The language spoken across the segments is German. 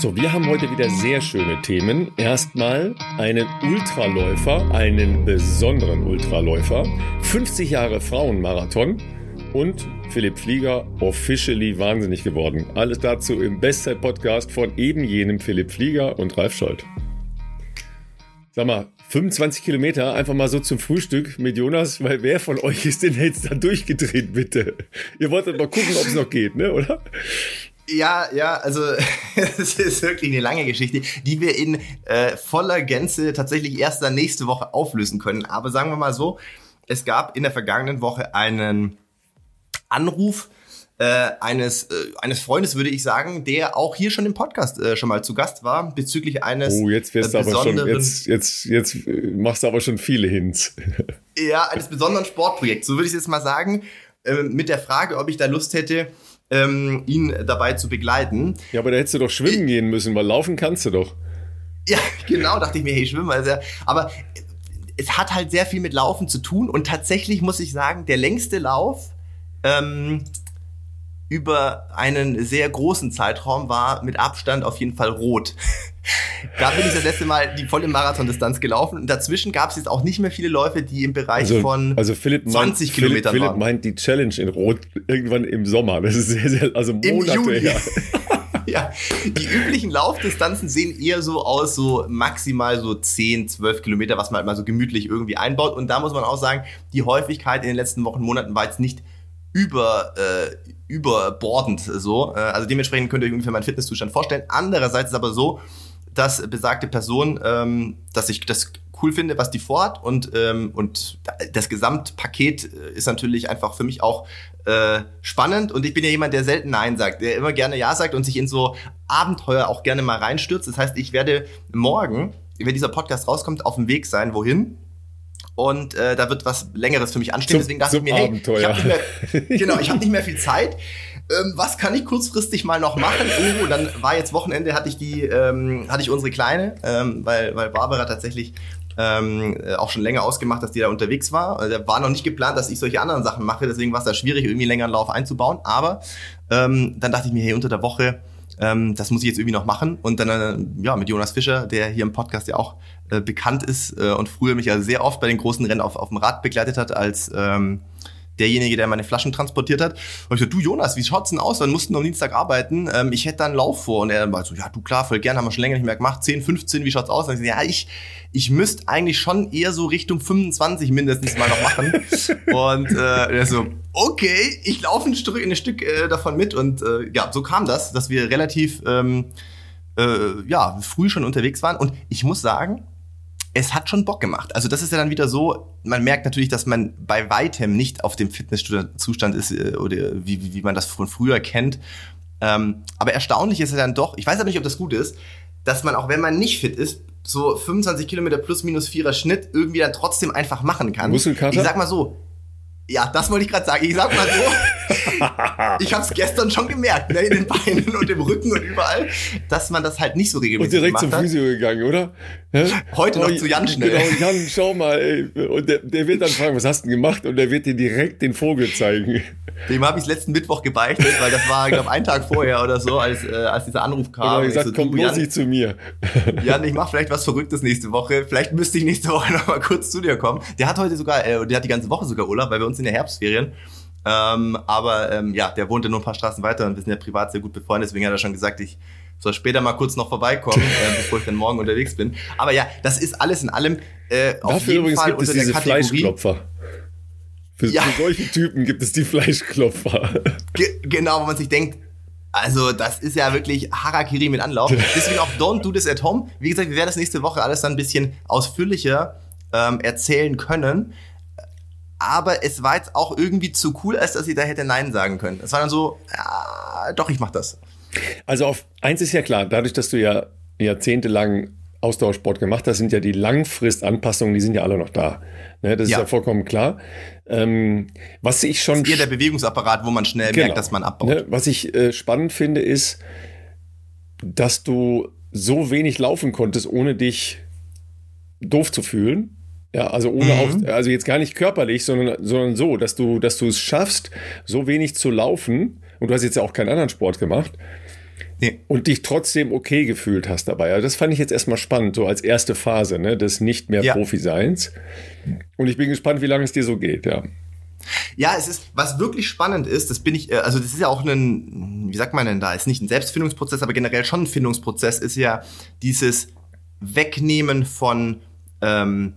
So, wir haben heute wieder sehr schöne Themen. Erstmal einen Ultraläufer, einen besonderen Ultraläufer, 50 Jahre Frauenmarathon und Philipp Flieger officially wahnsinnig geworden. Alles dazu im Bestzeit-Podcast von eben jenem Philipp Flieger und Ralf Scholz. Sag mal, 25 Kilometer einfach mal so zum Frühstück mit Jonas, weil wer von euch ist denn jetzt da durchgedreht, bitte? Ihr wolltet mal gucken, ob es noch geht, ne, oder? Ja, ja, also es ist wirklich eine lange Geschichte, die wir in äh, voller Gänze tatsächlich erst dann nächste Woche auflösen können. Aber sagen wir mal so, es gab in der vergangenen Woche einen Anruf äh, eines, äh, eines Freundes, würde ich sagen, der auch hier schon im Podcast äh, schon mal zu Gast war, bezüglich eines. Oh, jetzt wirst du aber schon, jetzt, jetzt, jetzt äh, machst du aber schon viele Hints. ja, eines besonderen Sportprojekts, so würde ich es jetzt mal sagen, äh, mit der Frage, ob ich da Lust hätte, ähm, ihn dabei zu begleiten. Ja, aber da hättest du doch schwimmen ich, gehen müssen, weil laufen kannst du doch. Ja, genau, dachte ich mir, hey, schwimmen. Also, aber es hat halt sehr viel mit Laufen zu tun und tatsächlich muss ich sagen, der längste Lauf ähm, über einen sehr großen Zeitraum war mit Abstand auf jeden Fall rot. da bin ich das letzte Mal die volle Marathondistanz gelaufen. Und dazwischen gab es jetzt auch nicht mehr viele Läufe, die im Bereich also, von also Philipp 20 meint, Kilometern Philipp, Philipp meint die Challenge in Rot irgendwann im Sommer. Das ist sehr, sehr, also Monate her. ja, die üblichen Laufdistanzen sehen eher so aus, so maximal so 10, 12 Kilometer, was man halt mal so gemütlich irgendwie einbaut. Und da muss man auch sagen, die Häufigkeit in den letzten Wochen, Monaten war jetzt nicht über, äh, überbordend so. Äh, also dementsprechend könnt ihr euch ungefähr meinen Fitnesszustand vorstellen. Andererseits ist aber so, dass besagte Person, ähm, dass ich das cool finde, was die vorhat und, ähm, und das Gesamtpaket äh, ist natürlich einfach für mich auch äh, spannend und ich bin ja jemand, der selten Nein sagt, der immer gerne Ja sagt und sich in so Abenteuer auch gerne mal reinstürzt. Das heißt, ich werde morgen, wenn dieser Podcast rauskommt, auf dem Weg sein, wohin? und äh, da wird was Längeres für mich anstehen. Zum, Deswegen dachte ich mir, hey, ich habe nicht mehr, genau, ich habe nicht mehr viel Zeit. Ähm, was kann ich kurzfristig mal noch machen? Oh, dann war jetzt Wochenende, hatte ich die, ähm, hatte ich unsere Kleine, ähm, weil, weil Barbara tatsächlich ähm, äh, auch schon länger ausgemacht, dass die da unterwegs war. Also, da war noch nicht geplant, dass ich solche anderen Sachen mache, deswegen war es da schwierig, irgendwie einen längeren Lauf einzubauen. Aber ähm, dann dachte ich mir, hey, unter der Woche, ähm, das muss ich jetzt irgendwie noch machen. Und dann äh, ja mit Jonas Fischer, der hier im Podcast ja auch äh, bekannt ist äh, und früher mich ja sehr oft bei den großen Rennen auf, auf dem Rad begleitet hat als ähm, derjenige, der meine Flaschen transportiert hat. Und ich so, du Jonas, wie schaut's denn aus? Wann mussten am Dienstag arbeiten? Ähm, ich hätte da einen Lauf vor. Und er war so, ja, du klar, voll gern, haben wir schon länger nicht mehr gemacht. 10, 15, wie schaut's aus? Und ich so, ja, ich, ich müsste eigentlich schon eher so Richtung 25 mindestens mal noch machen. und äh, er so, okay, ich laufe ein Stück, ein Stück äh, davon mit. Und äh, ja, so kam das, dass wir relativ ähm, äh, ja, früh schon unterwegs waren. Und ich muss sagen, es hat schon Bock gemacht. Also das ist ja dann wieder so, man merkt natürlich, dass man bei weitem nicht auf dem Fitnesszustand ist äh, oder wie, wie man das von früher kennt. Ähm, aber erstaunlich ist ja dann doch, ich weiß aber nicht, ob das gut ist, dass man auch wenn man nicht fit ist, so 25 Kilometer plus minus vierer Schnitt irgendwie dann trotzdem einfach machen kann. Muskelkater? Ich sag mal so, ja, das wollte ich gerade sagen. Ich sag mal so, ich habe es gestern schon gemerkt, ne, in den Beinen und im Rücken und überall, dass man das halt nicht so regelmäßig Und direkt zum Physio gegangen, oder? Heute oh, noch zu Jan schnell. Genau, Jan, schau mal, ey. Und der, der wird dann fragen, was hast du denn gemacht? Und der wird dir direkt den Vogel zeigen. Dem habe ich letzten Mittwoch gebeichtet, weil das war, ich glaube, ein Tag vorher oder so, als, äh, als dieser Anruf kam. Genau, ich gesagt, so, komm bloß nicht zu mir. Jan, ich mache vielleicht was Verrücktes nächste Woche. Vielleicht müsste ich nächste Woche noch mal kurz zu dir kommen. Der hat heute sogar, äh, der hat die ganze Woche sogar Urlaub, weil wir uns in der Herbstferien. Ähm, aber ähm, ja, der wohnte nur ein paar Straßen weiter und wir sind ja privat sehr gut befreundet, deswegen hat er schon gesagt, ich soll später mal kurz noch vorbeikommen, äh, bevor ich dann morgen unterwegs bin. Aber ja, das ist alles in allem äh, auf Dafür jeden übrigens Fall gibt es diese Fleischklopfer. Für, ja. für solche Typen gibt es die Fleischklopfer. Ge genau, wo man sich denkt, also das ist ja wirklich Harakiri mit Anlauf. Deswegen auch Don't Do This at Home. Wie gesagt, wir werden das nächste Woche alles dann ein bisschen ausführlicher ähm, erzählen können. Aber es war jetzt auch irgendwie zu cool, als dass ich da hätte Nein sagen können. Es war dann so, ja, doch, ich mach das. Also auf eins ist ja klar, dadurch, dass du ja jahrzehntelang Ausdauersport gemacht hast, sind ja die Langfristanpassungen, die sind ja alle noch da. Ne, das ja. ist ja vollkommen klar. Ähm, was ich schon. Das ist eher der Bewegungsapparat, wo man schnell genau. merkt, dass man abbaut. Ne, was ich äh, spannend finde, ist, dass du so wenig laufen konntest, ohne dich doof zu fühlen. Ja, also ohne mhm. auf, also jetzt gar nicht körperlich, sondern, sondern so, dass du, dass du es schaffst, so wenig zu laufen. Und du hast jetzt ja auch keinen anderen Sport gemacht. Nee. Und dich trotzdem okay gefühlt hast dabei. Also das fand ich jetzt erstmal spannend, so als erste Phase ne, des nicht mehr ja. Profi-Seins. Und ich bin gespannt, wie lange es dir so geht, ja. Ja, es ist, was wirklich spannend ist, das bin ich, äh, also das ist ja auch ein, wie sagt man denn da, ist nicht ein Selbstfindungsprozess, aber generell schon ein Findungsprozess, ist ja dieses Wegnehmen von ähm,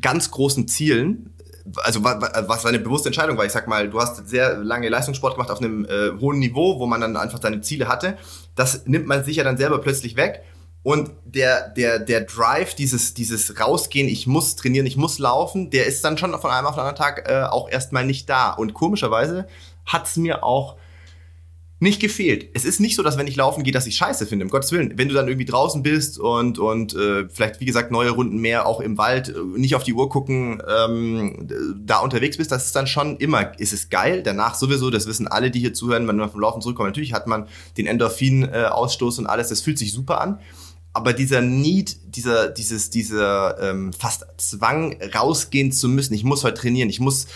ganz großen Zielen, also was eine bewusste Entscheidung war. Ich sag mal, du hast sehr lange Leistungssport gemacht auf einem äh, hohen Niveau, wo man dann einfach seine Ziele hatte. Das nimmt man sich ja dann selber plötzlich weg. Und der, der, der Drive, dieses, dieses Rausgehen, ich muss trainieren, ich muss laufen, der ist dann schon von einem auf den anderen Tag äh, auch erstmal nicht da. Und komischerweise hat's mir auch nicht gefehlt. Es ist nicht so, dass wenn ich laufen gehe, dass ich scheiße finde, um Gottes Willen. Wenn du dann irgendwie draußen bist und, und äh, vielleicht, wie gesagt, neue Runden mehr auch im Wald, äh, nicht auf die Uhr gucken, ähm, da unterwegs bist, das ist dann schon immer, ist es geil. Danach sowieso, das wissen alle, die hier zuhören, wenn man vom Laufen zurückkommt, natürlich hat man den Endorphin-Ausstoß und alles, das fühlt sich super an. Aber dieser Need, dieser, dieses, dieser ähm, fast Zwang, rausgehen zu müssen, ich muss heute trainieren, ich muss,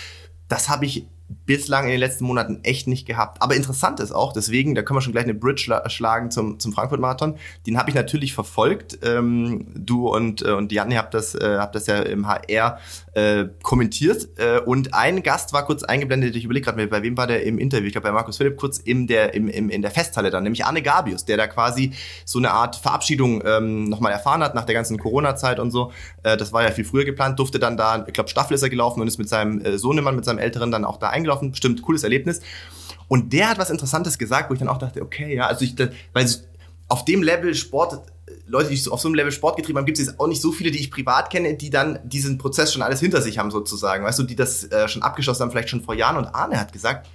das habe ich bislang in den letzten Monaten echt nicht gehabt. Aber interessant ist auch, deswegen, da können wir schon gleich eine Bridge schlagen zum, zum Frankfurt-Marathon. Den habe ich natürlich verfolgt. Ähm, du und, äh, und Jan, habt das, äh, habt das ja im HR äh, kommentiert. Äh, und ein Gast war kurz eingeblendet, ich überlege gerade, bei wem war der im Interview? Ich glaube, bei Markus Philipp kurz in der, im, im, in der Festhalle dann, nämlich Arne Gabius, der da quasi so eine Art Verabschiedung ähm, nochmal erfahren hat nach der ganzen Corona-Zeit und so. Äh, das war ja viel früher geplant, durfte dann da, ich glaube, Staffel ist er gelaufen und ist mit seinem äh, Sohnemann, mit seinem Älteren dann auch da eingelaufen. Bestimmt cooles Erlebnis. Und der hat was Interessantes gesagt, wo ich dann auch dachte, okay, ja, also ich, weil auf dem Level Sport, Leute, die auf so einem Level Sport getrieben haben, gibt es jetzt auch nicht so viele, die ich privat kenne, die dann diesen Prozess schon alles hinter sich haben, sozusagen. Weißt du, die das äh, schon abgeschlossen haben, vielleicht schon vor Jahren. Und Arne hat gesagt,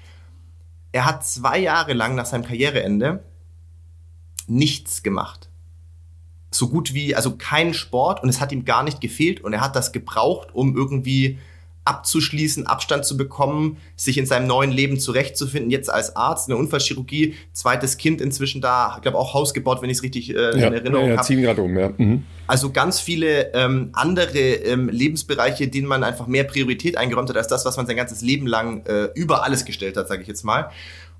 er hat zwei Jahre lang nach seinem Karriereende nichts gemacht. So gut wie, also kein Sport und es hat ihm gar nicht gefehlt und er hat das gebraucht, um irgendwie abzuschließen, Abstand zu bekommen, sich in seinem neuen Leben zurechtzufinden, jetzt als Arzt, eine Unfallchirurgie, zweites Kind inzwischen da, ich glaube auch Haus gebaut, wenn ich es richtig äh, ja, in Erinnerung ja, ja, habe. ziehen gerade um, ja. Mhm. Also ganz viele ähm, andere ähm, Lebensbereiche, denen man einfach mehr Priorität eingeräumt hat, als das, was man sein ganzes Leben lang äh, über alles gestellt hat, sage ich jetzt mal.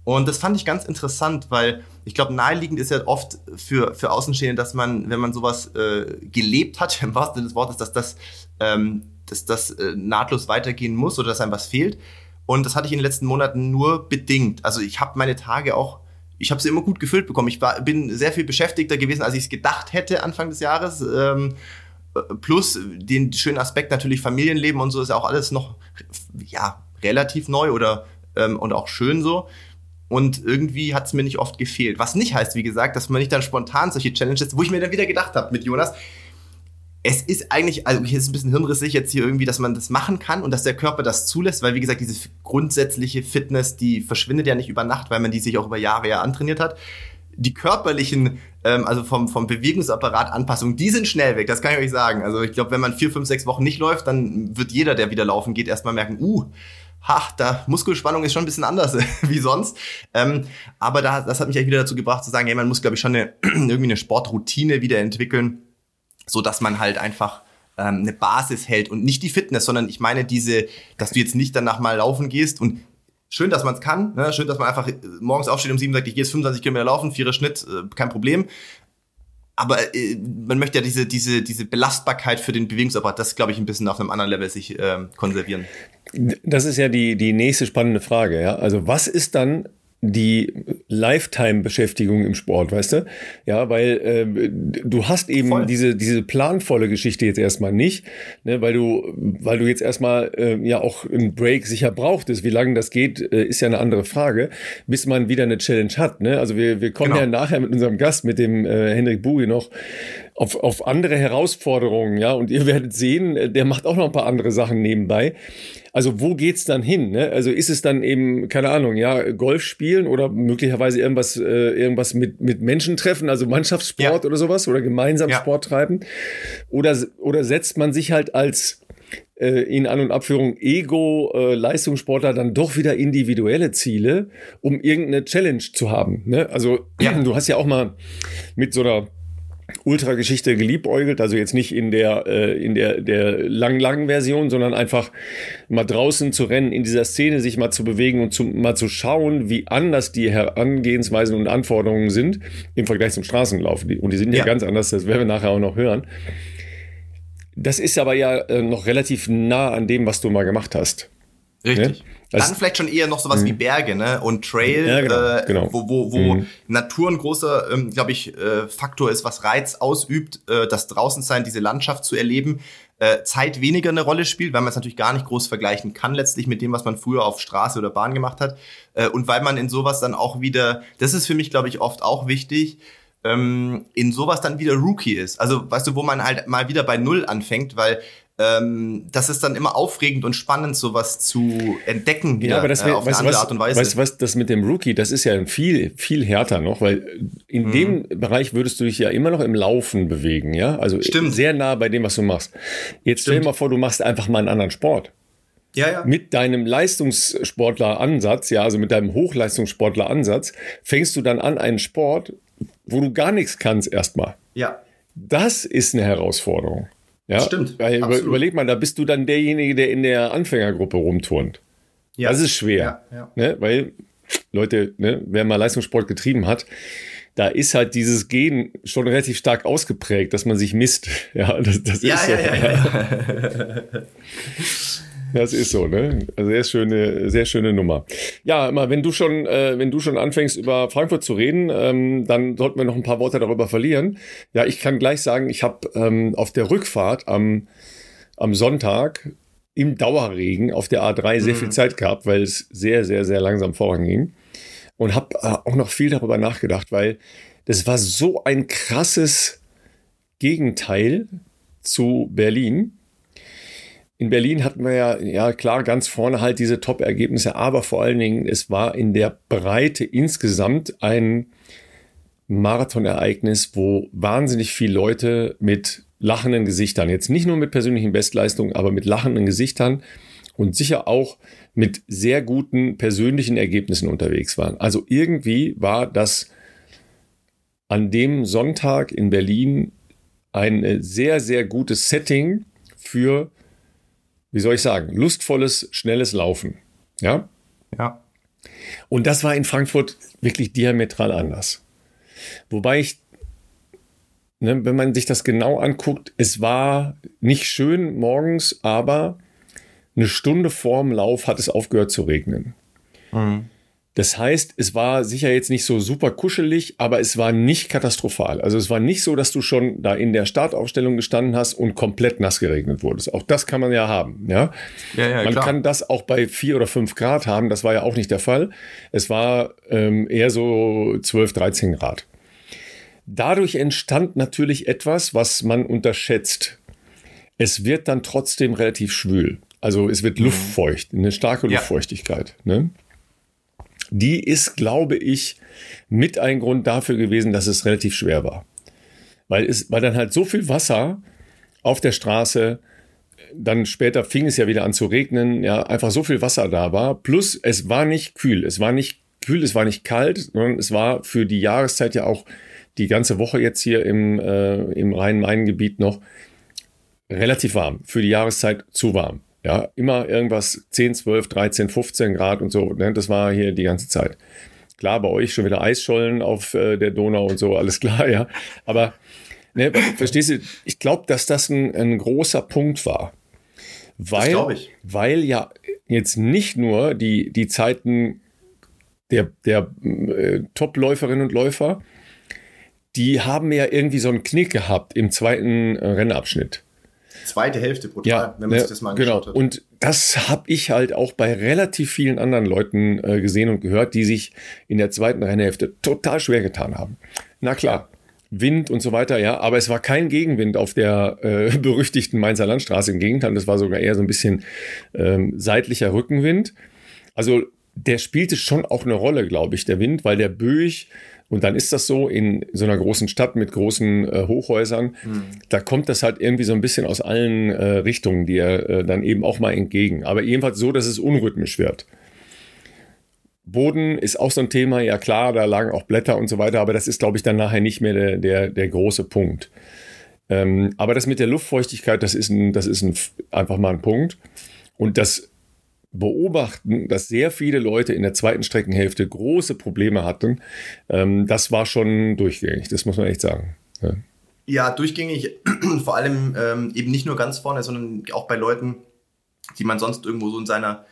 Und das fand ich ganz interessant, weil ich glaube, naheliegend ist ja oft für, für Außenstehende, dass man, wenn man sowas äh, gelebt hat, im wahrsten Sinne des Wortes, dass das ähm, dass das äh, nahtlos weitergehen muss oder dass einem was fehlt. Und das hatte ich in den letzten Monaten nur bedingt. Also ich habe meine Tage auch, ich habe sie immer gut gefüllt bekommen. Ich war, bin sehr viel beschäftigter gewesen, als ich es gedacht hätte Anfang des Jahres. Ähm, plus den schönen Aspekt natürlich Familienleben und so ist ja auch alles noch ja relativ neu oder ähm, und auch schön so. Und irgendwie hat es mir nicht oft gefehlt. Was nicht heißt, wie gesagt, dass man nicht dann spontan solche Challenges, wo ich mir dann wieder gedacht habe mit Jonas, es ist eigentlich, also hier ist ein bisschen hirnrissig jetzt hier irgendwie, dass man das machen kann und dass der Körper das zulässt, weil wie gesagt, diese grundsätzliche Fitness, die verschwindet ja nicht über Nacht, weil man die sich auch über Jahre ja antrainiert hat. Die körperlichen, ähm, also vom, vom Bewegungsapparat Anpassungen, die sind schnell weg, das kann ich euch sagen. Also ich glaube, wenn man vier, fünf, sechs Wochen nicht läuft, dann wird jeder, der wieder laufen geht, erstmal merken, uh, ha, da Muskelspannung ist schon ein bisschen anders wie sonst. Ähm, aber da, das hat mich eigentlich wieder dazu gebracht zu sagen, hey, man muss, glaube ich, schon eine, irgendwie eine Sportroutine wieder entwickeln so dass man halt einfach ähm, eine Basis hält und nicht die Fitness, sondern ich meine diese, dass du jetzt nicht danach mal laufen gehst und schön, dass man es kann, ne? schön, dass man einfach äh, morgens aufsteht um sieben sagt, ich gehe jetzt 25 Kilometer laufen, vierer Schnitt, äh, kein Problem. Aber äh, man möchte ja diese, diese, diese Belastbarkeit für den Bewegungsapparat, das glaube ich ein bisschen auf einem anderen Level sich äh, konservieren. Das ist ja die, die nächste spannende Frage, ja. Also was ist dann die Lifetime-Beschäftigung im Sport, weißt du? Ja, weil äh, du hast eben Voll. diese diese planvolle Geschichte jetzt erstmal nicht, ne, weil du weil du jetzt erstmal äh, ja auch einen Break sicher brauchtest. Wie lange das geht, äh, ist ja eine andere Frage, bis man wieder eine Challenge hat. Ne? Also wir wir kommen genau. ja nachher mit unserem Gast, mit dem äh, Henrik Bugi noch auf auf andere Herausforderungen, ja, und ihr werdet sehen, äh, der macht auch noch ein paar andere Sachen nebenbei. Also wo geht's dann hin? Ne? Also ist es dann eben, keine Ahnung, ja, Golf spielen oder möglicherweise irgendwas, äh, irgendwas mit, mit Menschen treffen, also Mannschaftssport ja. oder sowas oder gemeinsam ja. Sport treiben? Oder, oder setzt man sich halt als äh, in An- und Abführung Ego-Leistungssportler äh, dann doch wieder individuelle Ziele, um irgendeine Challenge zu haben. Ne? Also ja. du hast ja auch mal mit so einer Ultrageschichte geliebäugelt, also jetzt nicht in der äh, in der der lang langen Version, sondern einfach mal draußen zu rennen, in dieser Szene sich mal zu bewegen und zu, mal zu schauen, wie anders die Herangehensweisen und Anforderungen sind im Vergleich zum Straßenlauf. Und die sind ja, ja ganz anders, das werden wir nachher auch noch hören. Das ist aber ja äh, noch relativ nah an dem, was du mal gemacht hast. Richtig. Ne? Dann vielleicht schon eher noch sowas wie mhm. Berge ne? und Trail, ja, genau, äh, genau. wo, wo, wo mhm. Natur ein großer, ähm, glaube ich, äh, Faktor ist, was Reiz ausübt, äh, das Draußensein, diese Landschaft zu erleben. Äh, Zeit weniger eine Rolle spielt, weil man es natürlich gar nicht groß vergleichen kann letztlich mit dem, was man früher auf Straße oder Bahn gemacht hat. Äh, und weil man in sowas dann auch wieder, das ist für mich, glaube ich, oft auch wichtig, ähm, in sowas dann wieder Rookie ist. Also, weißt du, wo man halt mal wieder bei Null anfängt, weil ähm, das ist dann immer aufregend und spannend, sowas zu entdecken wieder ja, aber das wär, äh, auf weißt, eine andere was, Art und Weise. Weißt du was, das mit dem Rookie, das ist ja viel, viel härter noch, weil in mhm. dem Bereich würdest du dich ja immer noch im Laufen bewegen, ja? Also Stimmt. sehr nah bei dem, was du machst. Jetzt Stimmt. stell dir mal vor, du machst einfach mal einen anderen Sport. Ja, ja. Mit deinem Leistungssportler-Ansatz, ja, also mit deinem Hochleistungssportler-Ansatz, fängst du dann an einen Sport, wo du gar nichts kannst erstmal. Ja. Das ist eine Herausforderung. Ja, stimmt. Über, überleg mal, da bist du dann derjenige, der in der Anfängergruppe rumturnt. Ja. Das ist schwer. Ja, ja. Ne? Weil, Leute, ne, wer mal Leistungssport getrieben hat, da ist halt dieses Gen schon relativ stark ausgeprägt, dass man sich misst. Ja, das, das ja, ist so. Ja, ja. Das ist so, ne? Sehr schöne, sehr schöne Nummer. Ja, immer, wenn du schon, äh, wenn du schon anfängst über Frankfurt zu reden, ähm, dann sollten wir noch ein paar Worte darüber verlieren. Ja, ich kann gleich sagen, ich habe ähm, auf der Rückfahrt am am Sonntag im Dauerregen auf der A3 sehr mhm. viel Zeit gehabt, weil es sehr, sehr, sehr langsam voranging. Und habe äh, auch noch viel darüber nachgedacht, weil das war so ein krasses Gegenteil zu Berlin in Berlin hatten wir ja, ja klar, ganz vorne halt diese Top-Ergebnisse, aber vor allen Dingen, es war in der Breite insgesamt ein Marathonereignis, wo wahnsinnig viele Leute mit lachenden Gesichtern, jetzt nicht nur mit persönlichen Bestleistungen, aber mit lachenden Gesichtern und sicher auch mit sehr guten persönlichen Ergebnissen unterwegs waren. Also irgendwie war das an dem Sonntag in Berlin ein sehr, sehr gutes Setting für wie soll ich sagen, lustvolles, schnelles Laufen. Ja? Ja. Und das war in Frankfurt wirklich diametral anders. Wobei ich, ne, wenn man sich das genau anguckt, es war nicht schön morgens, aber eine Stunde vorm Lauf hat es aufgehört zu regnen. Mhm. Das heißt, es war sicher jetzt nicht so super kuschelig, aber es war nicht katastrophal. Also es war nicht so, dass du schon da in der Startaufstellung gestanden hast und komplett nass geregnet wurdest. Auch das kann man ja haben. Ja, ja, ja man klar. kann das auch bei vier oder fünf Grad haben. Das war ja auch nicht der Fall. Es war ähm, eher so 12, 13 Grad. Dadurch entstand natürlich etwas, was man unterschätzt. Es wird dann trotzdem relativ schwül. Also es wird mhm. luftfeucht, eine starke Luftfeuchtigkeit. Ne? Die ist, glaube ich, mit ein Grund dafür gewesen, dass es relativ schwer war. Weil es war dann halt so viel Wasser auf der Straße, dann später fing es ja wieder an zu regnen, ja, einfach so viel Wasser da war. Plus es war nicht kühl, es war nicht kühl, es war nicht kalt, sondern es war für die Jahreszeit ja auch die ganze Woche jetzt hier im, äh, im Rhein-Main-Gebiet noch relativ warm. Für die Jahreszeit zu warm. Ja, immer irgendwas 10, 12, 13, 15 Grad und so. Ne? Das war hier die ganze Zeit. Klar, bei euch schon wieder Eisschollen auf äh, der Donau und so, alles klar, ja. Aber ne, verstehst du, ich glaube, dass das ein, ein großer Punkt war. Weil, weil ja jetzt nicht nur die, die Zeiten der, der äh, Top-Läuferinnen und Läufer, die haben ja irgendwie so einen Knick gehabt im zweiten äh, Rennabschnitt zweite Hälfte brutal, ja, wenn man ja, sich das mal angeschaut genau. hat. Und das habe ich halt auch bei relativ vielen anderen Leuten äh, gesehen und gehört, die sich in der zweiten Rennhälfte total schwer getan haben. Na klar. Wind und so weiter, ja, aber es war kein Gegenwind auf der äh, berüchtigten Mainzer Landstraße. Im Gegenteil, das war sogar eher so ein bisschen ähm, seitlicher Rückenwind. Also der spielte schon auch eine Rolle, glaube ich, der Wind, weil der Böig und dann ist das so in so einer großen Stadt mit großen äh, Hochhäusern, mhm. da kommt das halt irgendwie so ein bisschen aus allen äh, Richtungen dir äh, dann eben auch mal entgegen. Aber jedenfalls so, dass es unrhythmisch wird. Boden ist auch so ein Thema, ja klar, da lagen auch Blätter und so weiter, aber das ist, glaube ich, dann nachher nicht mehr der, der, der große Punkt. Ähm, aber das mit der Luftfeuchtigkeit, das ist, ein, das ist ein, einfach mal ein Punkt. Und das Beobachten, dass sehr viele Leute in der zweiten Streckenhälfte große Probleme hatten, ähm, das war schon durchgängig, das muss man echt sagen. Ja, ja durchgängig, vor allem ähm, eben nicht nur ganz vorne, sondern auch bei Leuten, die man sonst irgendwo so in seiner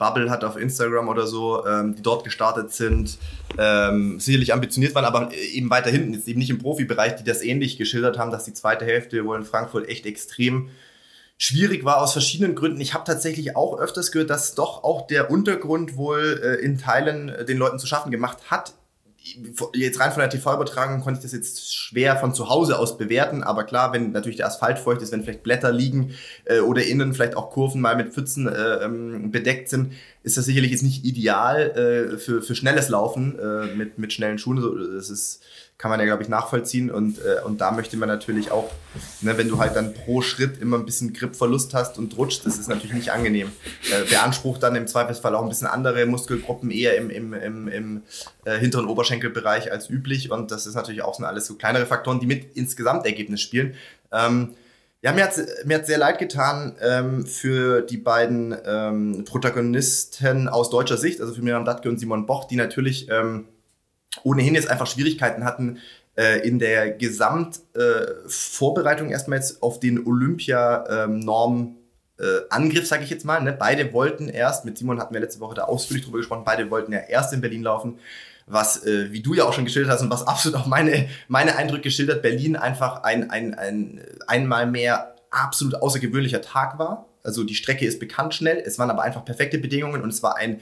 Bubble hat auf Instagram oder so, ähm, die dort gestartet sind, ähm, sicherlich ambitioniert waren, aber eben weiter hinten, jetzt eben nicht im Profibereich, die das ähnlich geschildert haben, dass die zweite Hälfte wohl in Frankfurt echt extrem schwierig war aus verschiedenen Gründen. Ich habe tatsächlich auch öfters gehört, dass doch auch der Untergrund wohl äh, in Teilen äh, den Leuten zu schaffen gemacht hat jetzt rein von der TV-Übertragung konnte ich das jetzt schwer von zu Hause aus bewerten, aber klar, wenn natürlich der Asphalt feucht ist, wenn vielleicht Blätter liegen äh, oder innen vielleicht auch Kurven mal mit Pfützen äh, ähm, bedeckt sind, ist das sicherlich jetzt nicht ideal äh, für, für schnelles Laufen äh, mit, mit schnellen Schuhen. Das ist kann man ja, glaube ich, nachvollziehen. Und, äh, und da möchte man natürlich auch, ne, wenn du halt dann pro Schritt immer ein bisschen Gripverlust hast und rutscht, das ist natürlich nicht angenehm. Äh, beansprucht dann im Zweifelsfall auch ein bisschen andere Muskelgruppen eher im, im, im, im äh, hinteren Oberschenkelbereich als üblich. Und das ist natürlich auch so alles so kleinere Faktoren, die mit ins Gesamtergebnis spielen. Ähm, ja, mir hat mir hat sehr leid getan ähm, für die beiden ähm, Protagonisten aus deutscher Sicht, also für Miriam Datke und Simon Boch, die natürlich ähm, ohnehin jetzt einfach Schwierigkeiten hatten, äh, in der Gesamtvorbereitung äh, erstmal jetzt auf den Olympia-Norm äh, Angriff, sage ich jetzt mal. Ne? Beide wollten erst, mit Simon hatten wir letzte Woche da ausführlich drüber gesprochen, beide wollten ja erst in Berlin laufen, was, äh, wie du ja auch schon geschildert hast und was absolut auch meine, meine Eindrücke geschildert, Berlin einfach ein, ein, ein einmal mehr absolut außergewöhnlicher Tag war. Also die Strecke ist bekannt schnell, es waren aber einfach perfekte Bedingungen und es war ein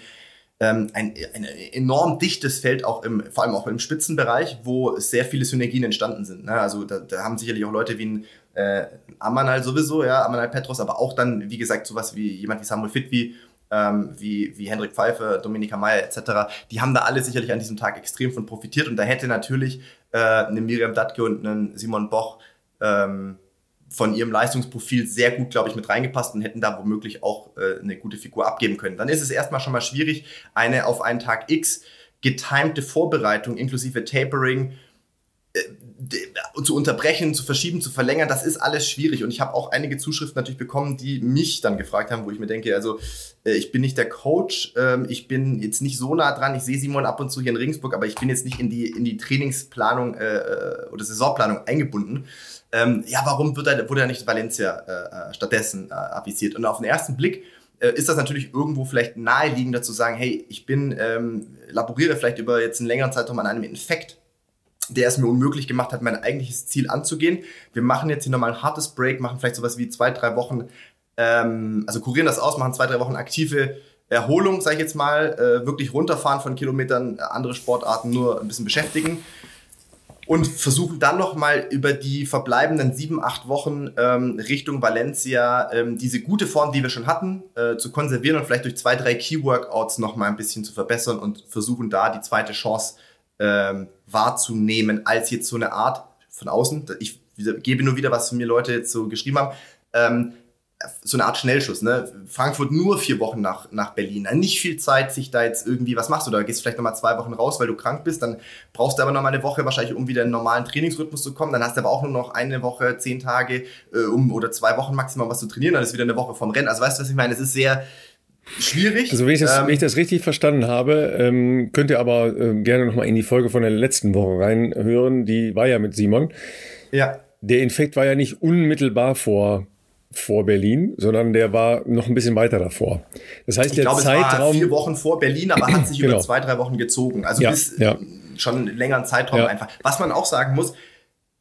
ähm, ein, ein enorm dichtes Feld, auch im, vor allem auch im Spitzenbereich, wo sehr viele Synergien entstanden sind. Ne? Also da, da haben sicherlich auch Leute wie ein äh, Amanal sowieso, ja, Amanal Petros, aber auch dann, wie gesagt, sowas wie jemand wie Samuel Fitwi, ähm, wie, wie Hendrik Pfeiffer, Dominika Meyer etc., die haben da alle sicherlich an diesem Tag extrem von profitiert und da hätte natürlich äh, eine Miriam Datke und einen Simon Boch ähm, von ihrem Leistungsprofil sehr gut, glaube ich, mit reingepasst und hätten da womöglich auch äh, eine gute Figur abgeben können. Dann ist es erstmal schon mal schwierig, eine auf einen Tag X getimte Vorbereitung inklusive Tapering äh, zu unterbrechen, zu verschieben, zu verlängern, das ist alles schwierig. Und ich habe auch einige Zuschriften natürlich bekommen, die mich dann gefragt haben, wo ich mir denke, also äh, ich bin nicht der Coach, ähm, ich bin jetzt nicht so nah dran, ich sehe Simon ab und zu hier in Regensburg, aber ich bin jetzt nicht in die, in die Trainingsplanung äh, äh oder Saisonplanung eingebunden. Ähm, ja, warum wird er, wurde er nicht Valencia äh, äh, stattdessen äh, avisiert? Und auf den ersten Blick äh, ist das natürlich irgendwo vielleicht naheliegender zu sagen, hey, ich bin, ähm, laboriere vielleicht über jetzt einen längeren Zeitraum an einem Infekt, der es mir unmöglich gemacht hat, mein eigentliches Ziel anzugehen. Wir machen jetzt hier nochmal ein hartes Break, machen vielleicht sowas wie zwei, drei Wochen, ähm, also kurieren das aus, machen zwei, drei Wochen aktive Erholung, sage ich jetzt mal, äh, wirklich runterfahren von Kilometern, andere Sportarten nur ein bisschen beschäftigen und versuchen dann nochmal über die verbleibenden sieben, acht Wochen ähm, Richtung Valencia ähm, diese gute Form, die wir schon hatten, äh, zu konservieren und vielleicht durch zwei, drei Key-Workouts nochmal ein bisschen zu verbessern und versuchen da die zweite Chance ähm, wahrzunehmen, als jetzt so eine Art von außen. Ich gebe nur wieder, was mir Leute jetzt so geschrieben haben. So eine Art Schnellschuss. Ne? Frankfurt nur vier Wochen nach, nach Berlin. Nicht viel Zeit, sich da jetzt irgendwie, was machst du da? Gehst vielleicht nochmal zwei Wochen raus, weil du krank bist. Dann brauchst du aber nochmal eine Woche wahrscheinlich, um wieder in einen normalen Trainingsrhythmus zu kommen. Dann hast du aber auch nur noch eine Woche, zehn Tage äh, um, oder zwei Wochen maximal was zu trainieren. Dann ist wieder eine Woche vom Rennen. Also weißt du, was ich meine? Es ist sehr schwierig. Also wenn ich das, ähm, wenn ich das richtig verstanden habe, ähm, könnt ihr aber äh, gerne nochmal in die Folge von der letzten Woche reinhören. Die war ja mit Simon. Ja. Der Infekt war ja nicht unmittelbar vor vor Berlin, sondern der war noch ein bisschen weiter davor. Das heißt, ich der glaube, Zeitraum. War vier Wochen vor Berlin, aber hat sich genau. über zwei, drei Wochen gezogen. Also ja, bis ja. schon einen längeren Zeitraum ja. einfach. Was man auch sagen muss,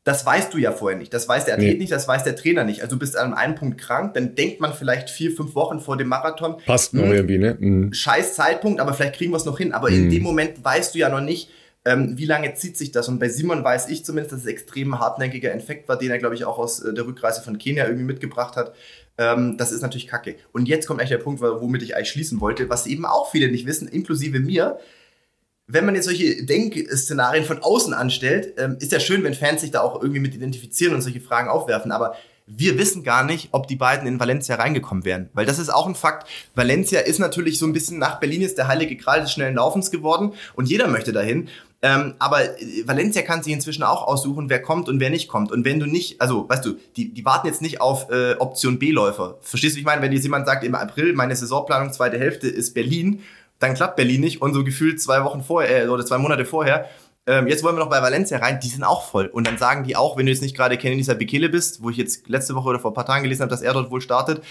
das weißt du ja vorher nicht. Das weiß der Athlet nee. nicht, das weiß der Trainer nicht. Also du bist an einem Punkt krank, dann denkt man vielleicht vier, fünf Wochen vor dem Marathon. Passt noch hm, irgendwie, ne? Mhm. Scheiß Zeitpunkt, aber vielleicht kriegen wir es noch hin. Aber mhm. in hm. dem Moment weißt du ja noch nicht, ähm, wie lange zieht sich das? Und bei Simon weiß ich zumindest, dass es extrem hartnäckiger Infekt war, den er, glaube ich, auch aus äh, der Rückreise von Kenia irgendwie mitgebracht hat. Ähm, das ist natürlich kacke. Und jetzt kommt eigentlich der Punkt, womit ich eigentlich schließen wollte, was eben auch viele nicht wissen, inklusive mir. Wenn man jetzt solche Denkszenarien von außen anstellt, ähm, ist ja schön, wenn Fans sich da auch irgendwie mit identifizieren und solche Fragen aufwerfen. Aber wir wissen gar nicht, ob die beiden in Valencia reingekommen wären. Weil das ist auch ein Fakt. Valencia ist natürlich so ein bisschen nach Berlin ist der heilige Gral des schnellen Laufens geworden und jeder möchte dahin. Ähm, aber äh, Valencia kann sich inzwischen auch aussuchen, wer kommt und wer nicht kommt. Und wenn du nicht, also weißt du, die, die warten jetzt nicht auf äh, Option B-Läufer. Verstehst du, ich meine? Wenn jetzt jemand sagt, im April, meine Saisonplanung, zweite Hälfte ist Berlin, dann klappt Berlin nicht und so gefühlt zwei Wochen vorher äh, oder zwei Monate vorher ähm, jetzt wollen wir noch bei Valencia rein, die sind auch voll. Und dann sagen die auch, wenn du jetzt nicht gerade Kenenisa Bekele bist, wo ich jetzt letzte Woche oder vor ein paar Tagen gelesen habe, dass er dort wohl startet,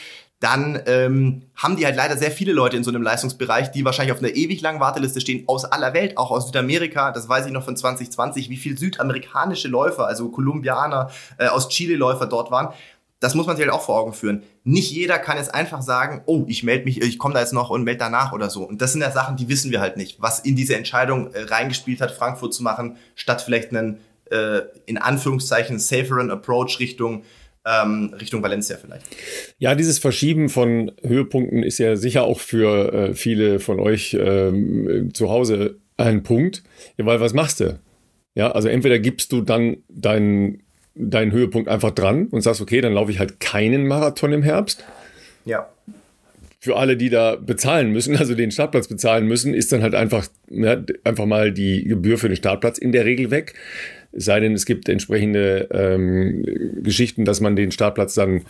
dann ähm, haben die halt leider sehr viele Leute in so einem Leistungsbereich, die wahrscheinlich auf einer ewig langen Warteliste stehen, aus aller Welt, auch aus Südamerika, das weiß ich noch von 2020, wie viel südamerikanische Läufer, also Kolumbianer, äh, aus Chile Läufer dort waren das muss man sich halt auch vor Augen führen. Nicht jeder kann jetzt einfach sagen, oh, ich melde mich, ich komme da jetzt noch und melde danach oder so. Und das sind ja Sachen, die wissen wir halt nicht, was in diese Entscheidung äh, reingespielt hat, Frankfurt zu machen, statt vielleicht einen äh, in Anführungszeichen saferen Approach Richtung ähm, Richtung Valencia vielleicht. Ja, dieses Verschieben von Höhepunkten ist ja sicher auch für äh, viele von euch ähm, zu Hause ein Punkt. Ja, weil was machst du? Ja, also entweder gibst du dann deinen deinen Höhepunkt einfach dran und sagst, okay, dann laufe ich halt keinen Marathon im Herbst. Ja. Für alle, die da bezahlen müssen, also den Startplatz bezahlen müssen, ist dann halt einfach, ja, einfach mal die Gebühr für den Startplatz in der Regel weg. Es sei denn, es gibt entsprechende ähm, Geschichten, dass man den Startplatz dann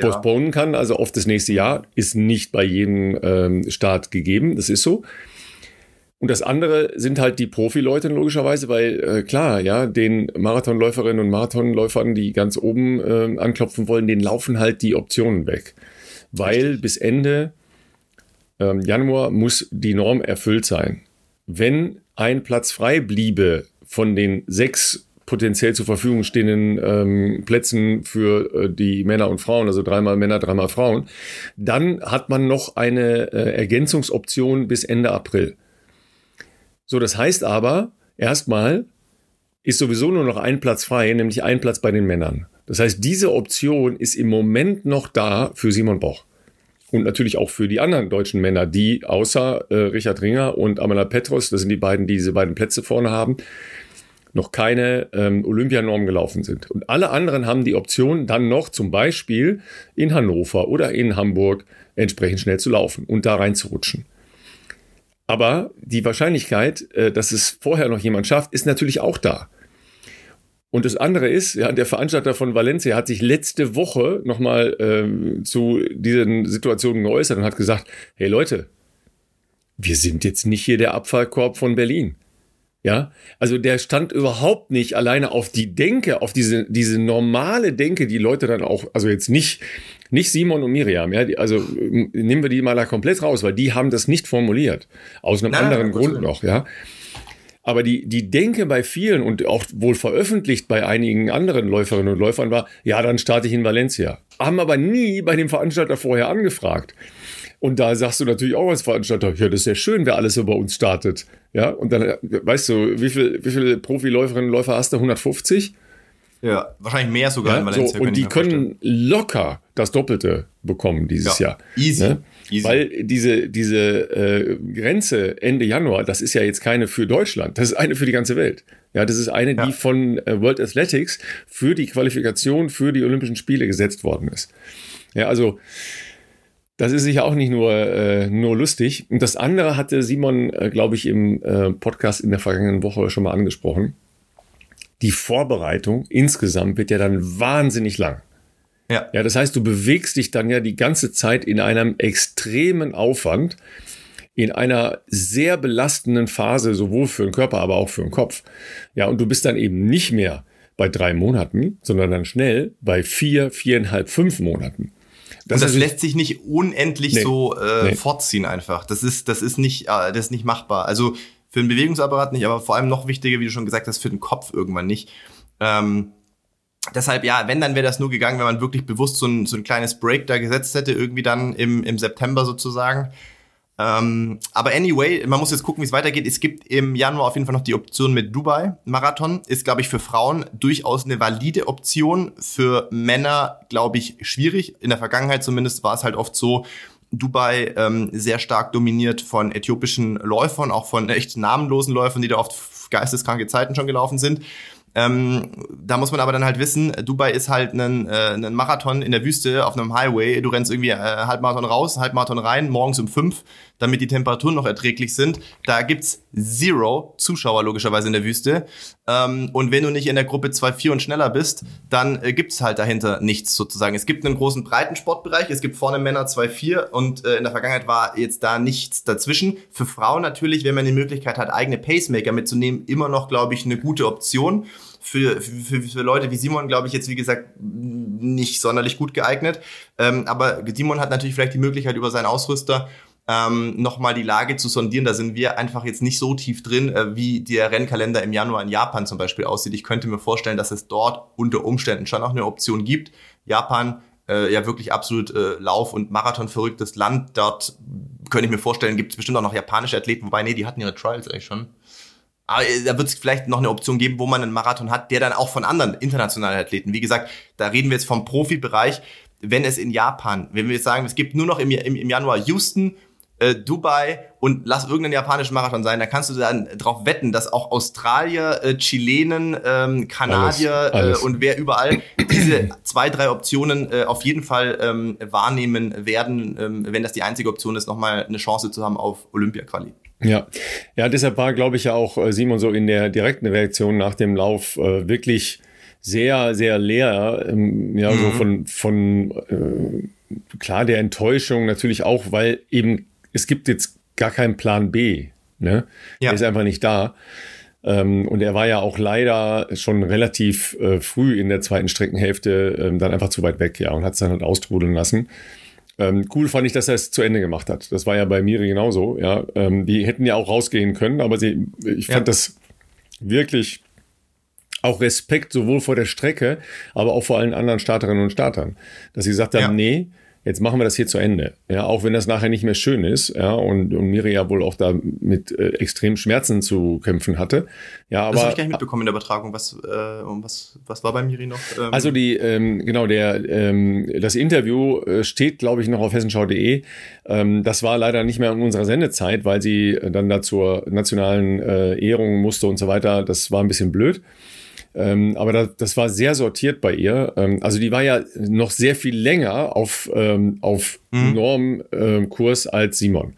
postponen kann. Also oft das nächste Jahr ist nicht bei jedem ähm, Start gegeben. Das ist so. Und das andere sind halt die Profileute logischerweise, weil äh, klar, ja, den Marathonläuferinnen und Marathonläufern, die ganz oben äh, anklopfen wollen, denen laufen halt die Optionen weg. Weil Richtig. bis Ende ähm, Januar muss die Norm erfüllt sein. Wenn ein Platz frei bliebe von den sechs potenziell zur Verfügung stehenden ähm, Plätzen für äh, die Männer und Frauen, also dreimal Männer, dreimal Frauen, dann hat man noch eine äh, Ergänzungsoption bis Ende April. So, das heißt aber, erstmal ist sowieso nur noch ein Platz frei, nämlich ein Platz bei den Männern. Das heißt, diese Option ist im Moment noch da für Simon Boch. Und natürlich auch für die anderen deutschen Männer, die außer äh, Richard Ringer und Amala Petros, das sind die beiden, die diese beiden Plätze vorne haben, noch keine ähm, Olympianorm gelaufen sind. Und alle anderen haben die Option, dann noch zum Beispiel in Hannover oder in Hamburg entsprechend schnell zu laufen und da reinzurutschen. Aber die Wahrscheinlichkeit, äh, dass es vorher noch jemand schafft, ist natürlich auch da. Und das andere ist, ja, der Veranstalter von Valencia hat sich letzte Woche nochmal ähm, zu diesen Situationen geäußert und hat gesagt, hey Leute, wir sind jetzt nicht hier der Abfallkorb von Berlin. Ja, also der stand überhaupt nicht alleine auf die Denke, auf diese, diese normale Denke, die Leute dann auch, also jetzt nicht nicht Simon und Miriam, ja, die, also nehmen wir die mal da komplett raus, weil die haben das nicht formuliert. Aus einem Nein, anderen Grund noch, ja. Aber die, die Denke bei vielen und auch wohl veröffentlicht bei einigen anderen Läuferinnen und Läufern war, ja, dann starte ich in Valencia. Haben aber nie bei dem Veranstalter vorher angefragt. Und da sagst du natürlich auch als Veranstalter, ja, das ist ja schön, wer alles so bei uns startet. Ja, und dann, weißt du, wie viel, wie viele Profiläuferinnen und Läufer hast du? 150? Ja, wahrscheinlich mehr sogar ja. So, und die können locker das Doppelte bekommen dieses ja, Jahr. Easy. Ne? easy. Weil diese, diese äh, Grenze Ende Januar, das ist ja jetzt keine für Deutschland, das ist eine für die ganze Welt. Ja, das ist eine, ja. die von äh, World Athletics für die Qualifikation für die Olympischen Spiele gesetzt worden ist. Ja, also das ist sicher auch nicht nur, äh, nur lustig. Und das andere hatte Simon, äh, glaube ich, im äh, Podcast in der vergangenen Woche schon mal angesprochen die Vorbereitung insgesamt wird ja dann wahnsinnig lang. Ja. ja, das heißt, du bewegst dich dann ja die ganze Zeit in einem extremen Aufwand, in einer sehr belastenden Phase, sowohl für den Körper, aber auch für den Kopf. Ja, und du bist dann eben nicht mehr bei drei Monaten, sondern dann schnell bei vier, viereinhalb, fünf Monaten. Das, und das lässt sich nicht unendlich nee, so äh, nee. fortziehen einfach. Das ist, das ist nicht, äh, das ist nicht machbar. Also für den Bewegungsapparat nicht, aber vor allem noch wichtiger, wie du schon gesagt hast, für den Kopf irgendwann nicht. Ähm, deshalb, ja, wenn, dann wäre das nur gegangen, wenn man wirklich bewusst so ein, so ein kleines Break da gesetzt hätte, irgendwie dann im, im September sozusagen. Ähm, aber anyway, man muss jetzt gucken, wie es weitergeht. Es gibt im Januar auf jeden Fall noch die Option mit Dubai Marathon. Ist, glaube ich, für Frauen durchaus eine valide Option. Für Männer, glaube ich, schwierig. In der Vergangenheit zumindest war es halt oft so, Dubai ähm, sehr stark dominiert von äthiopischen Läufern, auch von echt namenlosen Läufern, die da oft geisteskranke Zeiten schon gelaufen sind. Ähm, da muss man aber dann halt wissen, Dubai ist halt ein, äh, ein Marathon in der Wüste auf einem Highway. Du rennst irgendwie äh, Halbmarathon raus, Halbmarathon rein, morgens um fünf, damit die Temperaturen noch erträglich sind. Da gibt's zero Zuschauer logischerweise in der Wüste. Ähm, und wenn du nicht in der Gruppe 2-4 und schneller bist, dann äh, gibt's halt dahinter nichts sozusagen. Es gibt einen großen Breitensportbereich, es gibt vorne Männer 2-4 und äh, in der Vergangenheit war jetzt da nichts dazwischen. Für Frauen natürlich, wenn man die Möglichkeit hat, eigene Pacemaker mitzunehmen, immer noch, glaube ich, eine gute Option für, für, für Leute wie Simon, glaube ich, jetzt wie gesagt nicht sonderlich gut geeignet. Ähm, aber Simon hat natürlich vielleicht die Möglichkeit über seinen Ausrüster ähm, nochmal die Lage zu sondieren. Da sind wir einfach jetzt nicht so tief drin, äh, wie der Rennkalender im Januar in Japan zum Beispiel aussieht. Ich könnte mir vorstellen, dass es dort unter Umständen schon noch eine Option gibt. Japan äh, ja wirklich absolut äh, Lauf- und Marathon verrücktes Land. Dort könnte ich mir vorstellen, gibt es bestimmt auch noch japanische Athleten, wobei, nee, die hatten ihre Trials eigentlich schon. Aber äh, da wird es vielleicht noch eine Option geben, wo man einen Marathon hat, der dann auch von anderen internationalen Athleten. Wie gesagt, da reden wir jetzt vom Profibereich. Wenn es in Japan, wenn wir jetzt sagen, es gibt nur noch im, im, im Januar Houston, äh, Dubai und lass irgendeinen japanischen Marathon sein, dann kannst du dann darauf wetten, dass auch Australier, äh, Chilenen, ähm, Kanadier alles, alles. Äh, und wer überall diese zwei, drei Optionen äh, auf jeden Fall ähm, wahrnehmen werden, ähm, wenn das die einzige Option ist, nochmal eine Chance zu haben auf Olympia-Quali. Ja, ja, deshalb war, glaube ich, ja auch äh, Simon so in der direkten Reaktion nach dem Lauf äh, wirklich sehr, sehr leer, ähm, ja, mhm. so von, von äh, klar der Enttäuschung natürlich auch, weil eben es gibt jetzt gar keinen Plan B, ne? Ja. Der ist einfach nicht da. Ähm, und er war ja auch leider schon relativ äh, früh in der zweiten Streckenhälfte ähm, dann einfach zu weit weg, ja, und hat es dann halt austrudeln lassen. Ähm, cool fand ich, dass er es zu Ende gemacht hat. Das war ja bei Miri genauso. Ja, die hätten ja auch rausgehen können, aber sie, ich fand ja. das wirklich auch Respekt sowohl vor der Strecke, aber auch vor allen anderen Starterinnen und Startern, dass sie gesagt haben, ja. nee, jetzt machen wir das hier zu Ende. Ja, auch wenn das nachher nicht mehr schön ist, ja, und, und Miri ja wohl auch da mit äh, extremen Schmerzen zu kämpfen hatte. Ja, aber. Das habe ich gar nicht mitbekommen in der Übertragung. Was, äh, was, was war bei Miri noch? Ähm? Also die, ähm, genau, der, ähm, das Interview äh, steht, glaube ich, noch auf hessenschau.de. Ähm, das war leider nicht mehr in unserer Sendezeit, weil sie dann da zur nationalen äh, Ehrung musste und so weiter. Das war ein bisschen blöd. Ähm, aber das, das war sehr sortiert bei ihr. Ähm, also die war ja noch sehr viel länger auf, ähm, auf mhm. Normkurs als Simon.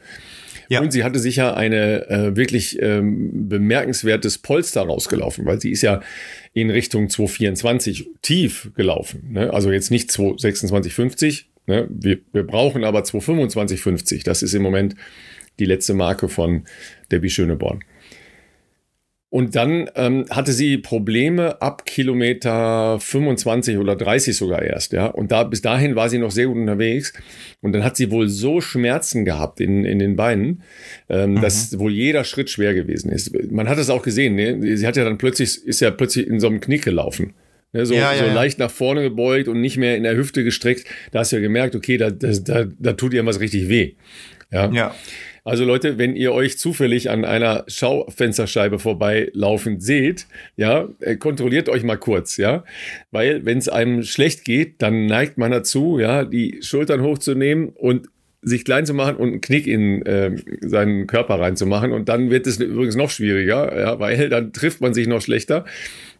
Ja. Und sie hatte sich ja eine äh, wirklich ähm, bemerkenswertes Polster rausgelaufen, weil sie ist ja in Richtung 224 tief gelaufen. Ne? Also jetzt nicht 226,50. Ne? Wir, wir brauchen aber 225,50. Das ist im Moment die letzte Marke von Debbie Schöneborn. Und dann ähm, hatte sie Probleme ab Kilometer 25 oder 30 sogar erst, ja. Und da bis dahin war sie noch sehr gut unterwegs. Und dann hat sie wohl so Schmerzen gehabt in, in den Beinen, ähm, mhm. dass wohl jeder Schritt schwer gewesen ist. Man hat es auch gesehen, ne? Sie hat ja dann plötzlich, ist ja plötzlich in so einem Knick gelaufen. Ne? So, ja, ja, so ja. leicht nach vorne gebeugt und nicht mehr in der Hüfte gestreckt. Da hast du ja gemerkt, okay, da, da, da, da tut ihr was richtig weh. Ja. ja. Also Leute, wenn ihr euch zufällig an einer Schaufensterscheibe vorbeilaufen seht, ja, äh, kontrolliert euch mal kurz, ja, weil wenn es einem schlecht geht, dann neigt man dazu, ja, die Schultern hochzunehmen und sich klein zu machen und einen Knick in äh, seinen Körper reinzumachen. Und dann wird es übrigens noch schwieriger, ja, weil dann trifft man sich noch schlechter.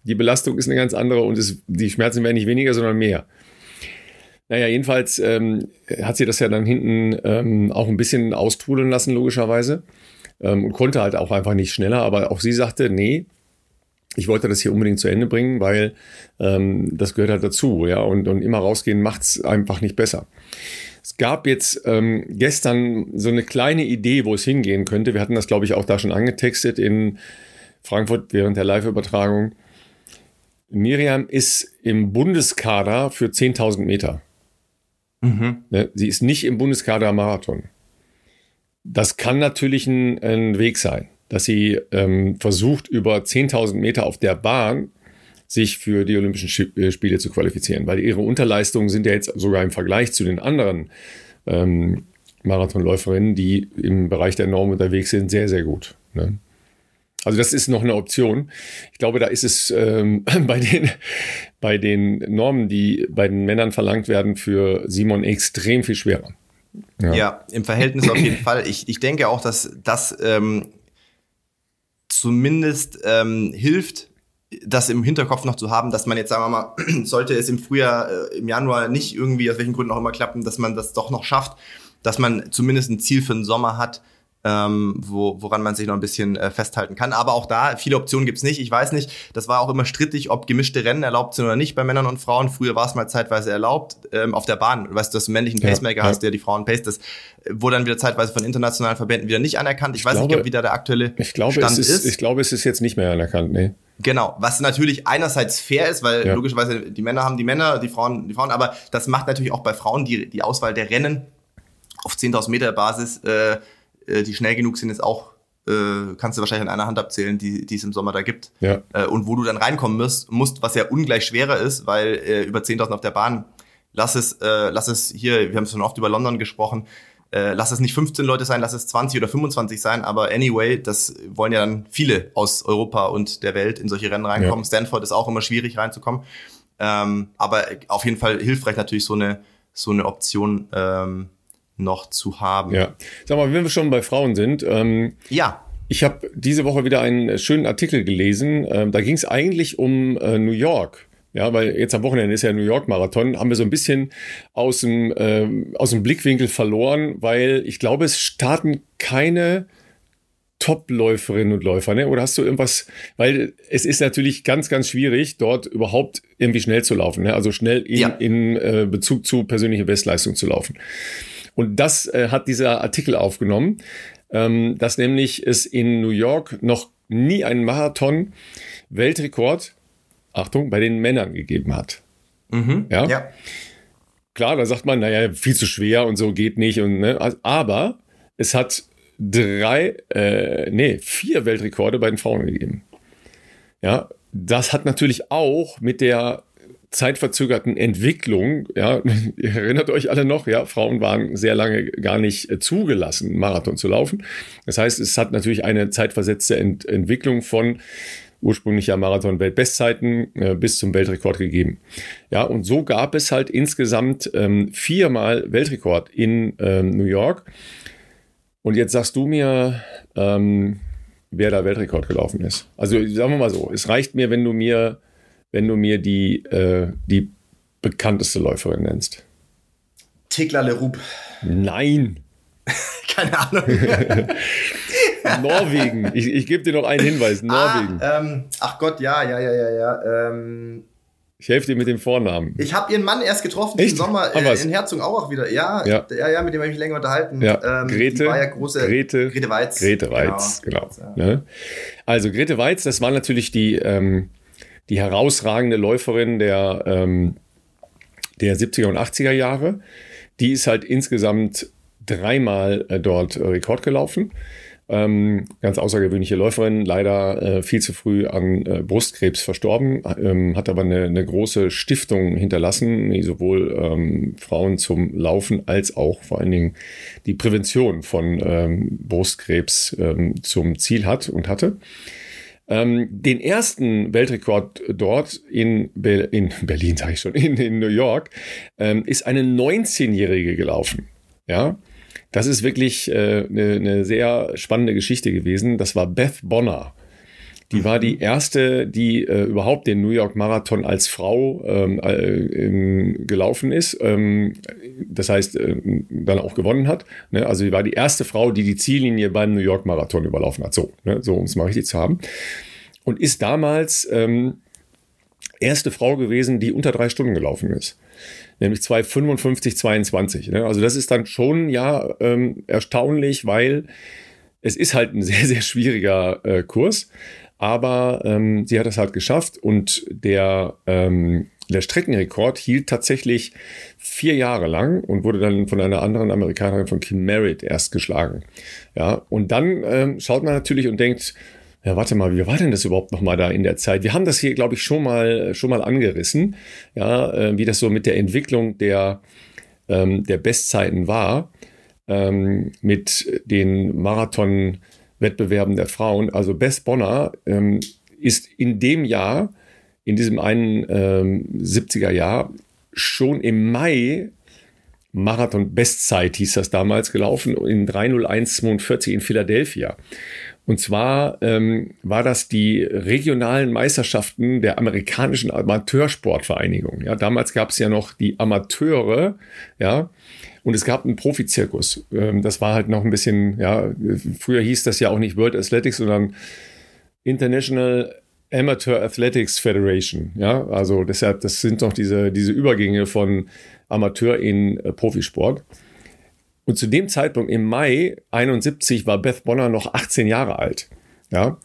Die Belastung ist eine ganz andere und es, die Schmerzen werden nicht weniger, sondern mehr. Naja, jedenfalls ähm, hat sie das ja dann hinten ähm, auch ein bisschen austrudeln lassen, logischerweise. Ähm, und konnte halt auch einfach nicht schneller. Aber auch sie sagte, nee, ich wollte das hier unbedingt zu Ende bringen, weil ähm, das gehört halt dazu. Ja, und, und immer rausgehen macht's einfach nicht besser. Es gab jetzt ähm, gestern so eine kleine Idee, wo es hingehen könnte. Wir hatten das, glaube ich, auch da schon angetextet in Frankfurt während der Live-Übertragung. Miriam ist im Bundeskader für 10.000 Meter. Mhm. Ne, sie ist nicht im Bundeskader Marathon. Das kann natürlich ein, ein Weg sein, dass sie ähm, versucht, über 10.000 Meter auf der Bahn sich für die Olympischen äh, Spiele zu qualifizieren, weil ihre Unterleistungen sind ja jetzt sogar im Vergleich zu den anderen ähm, Marathonläuferinnen, die im Bereich der Norm unterwegs sind, sehr, sehr gut. Ne? Also das ist noch eine Option. Ich glaube, da ist es ähm, bei, den, bei den Normen, die bei den Männern verlangt werden, für Simon extrem viel schwerer. Ja, ja im Verhältnis auf jeden Fall. Ich, ich denke auch, dass das ähm, zumindest ähm, hilft, das im Hinterkopf noch zu haben, dass man jetzt, sagen wir mal, sollte es im Frühjahr, äh, im Januar nicht irgendwie, aus welchen Gründen auch immer klappen, dass man das doch noch schafft, dass man zumindest ein Ziel für den Sommer hat, ähm, wo, woran man sich noch ein bisschen äh, festhalten kann. Aber auch da, viele Optionen gibt's nicht. Ich weiß nicht, das war auch immer strittig, ob gemischte Rennen erlaubt sind oder nicht bei Männern und Frauen. Früher war es mal zeitweise erlaubt ähm, auf der Bahn. Du weißt, dass du einen männlichen Pacemaker ja, hast, der die Frauen pace. Das wurde dann wieder zeitweise von internationalen Verbänden wieder nicht anerkannt. Ich, ich weiß glaube, nicht, wie da der aktuelle ich glaube, Stand es ist, ist. Ich glaube, es ist jetzt nicht mehr anerkannt, nee. Genau, was natürlich einerseits fair ist, weil ja. logischerweise die Männer haben die Männer, die Frauen die Frauen, aber das macht natürlich auch bei Frauen die, die Auswahl der Rennen auf 10.000 Meter Basis äh, äh, die schnell genug sind, ist auch, äh, kannst du wahrscheinlich an einer Hand abzählen, die, die es im Sommer da gibt. Ja. Äh, und wo du dann reinkommen musst, musst, was ja ungleich schwerer ist, weil äh, über 10.000 auf der Bahn, lass es, äh, lass es hier, wir haben schon oft über London gesprochen, äh, lass es nicht 15 Leute sein, lass es 20 oder 25 sein, aber anyway, das wollen ja dann viele aus Europa und der Welt in solche Rennen reinkommen. Ja. Stanford ist auch immer schwierig reinzukommen. Ähm, aber auf jeden Fall hilfreich natürlich so eine, so eine Option, ähm, noch zu haben. Ja, sag mal, wenn wir schon bei Frauen sind. Ähm, ja. Ich habe diese Woche wieder einen schönen Artikel gelesen. Ähm, da ging es eigentlich um äh, New York. Ja, weil jetzt am Wochenende ist ja New York Marathon, haben wir so ein bisschen aus dem, ähm, aus dem Blickwinkel verloren, weil ich glaube, es starten keine Top-Läuferinnen und Läufer, ne? Oder hast du irgendwas, weil es ist natürlich ganz, ganz schwierig, dort überhaupt irgendwie schnell zu laufen, ne? Also schnell in, ja. in äh, Bezug zu persönlicher Bestleistung zu laufen. Und das äh, hat dieser Artikel aufgenommen, ähm, dass nämlich es in New York noch nie einen Marathon-Weltrekord, Achtung, bei den Männern gegeben hat. Mhm, ja? ja. Klar, da sagt man, naja, viel zu schwer und so geht nicht. Und, ne, aber es hat drei, äh, nee, vier Weltrekorde bei den Frauen gegeben. Ja, das hat natürlich auch mit der zeitverzögerten Entwicklung, ja, ihr erinnert euch alle noch, ja, Frauen waren sehr lange gar nicht äh, zugelassen, Marathon zu laufen. Das heißt, es hat natürlich eine zeitversetzte Ent Entwicklung von ursprünglicher Marathon-Weltbestzeiten äh, bis zum Weltrekord gegeben. Ja, und so gab es halt insgesamt ähm, viermal Weltrekord in ähm, New York. Und jetzt sagst du mir, ähm, wer da Weltrekord gelaufen ist. Also sagen wir mal so, es reicht mir, wenn du mir wenn du mir die, äh, die bekannteste Läuferin nennst? Tekla Leroux. Nein. Keine Ahnung. Norwegen. Ich, ich gebe dir noch einen Hinweis. Ah, Norwegen. Ah, ähm, ach Gott, ja, ja, ja, ja, ja. Ähm, ich helfe dir mit dem Vornamen. Ich habe ihren Mann erst getroffen Echt? im Sommer äh, in Herzogenaurach wieder. Ja, ja, ja, ja, mit dem habe ich mich länger unterhalten. Ja. Ähm, Grete, ja große, Grete, Grete Weiz. Grete Weiz, genau. genau. Ne? Also Grete Weiz, das war natürlich die ähm, die herausragende Läuferin der, ähm, der 70er und 80er Jahre. Die ist halt insgesamt dreimal äh, dort äh, Rekord gelaufen. Ähm, ganz außergewöhnliche Läuferin, leider äh, viel zu früh an äh, Brustkrebs verstorben, ähm, hat aber eine, eine, große Stiftung hinterlassen, die sowohl ähm, Frauen zum Laufen als auch vor allen Dingen die Prävention von ähm, Brustkrebs ähm, zum Ziel hat und hatte. Ähm, den ersten Weltrekord dort in, Be in Berlin, sage ich schon, in, in New York, ähm, ist eine 19-Jährige gelaufen. Ja, das ist wirklich äh, eine, eine sehr spannende Geschichte gewesen. Das war Beth Bonner. Die war die erste, die äh, überhaupt den New York Marathon als Frau ähm, äh, gelaufen ist. Ähm, das heißt, äh, dann auch gewonnen hat. Ne? Also sie war die erste Frau, die die Ziellinie beim New York Marathon überlaufen hat. So, ne? so um es mal richtig zu haben. Und ist damals ähm, erste Frau gewesen, die unter drei Stunden gelaufen ist. Nämlich 2,55, 22. Ne? Also das ist dann schon ja ähm, erstaunlich, weil es ist halt ein sehr, sehr schwieriger äh, Kurs. Aber ähm, sie hat es halt geschafft und der, ähm, der Streckenrekord hielt tatsächlich vier Jahre lang und wurde dann von einer anderen Amerikanerin von Kim Merritt erst geschlagen. Ja, und dann ähm, schaut man natürlich und denkt, ja, warte mal, wie war denn das überhaupt nochmal da in der Zeit? Wir haben das hier, glaube ich, schon mal, schon mal angerissen, ja, äh, wie das so mit der Entwicklung der, ähm, der Bestzeiten war, ähm, mit den Marathon- Wettbewerben der Frauen. Also Bess Bonner ähm, ist in dem Jahr, in diesem einen ähm, 70er Jahr, schon im Mai Marathon Bestzeit hieß das damals gelaufen in 30142 in Philadelphia. Und zwar ähm, war das die regionalen Meisterschaften der amerikanischen Amateursportvereinigung. Ja, damals gab es ja noch die Amateure, ja, und es gab einen Profizirkus. Ähm, das war halt noch ein bisschen, ja, früher hieß das ja auch nicht World Athletics, sondern International Amateur Athletics Federation. Ja, also deshalb, das sind doch diese, diese Übergänge von Amateur in äh, Profisport. Und zu dem Zeitpunkt im Mai 71 war Beth Bonner noch 18 Jahre alt. Ja,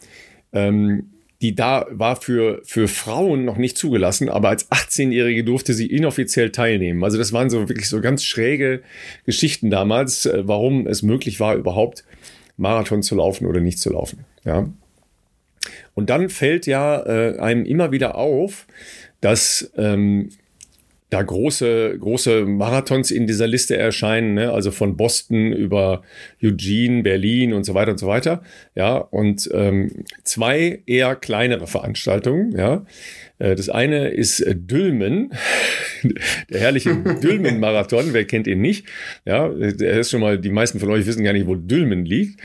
ähm, die da war für, für Frauen noch nicht zugelassen, aber als 18-Jährige durfte sie inoffiziell teilnehmen. Also das waren so wirklich so ganz schräge Geschichten damals, äh, warum es möglich war, überhaupt Marathon zu laufen oder nicht zu laufen. Ja. Und dann fällt ja äh, einem immer wieder auf, dass ähm, da große, große Marathons in dieser Liste erscheinen, ne? also von Boston über Eugene, Berlin und so weiter und so weiter. Ja, und ähm, zwei eher kleinere Veranstaltungen, ja. Äh, das eine ist Dülmen, der herrliche Dülmen-Marathon, wer kennt ihn nicht? Ja, der ist schon mal, die meisten von euch wissen gar nicht, wo Dülmen liegt.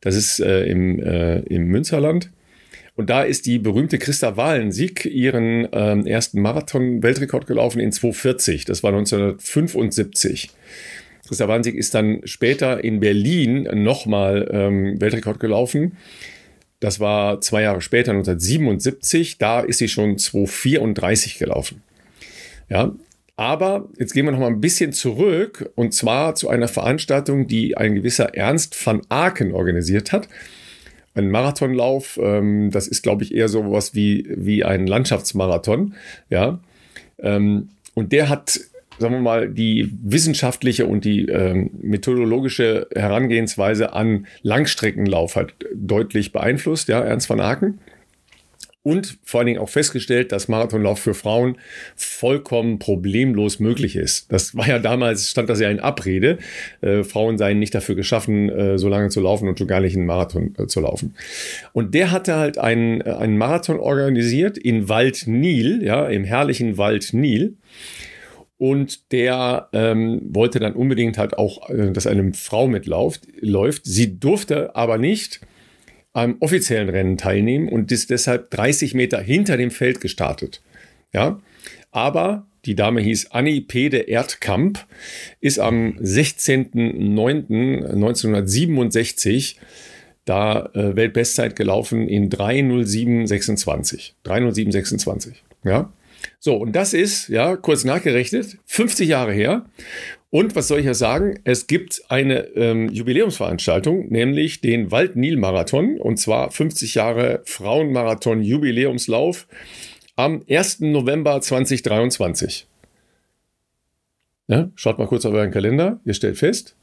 Das ist äh, im, äh, im Münsterland. Und da ist die berühmte Christa Wahlensieg ihren ähm, ersten Marathon-Weltrekord gelaufen in 240. Das war 1975. Christa Wahlensieg ist dann später in Berlin nochmal ähm, Weltrekord gelaufen. Das war zwei Jahre später, 1977. Da ist sie schon 234 gelaufen. Ja, aber jetzt gehen wir noch mal ein bisschen zurück und zwar zu einer Veranstaltung, die ein gewisser Ernst van Aken organisiert hat ein Marathonlauf. Ähm, das ist, glaube ich, eher so was wie, wie ein Landschaftsmarathon. Ja. Ähm, und der hat, sagen wir mal, die wissenschaftliche und die ähm, methodologische Herangehensweise an Langstreckenlauf halt deutlich beeinflusst, ja, Ernst van Aken und vor allen Dingen auch festgestellt, dass Marathonlauf für Frauen vollkommen problemlos möglich ist. Das war ja damals, stand das ja in Abrede. Äh, Frauen seien nicht dafür geschaffen, äh, so lange zu laufen und schon gar nicht einen Marathon äh, zu laufen. Und der hatte halt einen, äh, einen Marathon organisiert in Wald Nil, ja, im herrlichen Wald Nil. Und der ähm, wollte dann unbedingt halt auch, äh, dass eine Frau mitläuft. Läuft. Sie durfte aber nicht am offiziellen Rennen teilnehmen und ist deshalb 30 Meter hinter dem Feld gestartet. Ja, aber die Dame hieß Annie Pede Erdkamp, ist am 16.09.1967 da äh, Weltbestzeit gelaufen in 30726. 30726. Ja. So, und das ist, ja, kurz nachgerechnet, 50 Jahre her. Und was soll ich ja sagen? Es gibt eine ähm, Jubiläumsveranstaltung, nämlich den Wald-Nil-Marathon, und zwar 50 Jahre Frauenmarathon-Jubiläumslauf am 1. November 2023. Ja, schaut mal kurz auf euren Kalender, ihr stellt fest,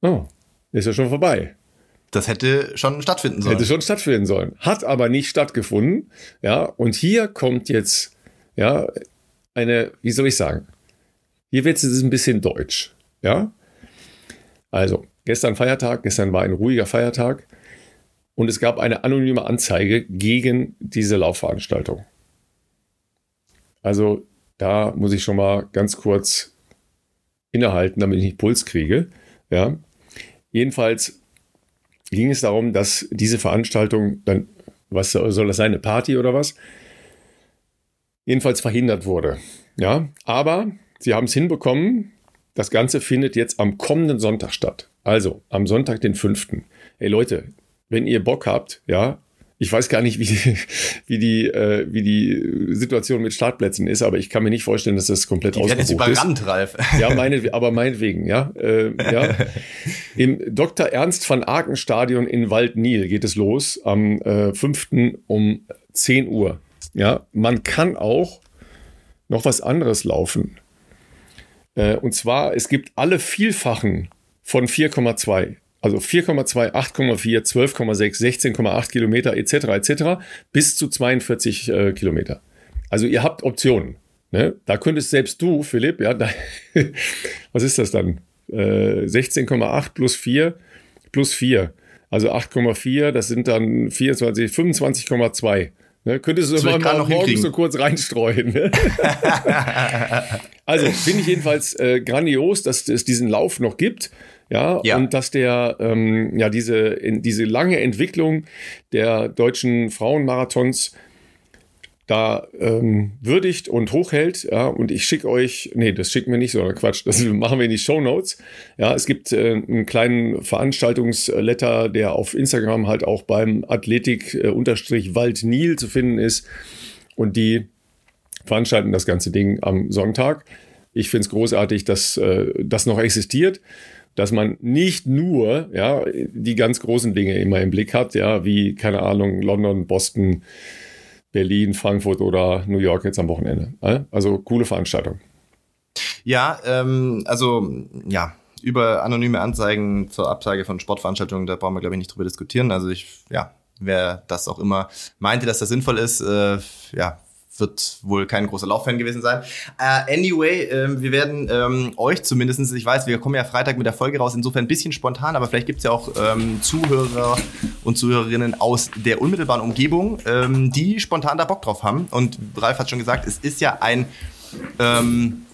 oh, ist ja schon vorbei. Das hätte schon stattfinden sollen. Hätte schon stattfinden sollen. Hat aber nicht stattgefunden. Ja, und hier kommt jetzt, ja, eine, wie soll ich sagen, hier wird es ein bisschen deutsch. Ja? Also, gestern Feiertag, gestern war ein ruhiger Feiertag und es gab eine anonyme Anzeige gegen diese Laufveranstaltung. Also, da muss ich schon mal ganz kurz innehalten, damit ich nicht Puls kriege. Ja? Jedenfalls ging es darum, dass diese Veranstaltung dann, was soll das sein, eine Party oder was? Jedenfalls verhindert wurde. Ja, aber Sie haben es hinbekommen. Das Ganze findet jetzt am kommenden Sonntag statt. Also am Sonntag, den 5. Ey Leute, wenn ihr Bock habt, ja, ich weiß gar nicht, wie, die, wie, die, äh, wie die Situation mit Startplätzen ist, aber ich kann mir nicht vorstellen, dass das komplett die ausgebucht jetzt überrannt, ist. Ralf. Ja, meine, aber meinetwegen, ja, äh, ja. Im Dr. Ernst van Aken Stadion in Waldnil geht es los am äh, 5. um 10 Uhr. Ja, man kann auch noch was anderes laufen. Äh, und zwar, es gibt alle Vielfachen von 4,2. Also 4,2, 8,4, 12,6, 16,8 Kilometer etc. etc. bis zu 42 äh, Kilometer. Also ihr habt Optionen. Ne? Da könntest selbst du, Philipp, ja, da, was ist das dann? Äh, 16,8 plus 4 plus 4. Also 8,4, das sind dann 24, 25,2 Ne? Könntest du mal, mal noch morgens so kurz reinstreuen. Ne? also finde ich jedenfalls äh, grandios, dass es diesen Lauf noch gibt. Ja, ja. und dass der ähm, ja diese in, diese lange Entwicklung der deutschen Frauenmarathons da ähm, würdigt und hochhält. Ja, und ich schicke euch, nee, das schicken wir nicht, sondern Quatsch, das machen wir in die Show Notes. Ja, es gibt äh, einen kleinen Veranstaltungsletter, der auf Instagram halt auch beim Athletik-Wald äh, zu finden ist. Und die veranstalten das ganze Ding am Sonntag. Ich finde es großartig, dass äh, das noch existiert dass man nicht nur ja die ganz großen Dinge immer im Blick hat, ja wie keine Ahnung London, Boston, Berlin, Frankfurt oder New York jetzt am Wochenende. Also coole Veranstaltung. Ja, ähm, also ja, über anonyme Anzeigen zur Absage von Sportveranstaltungen, da brauchen wir, glaube ich, nicht drüber diskutieren. Also ich, ja, wer das auch immer meinte, dass das sinnvoll ist, äh, ja, wird wohl kein großer Lauffan gewesen sein. Uh, anyway, ähm, wir werden ähm, euch zumindestens, ich weiß, wir kommen ja Freitag mit der Folge raus, insofern ein bisschen spontan, aber vielleicht gibt's ja auch ähm, Zuhörer und Zuhörerinnen aus der unmittelbaren Umgebung, ähm, die spontan da Bock drauf haben. Und Ralf hat schon gesagt, es ist ja ein ähm,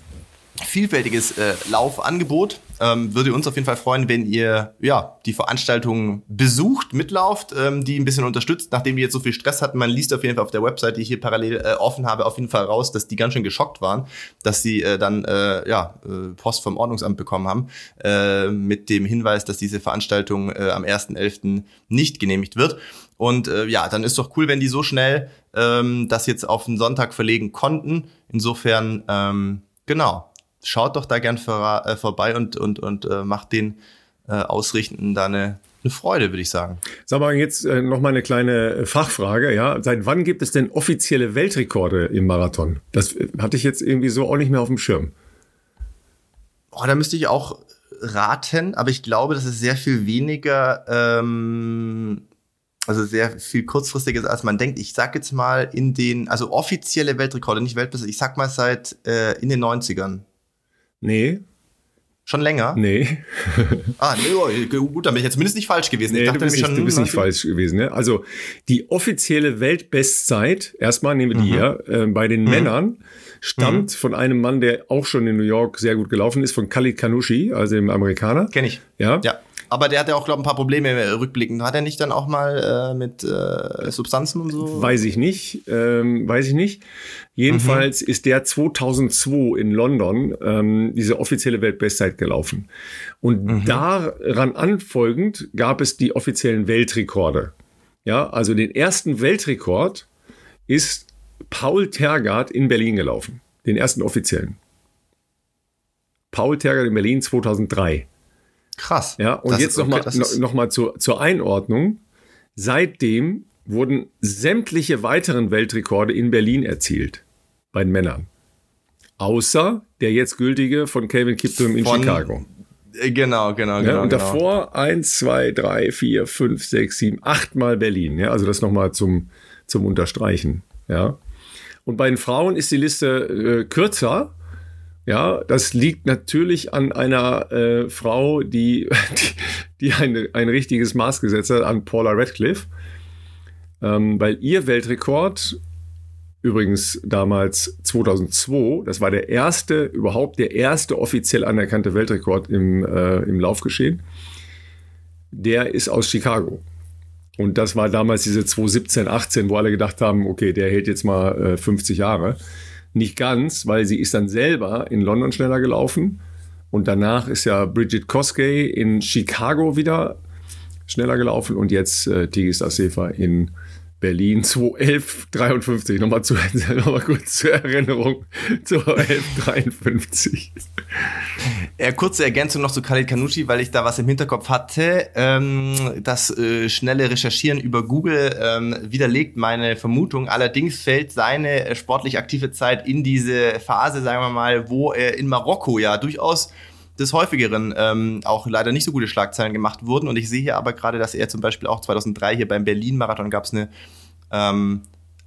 vielfältiges äh, Laufangebot. Ähm, würde uns auf jeden Fall freuen, wenn ihr ja die Veranstaltung besucht, mitlauft, ähm, die ein bisschen unterstützt. Nachdem die jetzt so viel Stress hatten, man liest auf jeden Fall auf der Website, die ich hier parallel äh, offen habe, auf jeden Fall raus, dass die ganz schön geschockt waren, dass sie äh, dann äh, ja äh, Post vom Ordnungsamt bekommen haben äh, mit dem Hinweis, dass diese Veranstaltung äh, am 1.11. nicht genehmigt wird. Und äh, ja, dann ist doch cool, wenn die so schnell ähm, das jetzt auf den Sonntag verlegen konnten. Insofern ähm, genau schaut doch da gern vor, äh, vorbei und, und, und äh, macht den äh, Ausrichtenden da eine, eine Freude, würde ich sagen. Sag mal, jetzt äh, noch mal eine kleine äh, Fachfrage. Ja, seit wann gibt es denn offizielle Weltrekorde im Marathon? Das äh, hatte ich jetzt irgendwie so auch nicht mehr auf dem Schirm. Oh, da müsste ich auch raten, aber ich glaube, das ist sehr viel weniger, ähm, also sehr viel kurzfristiges, als man denkt. Ich sag jetzt mal in den, also offizielle Weltrekorde, nicht Weltbeste, ich sag mal seit äh, in den 90ern. Nee. Schon länger? Nee. ah, nee, oh, gut, dann bin ich jetzt zumindest nicht falsch gewesen. Nee, du bist, nicht, schon, du bist nicht falsch gewesen. Ne? Also die offizielle Weltbestzeit, erstmal nehmen wir die mhm. hier, äh, bei den mhm. Männern stammt mhm. von einem Mann, der auch schon in New York sehr gut gelaufen ist, von Khalid Kanushi, also dem Amerikaner. Kenn ich. Ja. Ja. Aber der hat ja auch, glaube ich, ein paar Probleme äh, rückblickend. Hat er nicht dann auch mal äh, mit äh, Substanzen und so? Weiß ich nicht. Ähm, weiß ich nicht. Jedenfalls mhm. ist der 2002 in London ähm, diese offizielle Weltbestzeit gelaufen. Und mhm. daran anfolgend gab es die offiziellen Weltrekorde. Ja, also den ersten Weltrekord ist Paul Tergard in Berlin gelaufen. Den ersten offiziellen. Paul Tergard in Berlin 2003. Krass. Ja, und das jetzt nochmal okay, noch, noch mal zur, zur Einordnung. Seitdem wurden sämtliche weiteren Weltrekorde in Berlin erzielt. Bei den Männern. Außer der jetzt gültige von Calvin Kiptum in von, Chicago. Äh, genau, genau, genau. Ja, und genau. davor eins, zwei, drei, vier, fünf, sechs, sieben, achtmal Berlin. Ja, also das nochmal zum, zum Unterstreichen. Ja. Und bei den Frauen ist die Liste äh, kürzer, ja, das liegt natürlich an einer äh, Frau, die, die, die eine, ein richtiges Maß gesetzt hat, an Paula Radcliffe. Ähm, weil ihr Weltrekord, übrigens damals 2002, das war der erste, überhaupt der erste offiziell anerkannte Weltrekord im, äh, im Laufgeschehen, der ist aus Chicago. Und das war damals diese 2017, 18, wo alle gedacht haben, okay, der hält jetzt mal äh, 50 Jahre. Nicht ganz, weil sie ist dann selber in London schneller gelaufen. Und danach ist ja Bridget Koskey in Chicago wieder schneller gelaufen und jetzt äh, Tigis Asefa in Berlin 21153. Nochmal, zu, nochmal kurz zur Erinnerung. 21153. Äh, kurze Ergänzung noch zu Khalid Kanushi, weil ich da was im Hinterkopf hatte. Ähm, das äh, schnelle Recherchieren über Google ähm, widerlegt meine Vermutung. Allerdings fällt seine äh, sportlich aktive Zeit in diese Phase, sagen wir mal, wo er in Marokko ja durchaus des häufigeren ähm, auch leider nicht so gute Schlagzeilen gemacht wurden. Und ich sehe hier aber gerade, dass er zum Beispiel auch 2003 hier beim Berlin-Marathon gab es eine, ähm,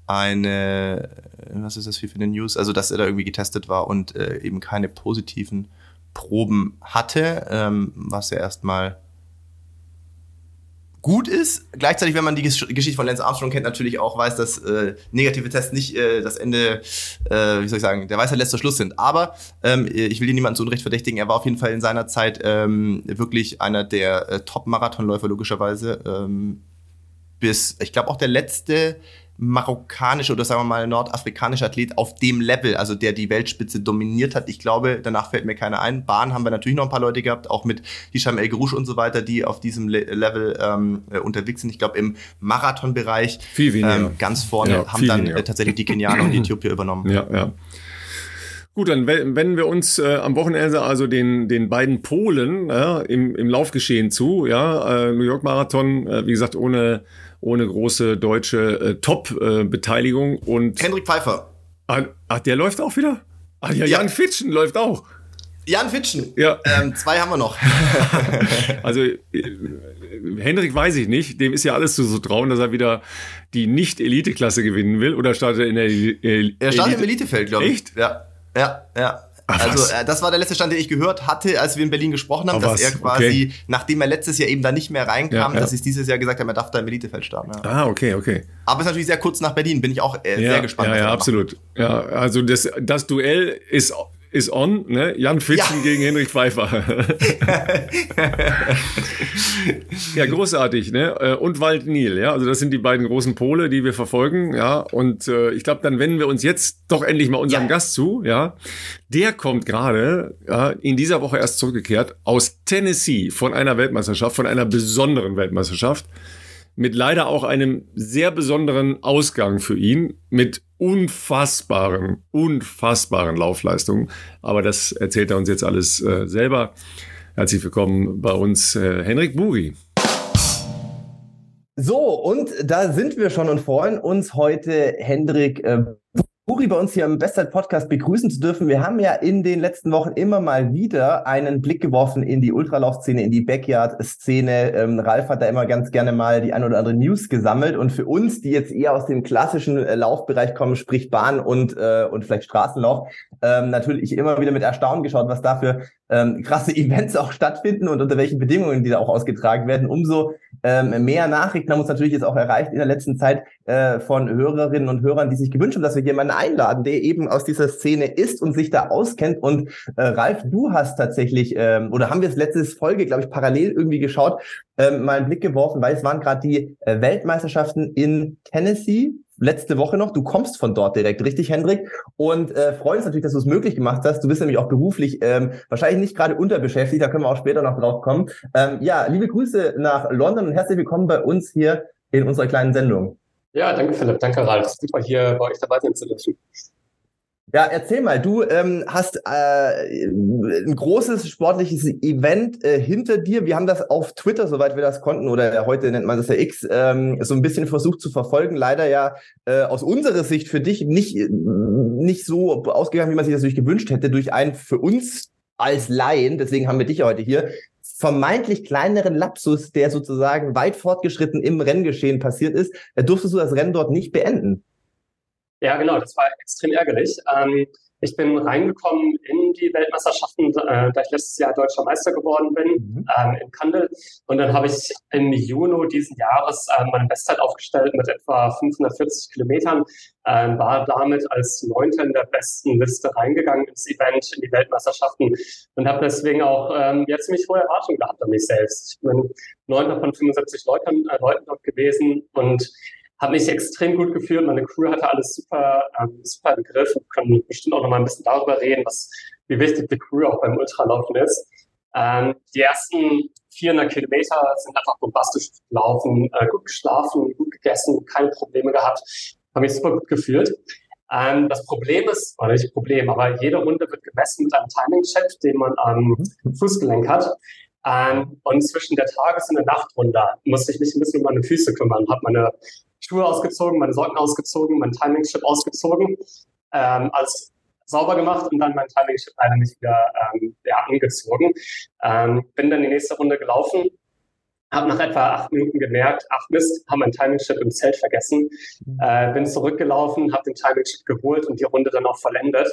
eine, was ist das für eine News? Also, dass er da irgendwie getestet war und äh, eben keine positiven Proben hatte, ähm, was ja erstmal gut ist. Gleichzeitig, wenn man die Geschichte von Lance Armstrong kennt, natürlich auch weiß, dass äh, negative Tests nicht äh, das Ende, äh, wie soll ich sagen, der Weisheit letzter Schluss sind. Aber ähm, ich will hier niemanden zu Unrecht verdächtigen. Er war auf jeden Fall in seiner Zeit ähm, wirklich einer der äh, Top-Marathonläufer, logischerweise. Ähm, bis, ich glaube, auch der letzte marokkanische oder sagen wir mal nordafrikanische Athlet auf dem Level, also der die Weltspitze dominiert hat. Ich glaube, danach fällt mir keiner ein. Bahn haben wir natürlich noch ein paar Leute gehabt, auch mit Hisham El Gerouche und so weiter, die auf diesem Le Level ähm, äh, unterwegs sind. Ich glaube, im Marathonbereich viel weniger. Ähm, ganz vorne ja, haben dann äh, tatsächlich die Kenianer und die Äthiopier übernommen. Ja, ja. Gut, dann wenden wir uns äh, am Wochenende also den, den beiden Polen ja, im, im Laufgeschehen zu. Ja, äh, New York Marathon, äh, wie gesagt, ohne ohne große deutsche äh, Top-Beteiligung. Äh, und Hendrik Pfeiffer. Ah, ach, der läuft auch wieder? Ah, ja, Jan Fitschen läuft auch. Jan Fitschen. Ja. Ähm, zwei haben wir noch. also äh, Hendrik weiß ich nicht. Dem ist ja alles zu so trauen, dass er wieder die Nicht-Elite-Klasse gewinnen will. Oder startet er in der Elite? Er startet im Elitefeld, glaube ich. Echt? Ja. Ja, ja. Ach, also äh, das war der letzte Stand, den ich gehört hatte, als wir in Berlin gesprochen haben, Ach, dass er quasi, okay. nachdem er letztes Jahr eben da nicht mehr reinkam, ja, ja. dass ich dieses Jahr gesagt habe, er darf da im Elitefeld starten. Ja. Ah, okay, okay. Aber es ist natürlich sehr kurz nach Berlin, bin ich auch äh, sehr gespannt. Ja, ja, absolut. Ja, also das, das Duell ist ist on, ne? Jan Fitschen ja. gegen Henrik Pfeiffer. ja, großartig, ne? Äh, und Wald Nil, ja. Also das sind die beiden großen Pole, die wir verfolgen, ja. Und äh, ich glaube, dann wenden wir uns jetzt doch endlich mal unserem ja. Gast zu, ja. Der kommt gerade, ja, in dieser Woche erst zurückgekehrt aus Tennessee von einer Weltmeisterschaft, von einer besonderen Weltmeisterschaft mit leider auch einem sehr besonderen Ausgang für ihn, mit unfassbaren, unfassbaren Laufleistungen. Aber das erzählt er uns jetzt alles äh, selber. Herzlich willkommen bei uns, äh, Henrik Buri. So, und da sind wir schon und freuen uns heute, Hendrik äh, Uri bei uns hier im Bestzeit-Podcast begrüßen zu dürfen. Wir haben ja in den letzten Wochen immer mal wieder einen Blick geworfen in die Ultralaufszene, in die Backyard-Szene. Ähm, Ralf hat da immer ganz gerne mal die ein oder andere News gesammelt. Und für uns, die jetzt eher aus dem klassischen äh, Laufbereich kommen, sprich Bahn und, äh, und vielleicht Straßenlauf, ähm, natürlich immer wieder mit Erstaunen geschaut, was da für ähm, krasse Events auch stattfinden und unter welchen Bedingungen die da auch ausgetragen werden. Umso ähm, mehr Nachrichten haben uns natürlich jetzt auch erreicht in der letzten Zeit äh, von Hörerinnen und Hörern, die sich gewünscht haben, dass wir jemanden einladen, der eben aus dieser Szene ist und sich da auskennt. Und äh, Ralf, du hast tatsächlich, ähm, oder haben wir es letztes Folge, glaube ich, parallel irgendwie geschaut, ähm, mal einen Blick geworfen, weil es waren gerade die äh, Weltmeisterschaften in Tennessee letzte Woche noch. Du kommst von dort direkt, richtig, Hendrik? Und äh, freuen uns natürlich, dass du es möglich gemacht hast. Du bist nämlich auch beruflich ähm, wahrscheinlich nicht gerade unterbeschäftigt, da können wir auch später noch drauf kommen. Ähm, ja, liebe Grüße nach London und herzlich willkommen bei uns hier in unserer kleinen Sendung. Ja, danke Philipp, danke Ralf. Super hier bei euch dabei sein zu dürfen. Ja, erzähl mal, du ähm, hast äh, ein großes sportliches Event äh, hinter dir. Wir haben das auf Twitter, soweit wir das konnten, oder heute nennt man das ja X, ähm, so ein bisschen versucht zu verfolgen. Leider ja äh, aus unserer Sicht für dich nicht, nicht so ausgegangen, wie man sich das natürlich gewünscht hätte, durch einen für uns als Laien, deswegen haben wir dich heute hier, vermeintlich kleineren Lapsus, der sozusagen weit fortgeschritten im Renngeschehen passiert ist, äh, durftest du das Rennen dort nicht beenden. Ja, genau, das war extrem ärgerlich. Ähm, ich bin reingekommen in die Weltmeisterschaften, äh, da ich letztes Jahr deutscher Meister geworden bin, mhm. ähm, in Kandel. Und dann habe ich im Juni diesen Jahres äh, meine Bestzeit aufgestellt mit etwa 540 Kilometern, äh, war damit als Neunter in der besten Liste reingegangen ins Event, in die Weltmeisterschaften und habe deswegen auch ähm, ja, ziemlich hohe Erwartungen gehabt an mich selbst. Ich bin Neunter von 75 Leuten, äh, Leuten dort gewesen und habe mich extrem gut gefühlt. Meine Crew hatte alles super, ähm, super im Griff. Wir können bestimmt auch noch mal ein bisschen darüber reden, was, wie wichtig die Crew auch beim Ultralaufen ist. Ähm, die ersten 400 Kilometer sind einfach bombastisch gelaufen, äh, gut geschlafen, gut gegessen, keine Probleme gehabt, habe mich super gut gefühlt. Ähm, das Problem ist, oder nicht Problem, aber jede Runde wird gemessen mit einem Timing-Check, den man am Fußgelenk hat. Ähm, und zwischen der Tages- und der Nachtrunde musste ich mich ein bisschen um meine Füße kümmern, habe meine Schuhe ausgezogen, meine Socken ausgezogen, mein Timing-Chip ausgezogen, ähm, alles sauber gemacht und dann mein Timing-Chip leider nicht wieder ähm, ja, angezogen. Ähm, bin dann die nächste Runde gelaufen, habe nach etwa acht Minuten gemerkt, ach Mist, habe mein Timing-Chip im Zelt vergessen, mhm. äh, bin zurückgelaufen, habe den Timing-Chip geholt und die Runde dann auch vollendet.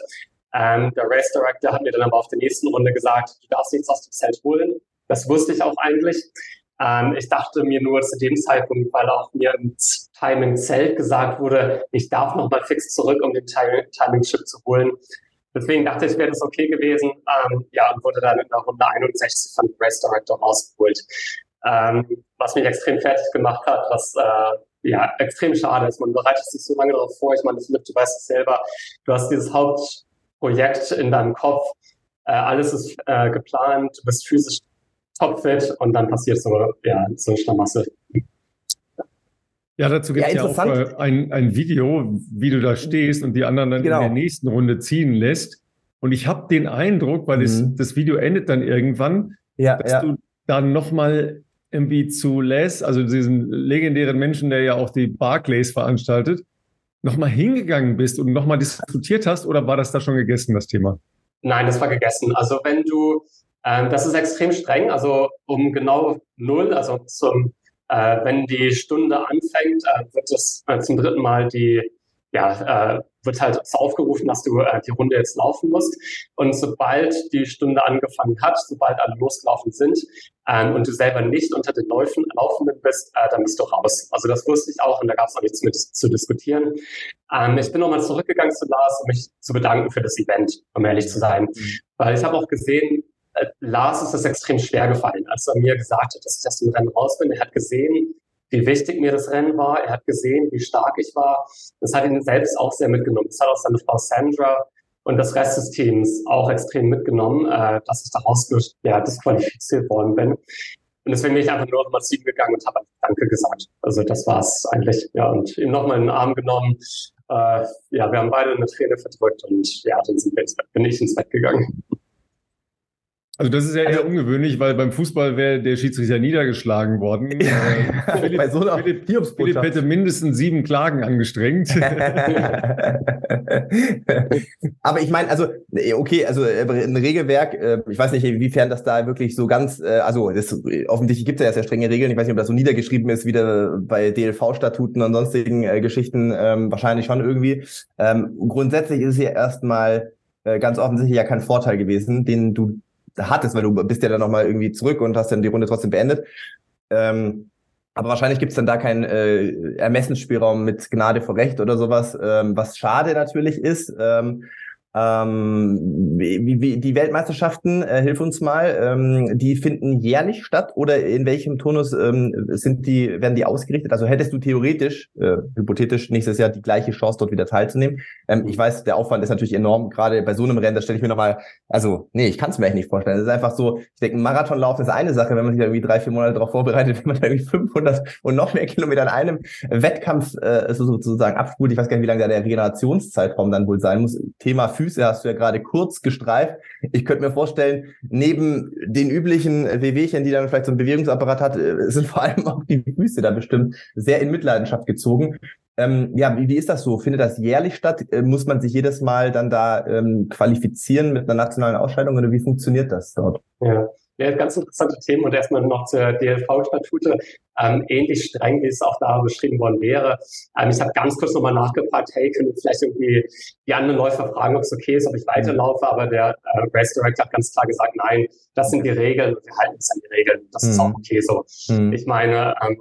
Ähm, der Race Director hat mir dann aber auf der nächsten Runde gesagt, du darfst nichts aus dem Zelt holen. Das wusste ich auch eigentlich. Ähm, ich dachte mir nur zu dem Zeitpunkt, weil auch mir im Timing-Zelt gesagt wurde, ich darf nochmal fix zurück, um den Timing-Chip zu holen. Deswegen dachte ich, wäre das okay gewesen. Ähm, ja, und wurde dann in der Runde 61 von Race Director rausgeholt. Ähm, was mich extrem fertig gemacht hat, was äh, ja extrem schade ist. Man bereitet sich so lange darauf vor. Ich meine, Philipp, du weißt es selber. Du hast dieses Hauptprojekt in deinem Kopf. Äh, alles ist äh, geplant. Du bist physisch topfit und dann passiert so, ja, so ein Schlamassel. Ja, dazu gibt es ja, ja, auch äh, ein, ein Video, wie du da stehst und die anderen dann genau. in der nächsten Runde ziehen lässt. Und ich habe den Eindruck, weil mhm. das, das Video endet dann irgendwann, ja, dass ja. du dann nochmal irgendwie zu Les, also diesen legendären Menschen, der ja auch die Barclays veranstaltet, nochmal hingegangen bist und nochmal diskutiert hast oder war das da schon gegessen, das Thema? Nein, das war gegessen. Also wenn du, ähm, das ist extrem streng, also um genau null, also zum äh, wenn die Stunde anfängt, äh, wird es äh, zum dritten Mal die, ja, äh, wird halt aufgerufen, dass du äh, die Runde jetzt laufen musst. Und sobald die Stunde angefangen hat, sobald alle losgelaufen sind ähm, und du selber nicht unter den Läufen, Laufenden bist, äh, dann bist du raus. Also das wusste ich auch und da gab es auch nichts mit zu diskutieren. Ähm, ich bin nochmal zurückgegangen zu Lars, um mich zu bedanken für das Event, um ehrlich zu sein. Mhm. Weil ich habe auch gesehen, Lars ist das extrem schwer gefallen, als er mir gesagt hat, dass ich aus dem Rennen raus bin. Er hat gesehen, wie wichtig mir das Rennen war. Er hat gesehen, wie stark ich war. Das hat ihn selbst auch sehr mitgenommen. Das hat auch seine Frau Sandra und das Rest des Teams auch extrem mitgenommen, äh, dass ich daraus ja, disqualifiziert worden bin. Und deswegen bin ich einfach nur zu ihm gegangen und habe Danke gesagt. Also das war es eigentlich. Ja, und ihm nochmal in den Arm genommen. Äh, ja, wir haben beide eine Träne verdrückt und ja, dann sind wir ins Bett, bin ich ins Bett gegangen. Also das ist ja also, eher ungewöhnlich, weil beim Fußball wäre der Schiedsrichter niedergeschlagen worden. Ja, äh, Philipp, bei so einer Philipp, Philipp hätte mindestens sieben Klagen angestrengt. Aber ich meine, also okay, also äh, ein Regelwerk, äh, ich weiß nicht, inwiefern das da wirklich so ganz, also das, offensichtlich gibt es ja sehr strenge Regeln. Ich weiß nicht, ob das so niedergeschrieben ist, wieder bei DLV-Statuten und sonstigen äh, Geschichten, ähm, wahrscheinlich schon irgendwie. Ähm, grundsätzlich ist es ja erstmal ganz offensichtlich ja kein Vorteil gewesen, den du hattest, weil du bist ja dann nochmal irgendwie zurück und hast dann die Runde trotzdem beendet. Ähm, aber wahrscheinlich gibt es dann da keinen äh, Ermessensspielraum mit Gnade vor Recht oder sowas, ähm, was schade natürlich ist. Ähm, ähm, wie, wie, die Weltmeisterschaften, äh, hilf uns mal, ähm, die finden jährlich statt oder in welchem Turnus ähm, sind die, werden die ausgerichtet? Also hättest du theoretisch, äh, hypothetisch nächstes Jahr die gleiche Chance, dort wieder teilzunehmen? Ähm, ich weiß, der Aufwand ist natürlich enorm, gerade bei so einem Rennen, da stelle ich mir nochmal, also nee, ich kann es mir echt nicht vorstellen. Es ist einfach so, ich denke, ein Marathonlauf ist eine Sache, wenn man sich irgendwie drei, vier Monate darauf vorbereitet, wenn man da irgendwie 500 und noch mehr Kilometer in einem Wettkampf äh, sozusagen abspult. Ich weiß gar nicht, wie lange da der Regenerationszeitraum dann wohl sein muss. Thema Füße hast du ja gerade kurz gestreift. Ich könnte mir vorstellen, neben den üblichen Wehwehchen, die dann vielleicht so ein Bewegungsapparat hat, äh, sind vor allem auch die Füße da bestimmt sehr in Mitleidenschaft gezogen. Ähm, ja, wie, wie ist das so? Findet das jährlich statt? Äh, muss man sich jedes Mal dann da ähm, qualifizieren mit einer nationalen Ausscheidung oder wie funktioniert das dort? Ja. Ja, ganz interessante Themen und erstmal noch zur DLV-Statute. Ähm, ähnlich streng, wie es auch da beschrieben worden wäre. Ähm, ich habe ganz kurz nochmal nachgefragt, hey, können vielleicht irgendwie die anderen Läufer fragen, ob es okay ist, ob ich weiterlaufe, aber der äh, Race Director hat ganz klar gesagt, nein, das sind die Regeln und wir halten uns an die Regeln. Das mhm. ist auch okay so. Mhm. Ich meine, ähm,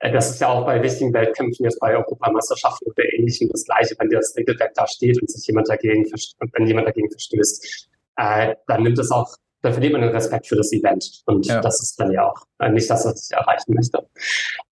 äh, das ist ja auch bei wichtigen Wettkämpfen, jetzt bei Europameisterschaften oder ähnlichem das Gleiche, wenn dir das Regelwerk da steht und sich jemand dagegen, wenn jemand dagegen verstößt, äh, dann nimmt es auch dann verliert man den Respekt für das Event. Und ja. das ist dann ja auch äh, nicht das, was ich erreichen möchte.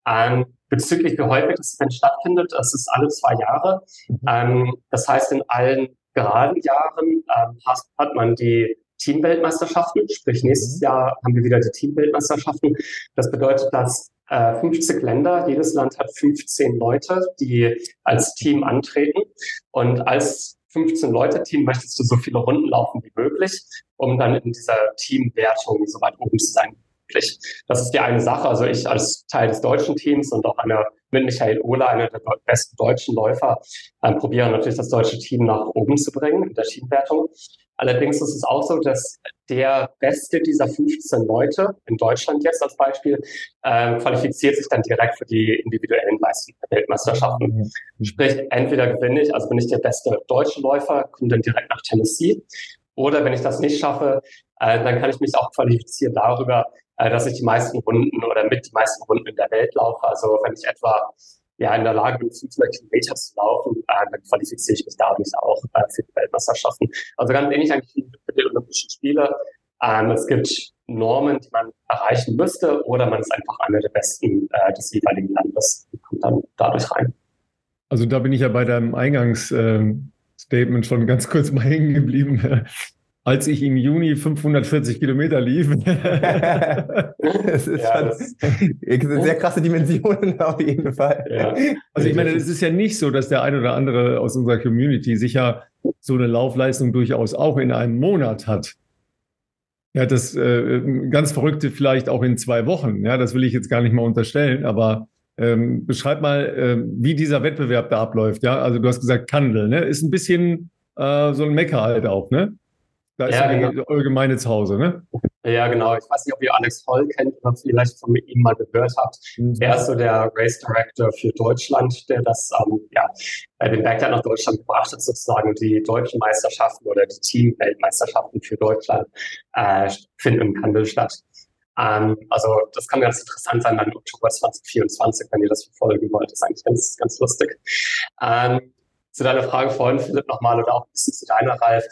Ähm, bezüglich wie häufig das Event stattfindet, es ist alle zwei Jahre. Mhm. Ähm, das heißt, in allen geraden Jahren ähm, hat, man die Teamweltmeisterschaften, sprich nächstes mhm. Jahr haben wir wieder die Teamweltmeisterschaften. Das bedeutet, dass äh, 50 Länder, jedes Land hat 15 Leute, die als Team antreten. Und als 15-Leute-Team möchtest du so viele Runden laufen wie möglich, um dann in dieser Teamwertung so weit oben zu sein möglich. Das ist die eine Sache. Also ich als Teil des deutschen Teams und auch einer mit Michael Ohler, einer der besten deutschen Läufer, ähm, probiere natürlich das deutsche Team nach oben zu bringen in der Teamwertung. Allerdings ist es auch so, dass der Beste dieser 15 Leute in Deutschland jetzt als Beispiel äh, qualifiziert sich dann direkt für die individuellen Weltmeisterschaften. Sprich, entweder gewinne ich, also bin ich der beste deutsche Läufer, komme dann direkt nach Tennessee. Oder wenn ich das nicht schaffe, äh, dann kann ich mich auch qualifizieren darüber, äh, dass ich die meisten Runden oder mit die meisten Runden in der Welt laufe. Also wenn ich etwa ja, in der Lage bin, 500 Kilometer zu laufen, äh, dann qualifiziere ich mich dadurch auch äh, für die Weltmeisterschaften. Also ganz ähnlich eigentlich wie für die Olympischen Spiele. Ähm, es gibt Normen, die man erreichen müsste, oder man ist einfach einer der Besten äh, des jeweiligen Landes und kommt dann dadurch rein. Also da bin ich ja bei deinem Eingangsstatement ähm, schon ganz kurz mal hängen geblieben als ich im Juni 540 Kilometer lief. das ist ja, das sind sehr krasse Dimensionen auf jeden Fall. Ja. Also ich meine, es ist ja nicht so, dass der ein oder andere aus unserer Community sicher so eine Laufleistung durchaus auch in einem Monat hat. Ja, das äh, ganz Verrückte vielleicht auch in zwei Wochen. Ja, das will ich jetzt gar nicht mal unterstellen, aber ähm, beschreib mal, äh, wie dieser Wettbewerb da abläuft. Ja, also du hast gesagt, Kandel, ne? Ist ein bisschen äh, so ein Mecker halt auch, ne? Da ist ja, ja genau. allgemeine zu Hause, ne? Ja, genau. Ich weiß nicht, ob ihr Alex Voll kennt oder vielleicht von ihm mal gehört habt. Mhm. Er ist so der Race Director für Deutschland, der das, ähm, ja, den Berg ja nach Deutschland gebracht hat, sozusagen. Die deutschen Meisterschaften oder die Team-Weltmeisterschaften für Deutschland äh, finden im Kandel statt. Ähm, also das kann ganz interessant sein dann Oktober 2024, wenn ihr das verfolgen wollt. Das ist eigentlich ganz, ganz lustig. Ähm, zu deiner Frage vorhin, Philipp, nochmal oder auch ein bisschen zu deiner, Ralf.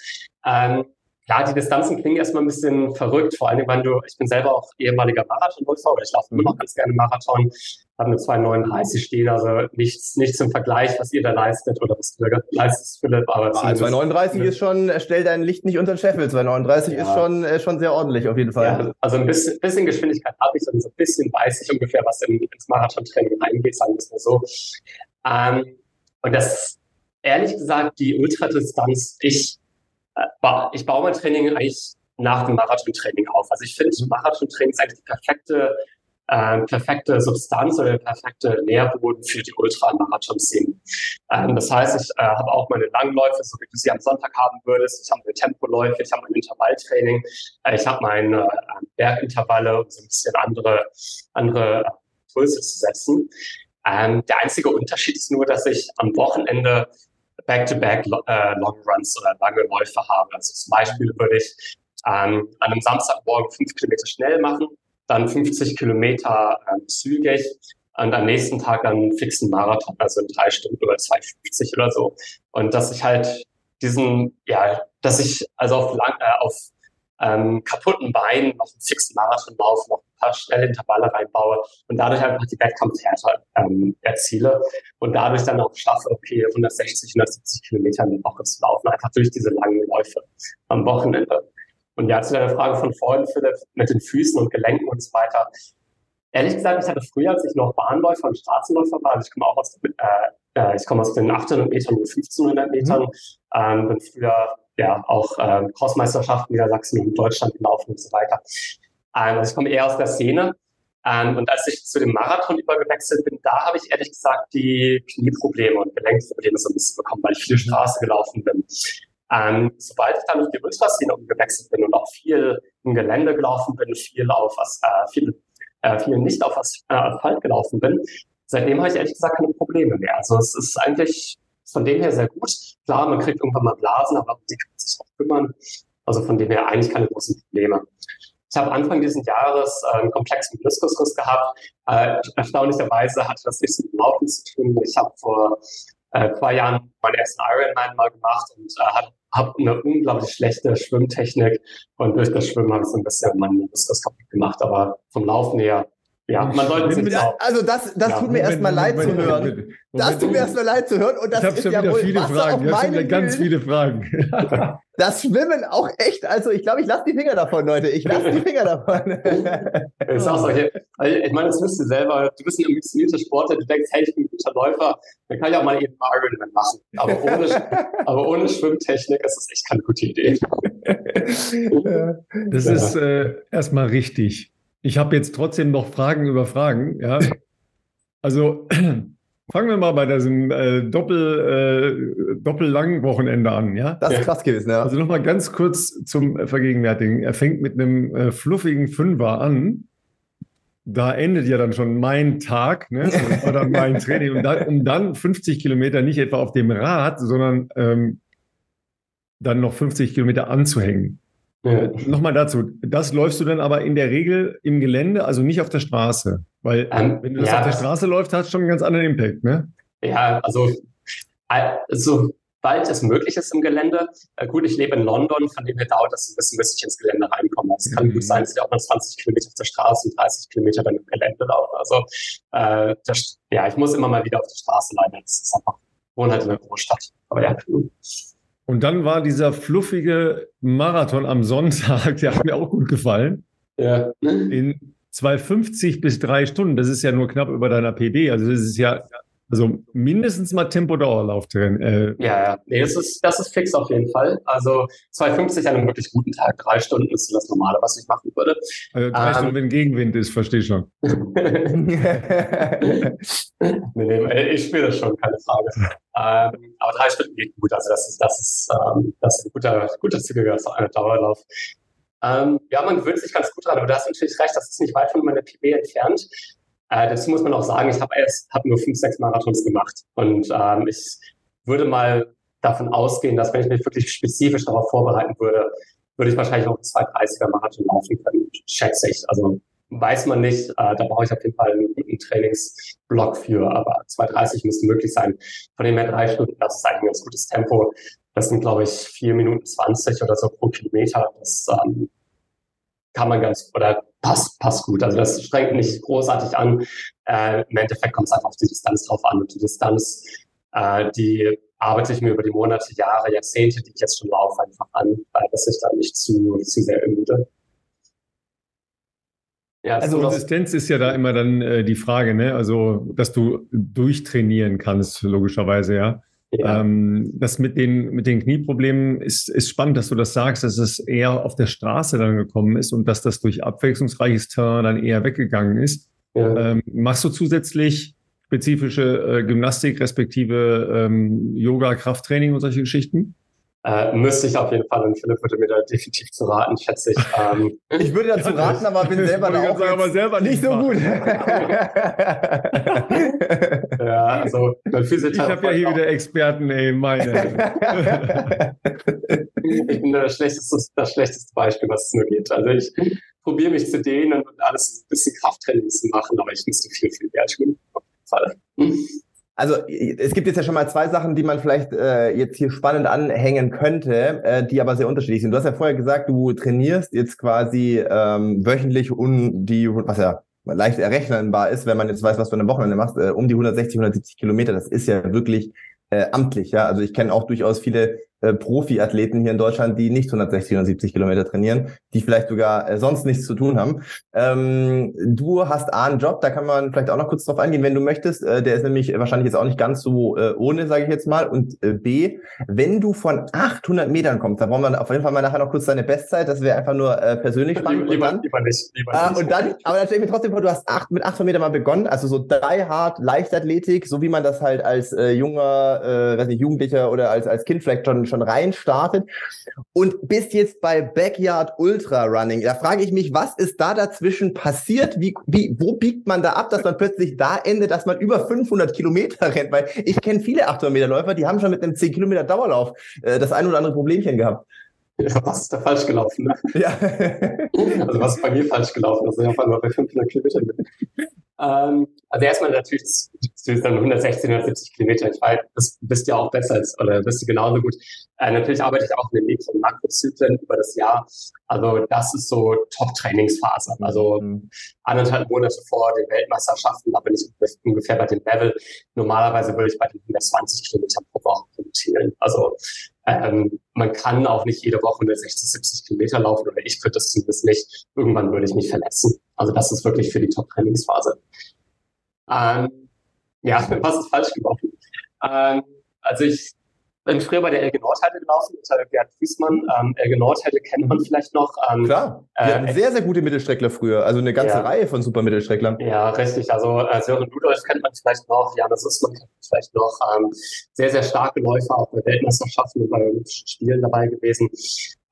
Ähm, ja, die Distanzen klingen erstmal ein bisschen verrückt, vor allem, wenn du, ich bin selber auch ehemaliger Marathonläufer oder ich laufe immer noch ganz gerne Marathon, habe eine 239 stehen, also nichts, nichts im Vergleich, was ihr da leistet oder was du da leistest, Philipp. Aber ah, 239 ist schon, stell dein Licht nicht unter den Scheffel, 239 ja. ist schon, äh, schon sehr ordentlich auf jeden Fall. Ja, also ein bisschen, bisschen Geschwindigkeit habe ich und so ein bisschen weiß ich ungefähr, was in, ins Marathontraining reingeht, sagen wir es mal so. Ähm, und das, ehrlich gesagt, die Ultradistanz, ich ich baue mein Training eigentlich nach dem Marathontraining auf. Also ich finde, Marathontraining ist eigentlich die perfekte, äh, perfekte Substanz oder der perfekte Nährboden für die Ultramarathon-Szene. Ähm, das heißt, ich äh, habe auch meine Langläufe, so wie du sie am Sonntag haben würdest. Ich habe meine Tempoläufe, ich habe mein Intervalltraining, äh, ich habe meine äh, Bergintervalle, um so ein bisschen andere, andere Impulse zu setzen. Ähm, der einzige Unterschied ist nur, dass ich am Wochenende Back-to-Back äh, Long Runs oder lange Läufe habe. Also zum Beispiel würde ich ähm, an einem Samstagmorgen fünf Kilometer schnell machen, dann 50 Kilometer äh, zügig und am nächsten Tag dann einen fixen Marathon, also in drei Stunden oder 2,50 oder so. Und dass ich halt diesen, ja, dass ich also auf, lang, äh, auf ähm, kaputten Beinen noch einen fixen Marathonlauf, noch ein paar schnelle Intervalle reinbaue und dadurch einfach die Wettkampfhärte ähm, erziele und dadurch dann auch schaffe, okay, 160, 170 Kilometer in der Woche zu laufen, einfach durch diese langen Läufe am Wochenende. Und ja, zu deiner Frage von vorhin, Philipp, mit den Füßen und Gelenken und so weiter. Ehrlich gesagt, ich hatte früher, als ich noch Bahnläufer und Straßenläufer war, also ich komme auch aus, äh, äh, ich komme aus den 800 Metern und 1500 Metern, mhm. ähm, bin früher ja auch äh, Crossmeisterschaften Niedersachsen und Deutschland gelaufen und so weiter. Ähm, also ich komme eher aus der Szene. Ähm, und als ich zu dem Marathon übergewechselt bin, da habe ich ehrlich gesagt die Knieprobleme und Gelenkprobleme so ein bisschen bekommen, weil ich viel Straße gelaufen bin. Ähm, sobald ich dann auf die Ultraszene umgewechselt bin und auch viel im Gelände gelaufen bin, viel auf was, äh, viel, äh, viel nicht auf äh, Asphalt gelaufen bin, seitdem habe ich ehrlich gesagt keine Probleme mehr. Also es ist eigentlich von dem her sehr gut. Klar, man kriegt irgendwann mal Blasen, aber die kann sich auch kümmern. Also von dem her eigentlich keine großen Probleme. Ich habe Anfang dieses Jahres äh, einen komplexen Meniskusriss gehabt. Äh, erstaunlicherweise hatte das nichts mit Laufen zu tun. Ich habe vor äh, zwei Jahren meinen ersten Ironman mal gemacht und äh, habe eine unglaublich schlechte Schwimmtechnik und durch das Schwimmen habe ich so ein bisschen meinen Meniskus kaputt gemacht. Aber vom Laufen her ja, man sollte sich auch. Also das, das ja, tut mir erstmal leid Moment, zu hören. Moment, Moment, das tut mir erstmal leid zu hören. Und das ich habe schon ja wieder viele Wasser Fragen. Ich habe schon wieder ganz viele Fragen. Das Schwimmen auch echt. Also ich glaube, ich lasse die Finger davon, Leute. Ich lasse die Finger davon. ist auch so. Ich, ich meine, das wisst ihr selber. Du bist ein ambitionierter Sportler. Du denkst, hey, ich bin ein guter Läufer. Dann kann ich auch mal eben Ironman machen. Aber ohne, aber ohne Schwimmtechnik ist das echt keine gute Idee. Das ist äh, erstmal richtig. Ich habe jetzt trotzdem noch Fragen über Fragen. Ja. Also fangen wir mal bei diesem äh, Doppel, äh, doppellangen Wochenende an. Ja? Das ist krass gewesen, ja. Also nochmal ganz kurz zum Vergegenwärtigen. Er fängt mit einem äh, fluffigen Fünfer an. Da endet ja dann schon mein Tag, ne? oder mein Training. Und dann, um dann 50 Kilometer nicht etwa auf dem Rad, sondern ähm, dann noch 50 Kilometer anzuhängen. Ja. Nochmal dazu, das läufst du dann aber in der Regel im Gelände, also nicht auf der Straße. Weil ähm, wenn du das ja, auf der Straße läuft, hat es schon einen ganz anderen Impact, ne? Ja, also sobald es möglich ist im Gelände. Äh, gut, ich lebe in London, von dem her dauert das ein bisschen, bis ich ins Gelände reinkomme. Es kann mhm. gut sein, dass ich auch mal 20 Kilometer auf der Straße und 30 Kilometer dann im Gelände laufe. Also äh, das, ja, ich muss immer mal wieder auf die Straße leider. Das ist einfach, wohne halt in der Großstadt. Aber ja. Und dann war dieser fluffige Marathon am Sonntag, der hat mir auch gut gefallen. Ja. In 2,50 bis drei Stunden, das ist ja nur knapp über deiner PB. Also das ist ja also mindestens mal Tempo-Dauerlauf drin. Äh. Ja, ja. Nee, das ist, das ist fix auf jeden fall. Also 2,50 an einem wirklich guten Tag. Drei Stunden ist das Normale, was ich machen würde. Also drei ähm, Stunden, wenn Gegenwind ist, verstehe ich schon. nee, nee, ich spiele das schon, keine Frage. ähm, aber drei Stunden geht gut. Also das ist, das ist, ähm, das ist ein guter, guter zügiger Dauerlauf. Ähm, ja, man gewöhnt sich ganz gut dran, aber du hast natürlich recht, das ist nicht weit von meiner PB entfernt. Äh, dazu muss man auch sagen, ich habe erst hab nur fünf, sechs Marathons gemacht. Und ähm, ich würde mal davon ausgehen, dass wenn ich mich wirklich spezifisch darauf vorbereiten würde, würde ich wahrscheinlich auch zwei 30er Marathon laufen können, schätze ich. Also weiß man nicht, äh, da brauche ich auf jeden Fall einen guten Trainingsblock für, aber 2,30 müsste möglich sein. Von dem her drei Stunden, das ist eigentlich ein ganz gutes Tempo. Das sind, glaube ich, vier Minuten 20 oder so pro Kilometer. Das ähm, kann man ganz, oder passt, passt gut. Also das strengt nicht großartig an. Äh, Im Endeffekt kommt es einfach auf die Distanz drauf an. Und die Distanz, äh, die arbeite ich mir über die Monate, Jahre, Jahrzehnte, die ich jetzt schon laufe, einfach an, äh, dass ich dann nicht zu, zu sehr ermüde. Ja, also Konsistenz ist ja da immer dann äh, die Frage, ne? Also, dass du durchtrainieren kannst, logischerweise, ja. Ja. Ähm, das mit den, mit den Knieproblemen ist, ist spannend, dass du das sagst, dass es eher auf der Straße dann gekommen ist und dass das durch abwechslungsreiches Terrain dann eher weggegangen ist. Ja. Ähm, machst du zusätzlich spezifische äh, Gymnastik respektive ähm, Yoga, Krafttraining und solche Geschichten? Äh, müsste ich auf jeden Fall und Philipp würde mir da definitiv zu raten, schätze ich. Ähm, ich würde dazu raten, aber bin selber da auch sagen, aber selber nicht so gut. ja, also mein Ich habe ja hier wieder Experten, ey, meine. ich bin das schlechteste, das schlechteste Beispiel, was es nur geht. Also ich probiere mich zu dehnen und alles ein bisschen Krafttraining zu machen, aber ich müsste viel, viel mehr tun. Auf jeden Fall. Also es gibt jetzt ja schon mal zwei Sachen, die man vielleicht äh, jetzt hier spannend anhängen könnte, äh, die aber sehr unterschiedlich sind. Du hast ja vorher gesagt, du trainierst jetzt quasi ähm, wöchentlich um die, was ja leicht errechnenbar ist, wenn man jetzt weiß, was du an einem Wochenende machst, äh, um die 160, 170 Kilometer. Das ist ja wirklich äh, amtlich. Ja, also ich kenne auch durchaus viele äh, Profiathleten hier in Deutschland, die nicht 160, 170 Kilometer trainieren, die vielleicht sogar äh, sonst nichts zu tun haben. Ähm, du hast A einen Job, da kann man vielleicht auch noch kurz drauf eingehen, wenn du möchtest. Äh, der ist nämlich wahrscheinlich jetzt auch nicht ganz so äh, ohne, sage ich jetzt mal. Und äh, B, wenn du von 800 Metern kommst, da wollen wir auf jeden Fall mal nachher noch kurz deine Bestzeit, das wäre einfach nur äh, persönlich spannend. Lieber, dann, lieber nicht. Lieber ah, nicht. Und dann, aber dann stelle ich mir trotzdem vor, du hast acht, mit 800 Metern mal begonnen, also so die hard Leichtathletik, so wie man das halt als äh, junger, äh, weiß nicht, Jugendlicher oder als, als Kind vielleicht schon, schon rein startet und bist jetzt bei Backyard Ultra Running. Da frage ich mich, was ist da dazwischen passiert? Wie, wie, wo biegt man da ab, dass man plötzlich da endet, dass man über 500 Kilometer rennt? Weil ich kenne viele 800 Meter Läufer, die haben schon mit einem 10 Kilometer Dauerlauf äh, das ein oder andere Problemchen gehabt. Ja, was ist da falsch gelaufen? Ne? Ja. also was ist bei mir falsch gelaufen? Also ich auf einmal bei 500 Kilometern ähm, also erstmal natürlich zu dann 160, 170 Kilometer. Ich weiß, das bist ja auch besser als, oder bist du genauso gut. Äh, natürlich arbeite ich auch in den Mikro- und Makrozyklen über das Jahr. Also das ist so Top-Trainingsphase. Also mhm. anderthalb Monate vor den Weltmeisterschaften, da bin ich ungefähr bei dem Level. Normalerweise würde ich bei den 120 Kilometern pro Woche kommentieren. Also ähm, man kann auch nicht jede Woche 160, 70 Kilometer laufen oder ich könnte das zumindest nicht. Irgendwann würde ich mich verletzen. Also das ist wirklich für die Top-Trainingsphase. Ähm, ja, was ist falsch gelaufen? Ähm, also ich bin früher bei der Elge Nordheide gelaufen, unter Gerd Fußmann. Ähm, Elge Nordheide kennt man vielleicht noch. Ähm, Klar, wir äh, hatten sehr, sehr gute Mittelstreckler früher, also eine ganze ja, Reihe von super Mittelstrecklern. Ja, richtig. Also äh, Sören Ludolf kennt man vielleicht noch, Jana Sussmann kennt man vielleicht noch. Ähm, sehr, sehr starke Läufer, auch bei Weltmeisterschaften und bei Spielen dabei gewesen.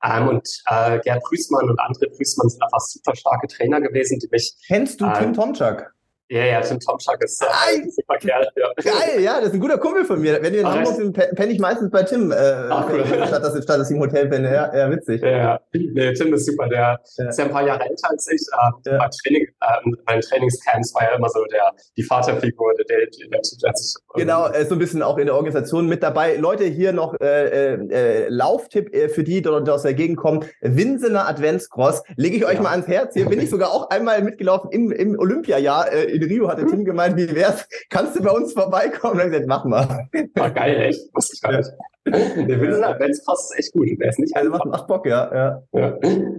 Ähm, und äh, Gerd Prüßmann und andere Prüßmann sind einfach super starke Trainer gewesen, die mich. Kennst du Tim ähm, Tomczak? Ja, ja, Tim Tomczak ist äh, super Kerl. Ja. Geil, ja, das ist ein guter Kumpel von mir. Wenn wir in Ach, Hamburg sind, penne ich meistens bei Tim, äh, Ach, cool. statt, dass, statt dass ich im Hotel bin. Ja, ja witzig. Ja, ja. Nee, Tim ist super. Der ja. ist ja ein paar Jahre älter als ich. Äh, ja. bei, Training, äh, bei den Trainingscamps war er immer so der, die Vaterfigur, der, der, der, der Genau, äh, so ein bisschen auch in der Organisation mit dabei. Leute, hier noch äh, äh, Lauftipp äh, für die, die aus der Gegend kommen. Winsener Adventscross. Lege ich euch mal ans Herz. Hier bin ich sogar auch einmal mitgelaufen im, im Olympiajahr äh, in Rio, hatte Tim gemeint, wie wär's? Kannst du bei uns vorbeikommen? Und dann gesagt, mach mal. War geil, echt. Wusste ich gar nicht. Der Winsener Adventscross ist echt gut. Der ist nicht also macht, macht Bock, ja. ja. ja.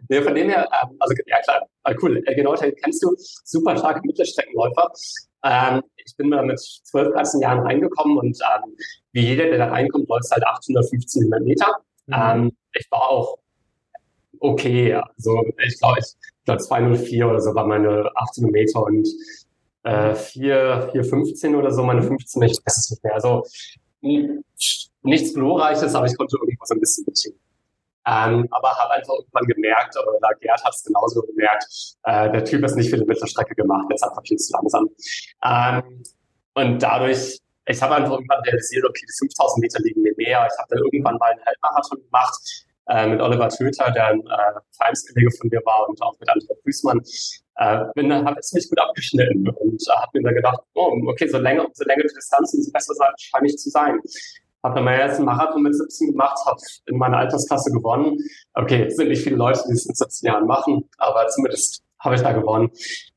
Nee, von dem her, ähm, also ja klar, ah, cool. Äh, genau, kennst du super starke Mittelstreckenläufer. Ähm, ich bin da mit 12, 13 Jahren reingekommen und ähm, wie jeder, der da reinkommt, läuft halt 815 Meter. Mhm. Ähm, ich war auch okay. Also ich glaube, ich glaube 204 oder so war meine 18 Meter und äh, 4, 415 oder so, meine 15, ich weiß es nicht mehr. Also nichts glorreiches, aber ich konnte irgendwo so ein bisschen mitziehen. Ähm, aber habe einfach irgendwann gemerkt, oder Gerd hat es genauso gemerkt, äh, der Typ ist nicht für die Mittelstrecke gemacht, der ist einfach viel zu langsam. Ähm, und dadurch, ich habe einfach irgendwann realisiert, okay, die 5000 Meter liegen mir mehr. Ich habe dann irgendwann mal einen Halbmarathon gemacht äh, mit Oliver Töter, der ein äh, Vereinskollege von mir war und auch mit André Grüßmann. Äh, bin dann habe ziemlich gut abgeschnitten und äh, habe mir dann gedacht, oh, okay, so länger, so längere Distanzen, so besser scheine ich zu sein. Habe dann meinen ersten Marathon mit 17 gemacht, habe in meiner Altersklasse gewonnen. Okay, es sind nicht viele Leute, die es in 17 Jahren machen, aber zumindest habe ich da gewonnen.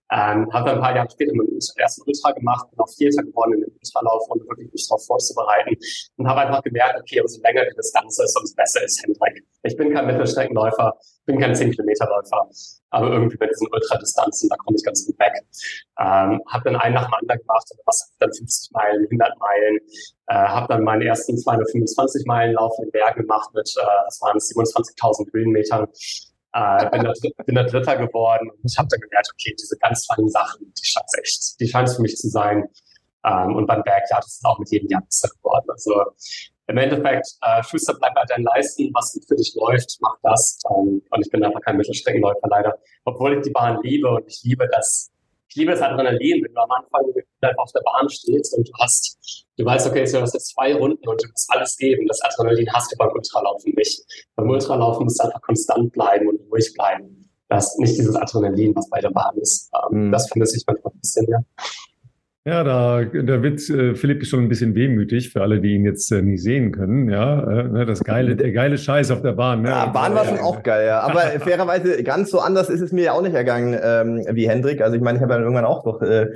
Ähm, habe dann ein paar Jahre später meinen ersten Ultra gemacht, bin auch Vierter geworden in dem Ultralauf, ohne wirklich mich darauf vorzubereiten. Und habe einfach gemerkt, okay, umso länger die Distanz ist, umso besser ist Hendrik. Ich bin kein Mittelstreckenläufer, bin kein 10-Kilometerläufer, aber irgendwie bei diesen Ultradistanzen, da komme ich ganz gut weg. Ähm, habe dann einen nach dem anderen gemacht, was dann 50 Meilen, 100 Meilen, äh, habe dann meinen ersten 225 Meilen Lauf in Bergen gemacht mit, äh, das waren 27.000 Höhenmetern. Äh, bin, da, bin da Dritter geworden und ich habe dann gemerkt, okay, diese ganz kleinen Sachen, die scheint echt, die scheint für mich zu sein. Ähm, und beim Berg, ja, das ist auch mit jedem Jahr besser geworden. Also im Endeffekt, äh, Schuster, bleib bei deinen Leisten, was gut für dich läuft, mach das. Ähm, und ich bin einfach kein Mittelstreckenläufer leider, obwohl ich die Bahn liebe und ich liebe das ich liebe das Adrenalin, wenn du am Anfang auf der Bahn stehst und du hast, du weißt, okay, du hast jetzt zwei Runden und du musst alles geben. Das Adrenalin hast du beim Ultralaufen nicht. Beim Ultralaufen musst du einfach konstant bleiben und ruhig bleiben. Das ist nicht dieses Adrenalin, was bei der Bahn ist. Mhm. Das vermisse ich manchmal ein bisschen, ja. Ja, da, da wird äh, Philipp schon ein bisschen wehmütig für alle, die ihn jetzt äh, nicht sehen können. Ja, äh, ne, das geile, der geile Scheiß auf der Bahn. Ne? Ja, Bahn war schon auch geil, ja. Aber fairerweise ganz so anders ist es mir ja auch nicht ergangen ähm, wie Hendrik. Also ich meine, ich habe ja irgendwann auch doch äh,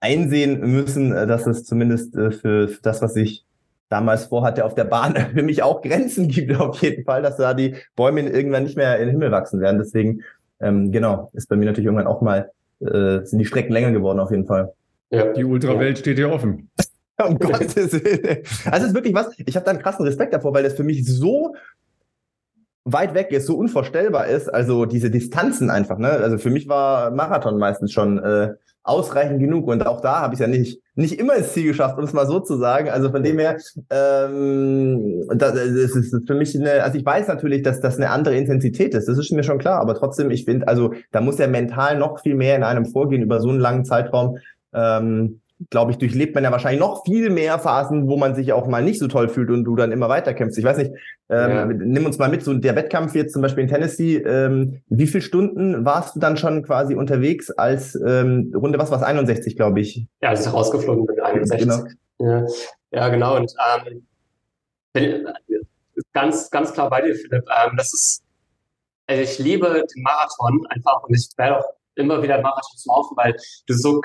einsehen müssen, äh, dass es zumindest äh, für, für das, was ich damals vorhatte auf der Bahn, für mich auch Grenzen gibt auf jeden Fall, dass da die Bäume irgendwann nicht mehr in den Himmel wachsen werden. Deswegen, ähm, genau, ist bei mir natürlich irgendwann auch mal, äh, sind die Strecken länger geworden auf jeden Fall. Ja. Die Ultrawelt ja. steht dir offen. um Gottes Willen. Also es ist wirklich was, ich habe da einen krassen Respekt davor, weil das für mich so weit weg ist, so unvorstellbar ist. Also diese Distanzen einfach, ne? Also für mich war Marathon meistens schon äh, ausreichend genug. Und auch da habe ich ja nicht, nicht immer ins Ziel geschafft, um es mal so zu sagen. Also von dem her, ähm, das, das ist für mich eine, also ich weiß natürlich, dass das eine andere Intensität ist. Das ist mir schon klar. Aber trotzdem, ich finde, also da muss ja mental noch viel mehr in einem vorgehen über so einen langen Zeitraum, ähm, glaube ich, durchlebt man ja wahrscheinlich noch viel mehr Phasen, wo man sich auch mal nicht so toll fühlt und du dann immer weiter kämpfst. Ich weiß nicht, ähm, ja. nimm uns mal mit, so der Wettkampf jetzt zum Beispiel in Tennessee, ähm, wie viele Stunden warst du dann schon quasi unterwegs als ähm, Runde, was war es, 61, glaube ich? Ja, als ich rausgeflogen bin, 61. Genau. Ja. ja, genau. Und ähm, bin, ganz, ganz klar bei dir, Philipp. Ähm, das ist, also ich liebe den Marathon einfach und ich werde auch immer wieder Marathon zu laufen, weil du so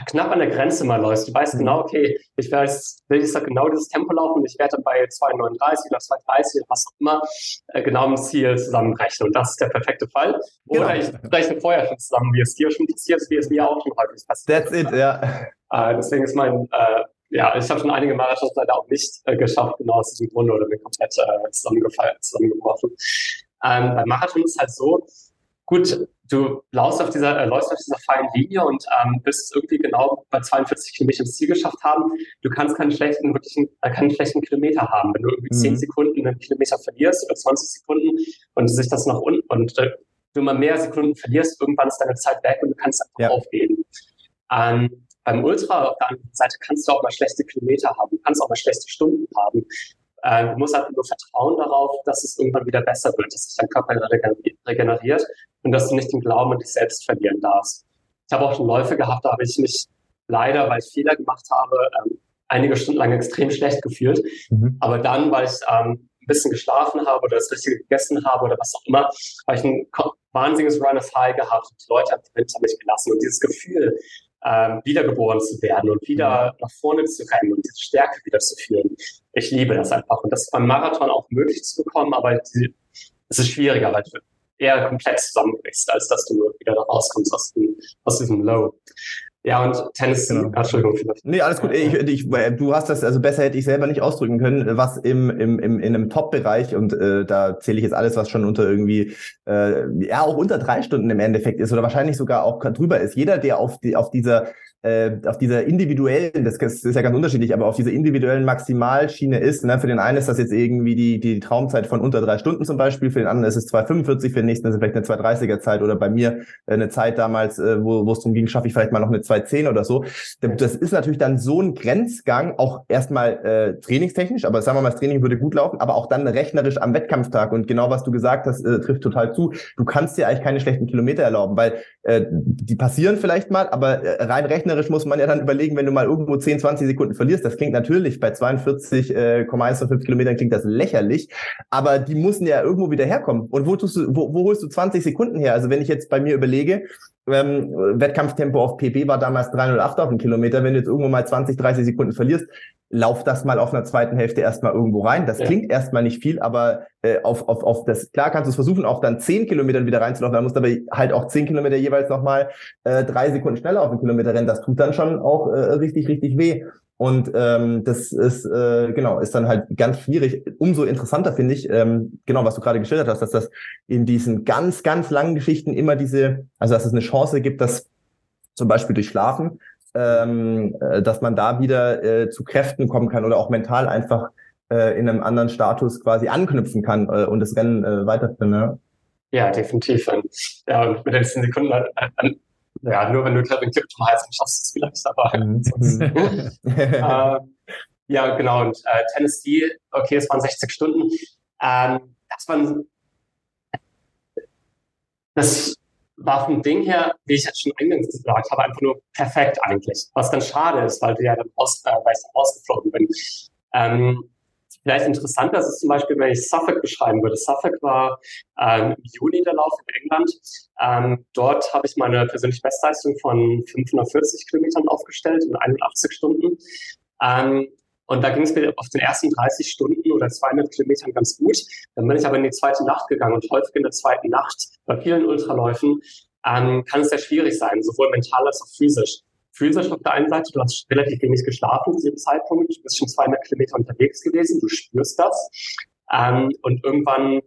knapp an der Grenze mal läufst. Du weißt mhm. genau, okay, ich weiß, will ich sag genau dieses Tempo laufen und ich werde dann bei 2,39 oder 2,30 oder was auch immer äh, genau im Ziel zusammenrechnen. Und das ist der perfekte Fall. Oder genau. ich rechne vorher schon zusammen, wie es dir schon passiert ist, wie es mir auch schon häufig passiert That's it, ja. Äh, deswegen ist mein, äh, ja, ich habe schon einige Marathons leider auch nicht äh, geschafft, genau aus diesem Grunde oder bin komplett äh, zusammengefallen, zusammengebrochen. Ähm, beim Marathon ist halt so, gut, du läufst auf dieser, äh, läufst auf dieser feinen Linie und ähm, bist irgendwie genau bei 42 Kilometern ins Ziel geschafft haben. Du kannst keinen schlechten, wirklichen, äh, keinen schlechten Kilometer haben. Wenn du irgendwie mhm. 10 Sekunden einen Kilometer verlierst oder 20 Sekunden und sich das nach unten und äh, du immer mehr Sekunden verlierst, irgendwann ist deine Zeit weg und du kannst einfach ja. aufgeben. Ähm, beim Ultra auf der anderen Seite kannst du auch mal schlechte Kilometer haben, du kannst auch mal schlechte Stunden haben. Äh, du musst halt nur vertrauen darauf, dass es irgendwann wieder besser wird, dass sich dein Körper regeneriert und dass du nicht den Glauben an dich selbst verlieren darfst. Ich habe auch schon Läufe gehabt, da habe ich mich leider, weil ich Fehler gemacht habe, ähm, einige Stunden lang extrem schlecht gefühlt. Mhm. Aber dann, weil ich ähm, ein bisschen geschlafen habe oder das Richtige gegessen habe oder was auch immer, habe ich ein wahnsinniges Run of High gehabt und die Leute haben mich gelassen. Und dieses Gefühl, ähm, wiedergeboren zu werden und wieder mhm. nach vorne zu rennen und diese Stärke wieder zu fühlen. Ich liebe das einfach. Und das ist beim Marathon auch möglich zu bekommen, aber es ist schwieriger, weil du eher komplett zusammenbrichst, als dass du wieder da rauskommst aus, dem, aus diesem Low. Ja, und Tennis, genau. Entschuldigung. Vielleicht. Nee, alles gut. Ich, ich, du hast das, also besser hätte ich selber nicht ausdrücken können, was im, im, im, in einem Top-Bereich, und äh, da zähle ich jetzt alles, was schon unter irgendwie, äh, ja, auch unter drei Stunden im Endeffekt ist oder wahrscheinlich sogar auch drüber ist. Jeder, der auf, die, auf dieser äh, auf dieser individuellen, das ist ja ganz unterschiedlich, aber auf dieser individuellen Maximalschiene ist. Ne? Für den einen ist das jetzt irgendwie die, die Traumzeit von unter drei Stunden zum Beispiel, für den anderen ist es 2,45, für den nächsten ist es vielleicht eine 2,30er Zeit oder bei mir äh, eine Zeit damals, äh, wo, wo es darum ging, schaffe ich vielleicht mal noch eine 2,10 oder so. Das ist natürlich dann so ein Grenzgang, auch erstmal äh, trainingstechnisch, aber sagen wir mal, das Training würde gut laufen, aber auch dann rechnerisch am Wettkampftag. Und genau was du gesagt hast, äh, trifft total zu. Du kannst dir eigentlich keine schlechten Kilometer erlauben, weil äh, die passieren vielleicht mal, aber äh, rein rechnerisch muss man ja dann überlegen, wenn du mal irgendwo 10, 20 Sekunden verlierst, das klingt natürlich bei 42,15 äh, Kilometern klingt das lächerlich, aber die müssen ja irgendwo wieder herkommen. Und wo tust du, wo, wo holst du 20 Sekunden her? Also wenn ich jetzt bei mir überlege, ähm, Wettkampftempo auf PB war damals 308 auf den Kilometer. Wenn du jetzt irgendwo mal 20, 30 Sekunden verlierst, lauf das mal auf einer zweiten Hälfte erstmal irgendwo rein. Das ja. klingt erstmal nicht viel, aber äh, auf, auf, auf das, klar kannst du es versuchen, auch dann 10 Kilometern wieder reinzulaufen. Da musst du aber halt auch 10 Kilometer jeweils nochmal äh, drei Sekunden schneller auf den Kilometer rennen. Das tut dann schon auch äh, richtig, richtig weh. Und ähm, das ist äh, genau ist dann halt ganz schwierig. Umso interessanter finde ich ähm, genau, was du gerade geschildert hast, dass das in diesen ganz ganz langen Geschichten immer diese, also dass es eine Chance gibt, dass zum Beispiel durch Schlafen, ähm, äh, dass man da wieder äh, zu Kräften kommen kann oder auch mental einfach äh, in einem anderen Status quasi anknüpfen kann äh, und das Rennen äh, weiterführen. Ne? Ja, definitiv. Ja, und mit den 10 Sekunden an, an ja, nur wenn du Kevin Kipp zum Hals schaffst du es vielleicht, aber mhm. ähm, ja, genau. Und äh, Tennessee, okay, es waren 60 Stunden. Ähm, das waren das war vom Ding her, wie ich jetzt schon eingangs gesagt habe, einfach nur perfekt eigentlich. Was dann schade ist, weil du ja dann aus, äh, weil ich dann ausgeflogen bin. Ähm, Vielleicht interessanter ist es zum Beispiel, wenn ich Suffolk beschreiben würde. Suffolk war ähm, im Juni der Lauf in England. Ähm, dort habe ich meine persönliche Bestleistung von 540 Kilometern aufgestellt in 81 Stunden. Ähm, und da ging es mir auf den ersten 30 Stunden oder 200 Kilometern ganz gut. Dann bin ich aber in die zweite Nacht gegangen und häufig in der zweiten Nacht bei vielen Ultraläufen ähm, kann es sehr schwierig sein, sowohl mental als auch physisch physisch auf der einen Seite, du hast relativ wenig geschlafen zu dem Zeitpunkt, du bist schon 200 Kilometer unterwegs gewesen, du spürst das. Ähm, und irgendwann,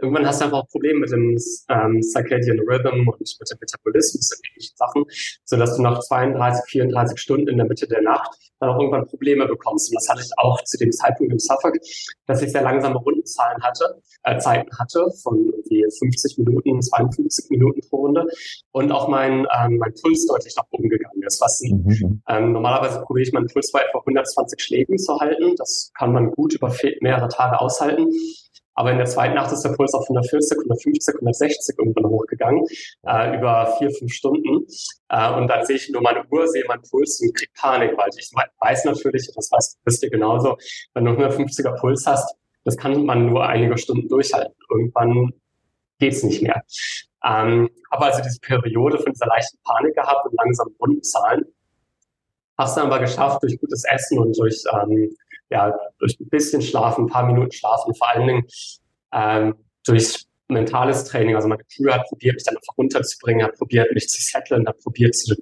irgendwann hast du einfach auch Probleme mit dem ähm, Circadian Rhythm und mit dem Metabolismus und ähnlichen Sachen, sodass du nach 32, 34 Stunden in der Mitte der Nacht dann auch irgendwann Probleme bekommst. Und das hatte ich auch zu dem Zeitpunkt im Suffolk, dass ich sehr langsame Rundenzahlen hatte, äh, Zeiten hatte von irgendwie 50 Minuten, 52 Minuten pro Runde und auch mein, ähm, mein Puls deutlich nach oben gegangen ist. Was mhm. ähm, normalerweise probiere ich meinen Puls bei etwa 120 Schlägen zu halten. Das kann man gut über mehrere Tage aushalten. Aber in der zweiten Nacht ist der Puls auf 140, 150, 160 irgendwann hochgegangen, äh, über vier, fünf Stunden. Äh, und dann sehe ich nur meine Uhr, sehe meinen Puls und kriege Panik, weil ich weiß natürlich, das wisst ihr genauso, wenn du 150er Puls hast, das kann man nur einige Stunden durchhalten. Irgendwann geht's nicht mehr. Ähm, habe also diese Periode von dieser leichten Panik gehabt und langsam Rundenzahlen. Hab's dann aber geschafft durch gutes Essen und durch ähm, ja, durch ein bisschen Schlafen, ein paar Minuten Schlafen, vor allen Dingen ähm, durch mentales Training. Also meine Crew hat probiert, mich dann einfach runterzubringen, hat probiert, mich zu settlen, hat probiert, zu,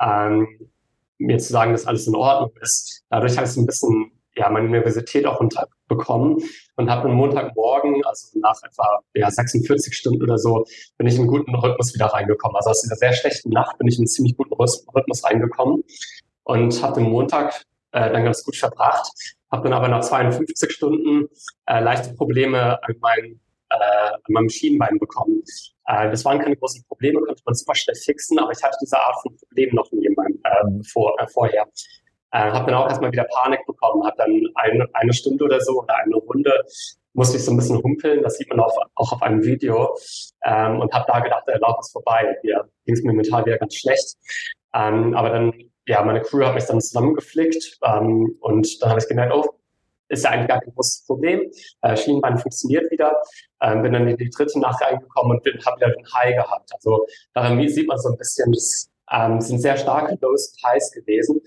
ähm, mir zu sagen, dass alles in Ordnung ist. Dadurch habe ich ein bisschen ja, meine Universität auch runterbekommen und habe am Montagmorgen, also nach etwa ja, 46 Stunden oder so, bin ich in einen guten Rhythmus wieder reingekommen. Also aus dieser sehr schlechten Nacht bin ich in einen ziemlich guten Rhythmus reingekommen und habe den Montag äh, dann ganz gut verbracht habe dann aber nach 52 Stunden äh, leichte Probleme an meinen äh, an meinem Schienenbein bekommen. Äh, das waren keine großen Probleme, konnte man super schnell fixen, aber ich hatte diese Art von Problem noch nie in meinem, äh, vor, äh, vorher. Äh, habe dann auch erstmal wieder Panik bekommen, habe dann eine, eine Stunde oder so oder eine Runde musste ich so ein bisschen humpeln, das sieht man auch, auch auf einem Video ähm, und habe da gedacht, der Lauf ist vorbei. Hier ging es mir mental wieder ganz schlecht. Ähm, aber dann, ja, meine Crew hat mich dann zusammengeflickt ähm, und dann habe ich gemerkt, oh, ist ja eigentlich gar kein großes Problem. Äh, Schienenbein funktioniert wieder. Ähm, bin dann in die dritte Nacht reingekommen und habe wieder den High gehabt. Also daran sieht man so ein bisschen, das ähm, sind sehr starke Lows und Highs gewesen.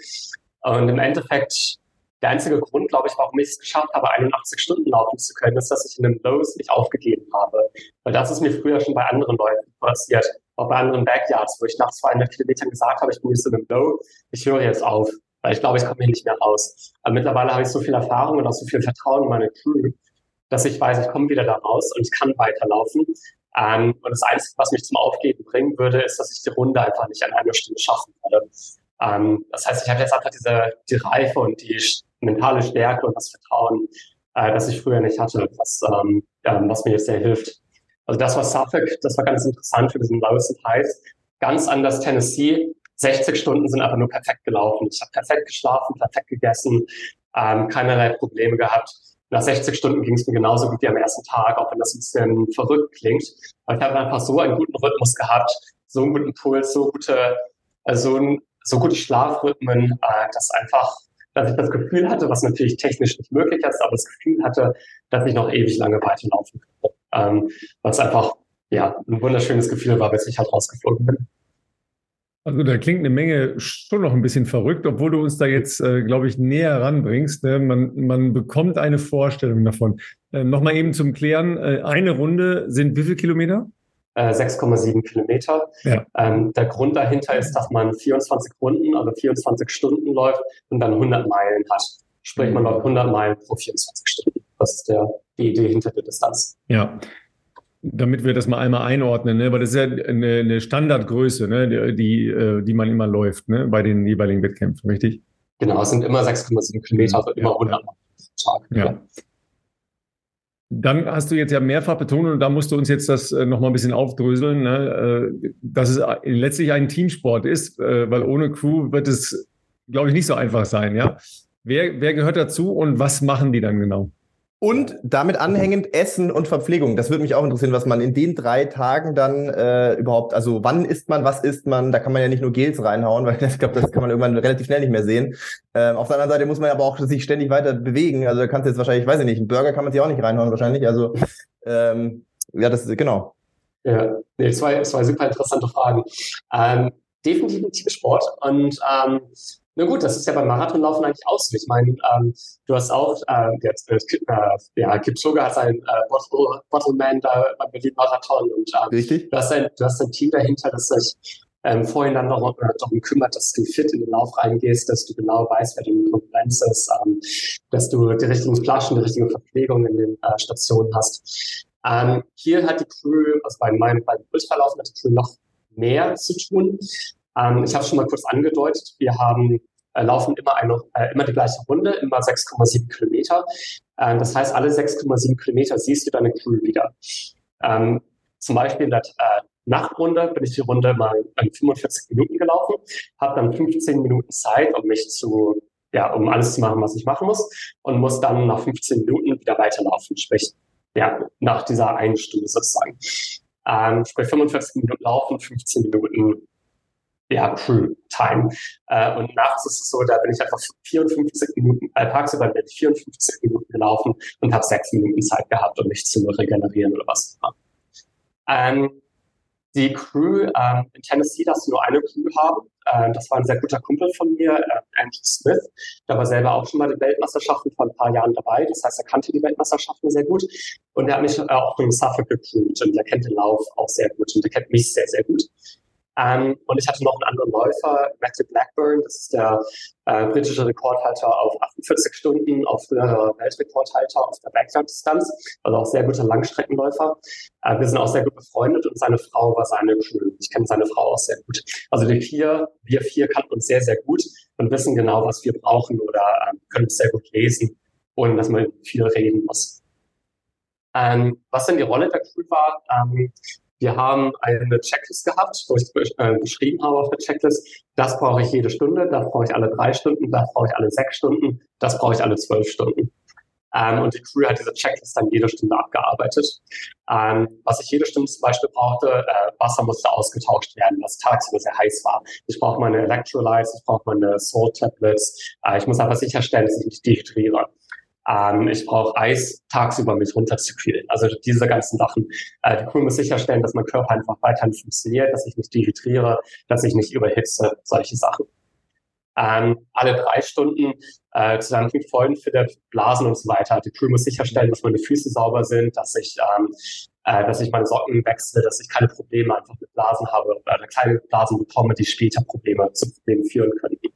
Und im Endeffekt der einzige Grund, glaube ich, warum ich es geschafft habe, 81 Stunden laufen zu können, ist, dass ich in den Lows nicht aufgegeben habe. Weil das ist mir früher schon bei anderen Leuten passiert, auch bei anderen Backyards, wo ich nach 200 Kilometern gesagt habe, ich bin jetzt in einem Low, ich höre jetzt auf, weil ich glaube, ich komme hier nicht mehr raus. Aber mittlerweile habe ich so viel Erfahrung und auch so viel Vertrauen in meine Crew, dass ich weiß, ich komme wieder da raus und ich kann weiterlaufen. Ähm, und das Einzige, was mich zum Aufgeben bringen würde, ist, dass ich die Runde einfach nicht an einer Stunde schaffen würde. Ähm, das heißt, ich habe jetzt einfach diese die Reife und die mentale Stärke und das Vertrauen, äh, das ich früher nicht hatte, was, ähm, was mir jetzt sehr hilft. Also das war Suffolk, das war ganz interessant für diesen Lowest Heights. Ganz anders Tennessee. 60 Stunden sind einfach nur perfekt gelaufen. Ich habe perfekt geschlafen, perfekt gegessen, ähm, keinerlei Probleme gehabt. Nach 60 Stunden ging es mir genauso gut wie am ersten Tag, auch wenn das ein bisschen verrückt klingt. Aber ich habe einfach so einen guten Rhythmus gehabt, so einen guten Puls, so gute, also so, so gute Schlafrhythmen, äh, dass einfach dass ich das Gefühl hatte, was natürlich technisch nicht möglich ist, aber das Gefühl hatte, dass ich noch ewig lange weiterlaufen könnte. Ähm, was einfach ja ein wunderschönes Gefühl war, bis ich halt rausgeflogen bin. Also da klingt eine Menge schon noch ein bisschen verrückt, obwohl du uns da jetzt, äh, glaube ich, näher ranbringst. Ne? Man, man bekommt eine Vorstellung davon. Äh, Nochmal eben zum Klären, äh, eine Runde sind wie viele Kilometer? 6,7 äh, Kilometer. Ja. Ähm, der Grund dahinter ist, dass man 24 Runden, also 24 Stunden läuft und dann 100 Meilen hat. Sprich, man läuft 100 Meilen pro 24 Stunden. Das ist der, die Idee hinter der Distanz. Ja. Damit wir das mal einmal einordnen, ne? weil das ist ja eine, eine Standardgröße, ne? die, äh, die man immer läuft ne? bei den jeweiligen Wettkämpfen, richtig? Genau, es sind immer 6,7 Kilometer, also immer 100 Meilen pro Tag. Ja. ja. Dann hast du jetzt ja mehrfach betont, und da musst du uns jetzt das äh, nochmal ein bisschen aufdröseln, ne, äh, dass es letztlich ein Teamsport ist, äh, weil ohne Crew wird es, glaube ich, nicht so einfach sein. Ja? Wer, wer gehört dazu und was machen die dann genau? Und damit anhängend Essen und Verpflegung. Das würde mich auch interessieren, was man in den drei Tagen dann äh, überhaupt, also wann isst man, was isst man? Da kann man ja nicht nur Gels reinhauen, weil ich glaube, das kann man irgendwann relativ schnell nicht mehr sehen. Ähm, auf der anderen Seite muss man aber auch sich ständig weiter bewegen. Also da kannst du jetzt wahrscheinlich, weiß ich nicht, einen Burger kann man sich auch nicht reinhauen wahrscheinlich. Also ähm, ja, das ist genau. Ja, nee, zwei, zwei super interessante Fragen. Ähm, definitiv ein Teamsport und ähm, na gut, das ist ja beim Marathonlaufen eigentlich auch so. Ich meine, ähm, du hast auch, äh, jetzt, äh, äh, ja, Kipchoge hat sein äh, Bottle, Bottleman da beim Berlin-Marathon und ähm, Richtig. Du, hast ein, du hast ein Team dahinter, das sich ähm, vorhin dann noch äh, darum kümmert, dass du fit in den Lauf reingehst, dass du genau weißt, wer deine Konkurrenz ist, ähm, dass du die richtigen Flaschen, die richtige Verpflegung in den äh, Stationen hast. Ähm, hier hat die Crew, also bei meinem beim Ultralaufen hat die Crew noch mehr zu tun. Ähm, ich habe schon mal kurz angedeutet, wir haben äh, laufen immer, eine, äh, immer die gleiche Runde, immer 6,7 Kilometer. Ähm, das heißt, alle 6,7 Kilometer siehst du deine Crew wieder. Ähm, zum Beispiel in der äh, Nachtrunde bin ich die Runde mal in 45 Minuten gelaufen, habe dann 15 Minuten Zeit, um mich zu, ja, um alles zu machen, was ich machen muss, und muss dann nach 15 Minuten wieder weiterlaufen, sprich, ja, nach dieser einen Stunde sozusagen. Ähm, sprich 45 Minuten laufen, 15 Minuten ja, Crew-Time. Äh, und nachts ist es so, da bin ich einfach 54 Minuten, äh, tagsüber bin ich 54 Minuten gelaufen und habe sechs Minuten Zeit gehabt, um mich zu regenerieren oder was auch immer. Ähm, die Crew ähm, in Tennessee darfst du nur eine Crew haben. Äh, das war ein sehr guter Kumpel von mir, äh, Andrew Smith. Der war selber auch schon mal die Weltmeisterschaften vor ein paar Jahren dabei. Das heißt, er kannte die Weltmeisterschaften sehr gut. Und er hat mich äh, auch im Suffolk gecrewt und er kennt den Lauf auch sehr gut und er kennt mich sehr, sehr gut. Ähm, und ich hatte noch einen anderen Läufer, Matthew Blackburn, das ist der äh, britische Rekordhalter auf 48 Stunden, auch früherer Weltrekordhalter auf der Backyard-Distanz, also auch sehr guter Langstreckenläufer. Äh, wir sind auch sehr gut befreundet und seine Frau war seine Crew. Ich kenne seine Frau auch sehr gut. Also die vier, wir vier kannten uns sehr, sehr gut und wissen genau, was wir brauchen oder äh, können es sehr gut lesen, ohne dass man viel reden muss. Ähm, was denn die Rolle der Crew war? Ähm, wir haben eine Checklist gehabt, wo ich äh, geschrieben habe auf der Checklist, das brauche ich jede Stunde, das brauche ich alle drei Stunden, das brauche ich alle sechs Stunden, das brauche ich alle zwölf Stunden. Ähm, und die Crew hat diese Checklist dann jede Stunde abgearbeitet. Ähm, was ich jede Stunde zum Beispiel brauchte, äh, Wasser musste ausgetauscht werden, was tagsüber sehr heiß war. Ich brauche meine Electrolytes, ich brauche meine Salt Tablets. Äh, ich muss aber sicherstellen, dass ich nicht dehydriere. Ähm, ich brauche Eis tagsüber mich runterzukühlen. Also diese ganzen Sachen. Äh, die Crew muss sicherstellen, dass mein Körper einfach weiterhin funktioniert, dass ich nicht dehydriere, dass ich nicht überhitze, solche Sachen ähm, alle drei Stunden äh, zusammen mit Freunden für der Blasen und so weiter. Die Crew muss sicherstellen, dass meine Füße sauber sind, dass ich, ähm, äh, dass ich meine Socken wechsle, dass ich keine Probleme einfach mit Blasen habe oder kleine Blasen bekomme, die später Probleme zu Problemen führen könnten.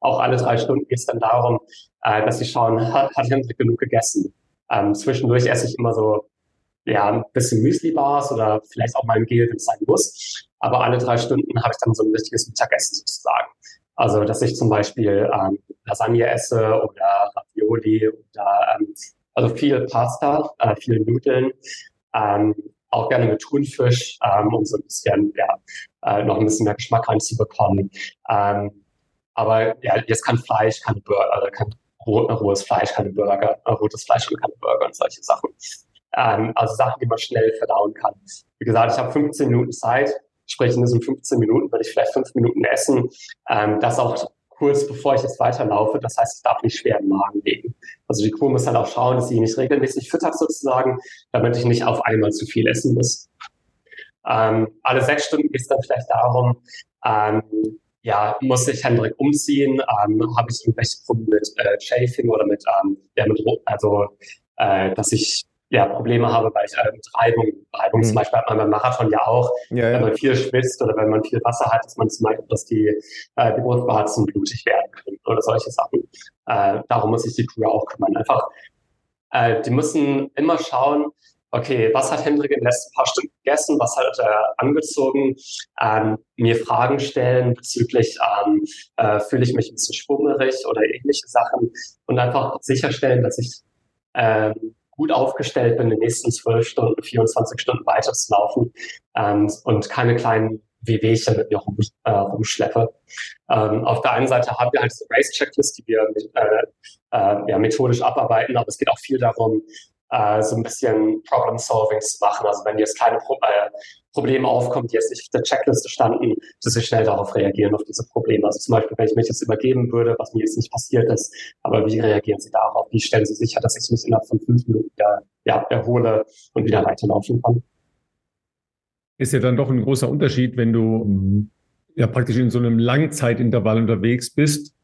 Auch alle drei Stunden geht es dann darum, äh, dass sie schauen, hat, hat Hendrik genug gegessen? Ähm, zwischendurch esse ich immer so ja, ein bisschen Müsli-Bars oder vielleicht auch mal ein Gel, wenn es sein muss. Aber alle drei Stunden habe ich dann so ein richtiges Mittagessen sozusagen. Also, dass ich zum Beispiel ähm, Lasagne esse oder Ravioli oder ähm, also viel Pasta, äh, viel Nudeln, ähm, auch gerne mit Thunfisch, ähm, um so ein bisschen ja, äh, noch ein bisschen mehr Geschmack reinzubekommen. Ähm, aber ja, jetzt kein Fleisch, kein Burger, also kein rohes Fleisch, keine Burger, äh, rotes Fleisch und keine Burger und solche Sachen. Ähm, also Sachen, die man schnell verdauen kann. Wie gesagt, ich habe 15 Minuten Zeit Sprich, in diesen 15 Minuten würde ich vielleicht fünf Minuten essen. Ähm, das auch kurz bevor ich jetzt weiterlaufe. Das heißt, ich darf nicht schwer im Magen legen. Also die Crew muss halt auch schauen, dass sie nicht regelmäßig füttert sozusagen, damit ich nicht auf einmal zu viel essen muss. Ähm, alle sechs Stunden geht es dann vielleicht darum, ähm, ja, muss ich Hendrik umziehen? Ähm, Habe ich irgendwelche Probleme mit äh, Chafing oder mit, ähm, ja, mit also äh, dass ich ja, Probleme habe, weil ich äh, mit Reibung, Reibung mhm. zum Beispiel hat man beim Marathon ja auch, ja, ja. wenn man viel schwitzt oder wenn man viel Wasser hat, dass man zum Beispiel, dass die, äh, die Brustwarzen blutig werden können oder solche Sachen. Äh, darum muss sich die Crew auch kümmern. Einfach, äh, die müssen immer schauen, okay, was hat Hendrik in den letzten paar Stunden gegessen, was hat er angezogen, ähm, mir Fragen stellen bezüglich, ähm, äh, fühle ich mich ein bisschen schwummerig oder ähnliche Sachen und einfach sicherstellen, dass ich ähm, gut aufgestellt bin, in den nächsten zwölf Stunden, 24 Stunden weiterzulaufen ähm, und keine kleinen Wehwehchen mit mir rum, äh, rumschleppe. Ähm, auf der einen Seite haben wir halt diese Race-Checklist, die wir äh, äh, ja, methodisch abarbeiten, aber es geht auch viel darum, äh, so ein bisschen Problem-Solving zu machen. Also wenn jetzt keine Pro äh, Probleme aufkommt, die jetzt nicht auf der Checkliste standen, dass wir schnell darauf reagieren, auf diese Probleme. Also zum Beispiel, wenn ich mich jetzt übergeben würde, was mir jetzt nicht passiert ist, aber wie reagieren Sie darauf? Wie stellen Sie sicher, dass ich mich innerhalb von fünf Minuten wieder ja, erhole und wieder weiterlaufen kann? Ist ja dann doch ein großer Unterschied, wenn du ja praktisch in so einem Langzeitintervall unterwegs bist.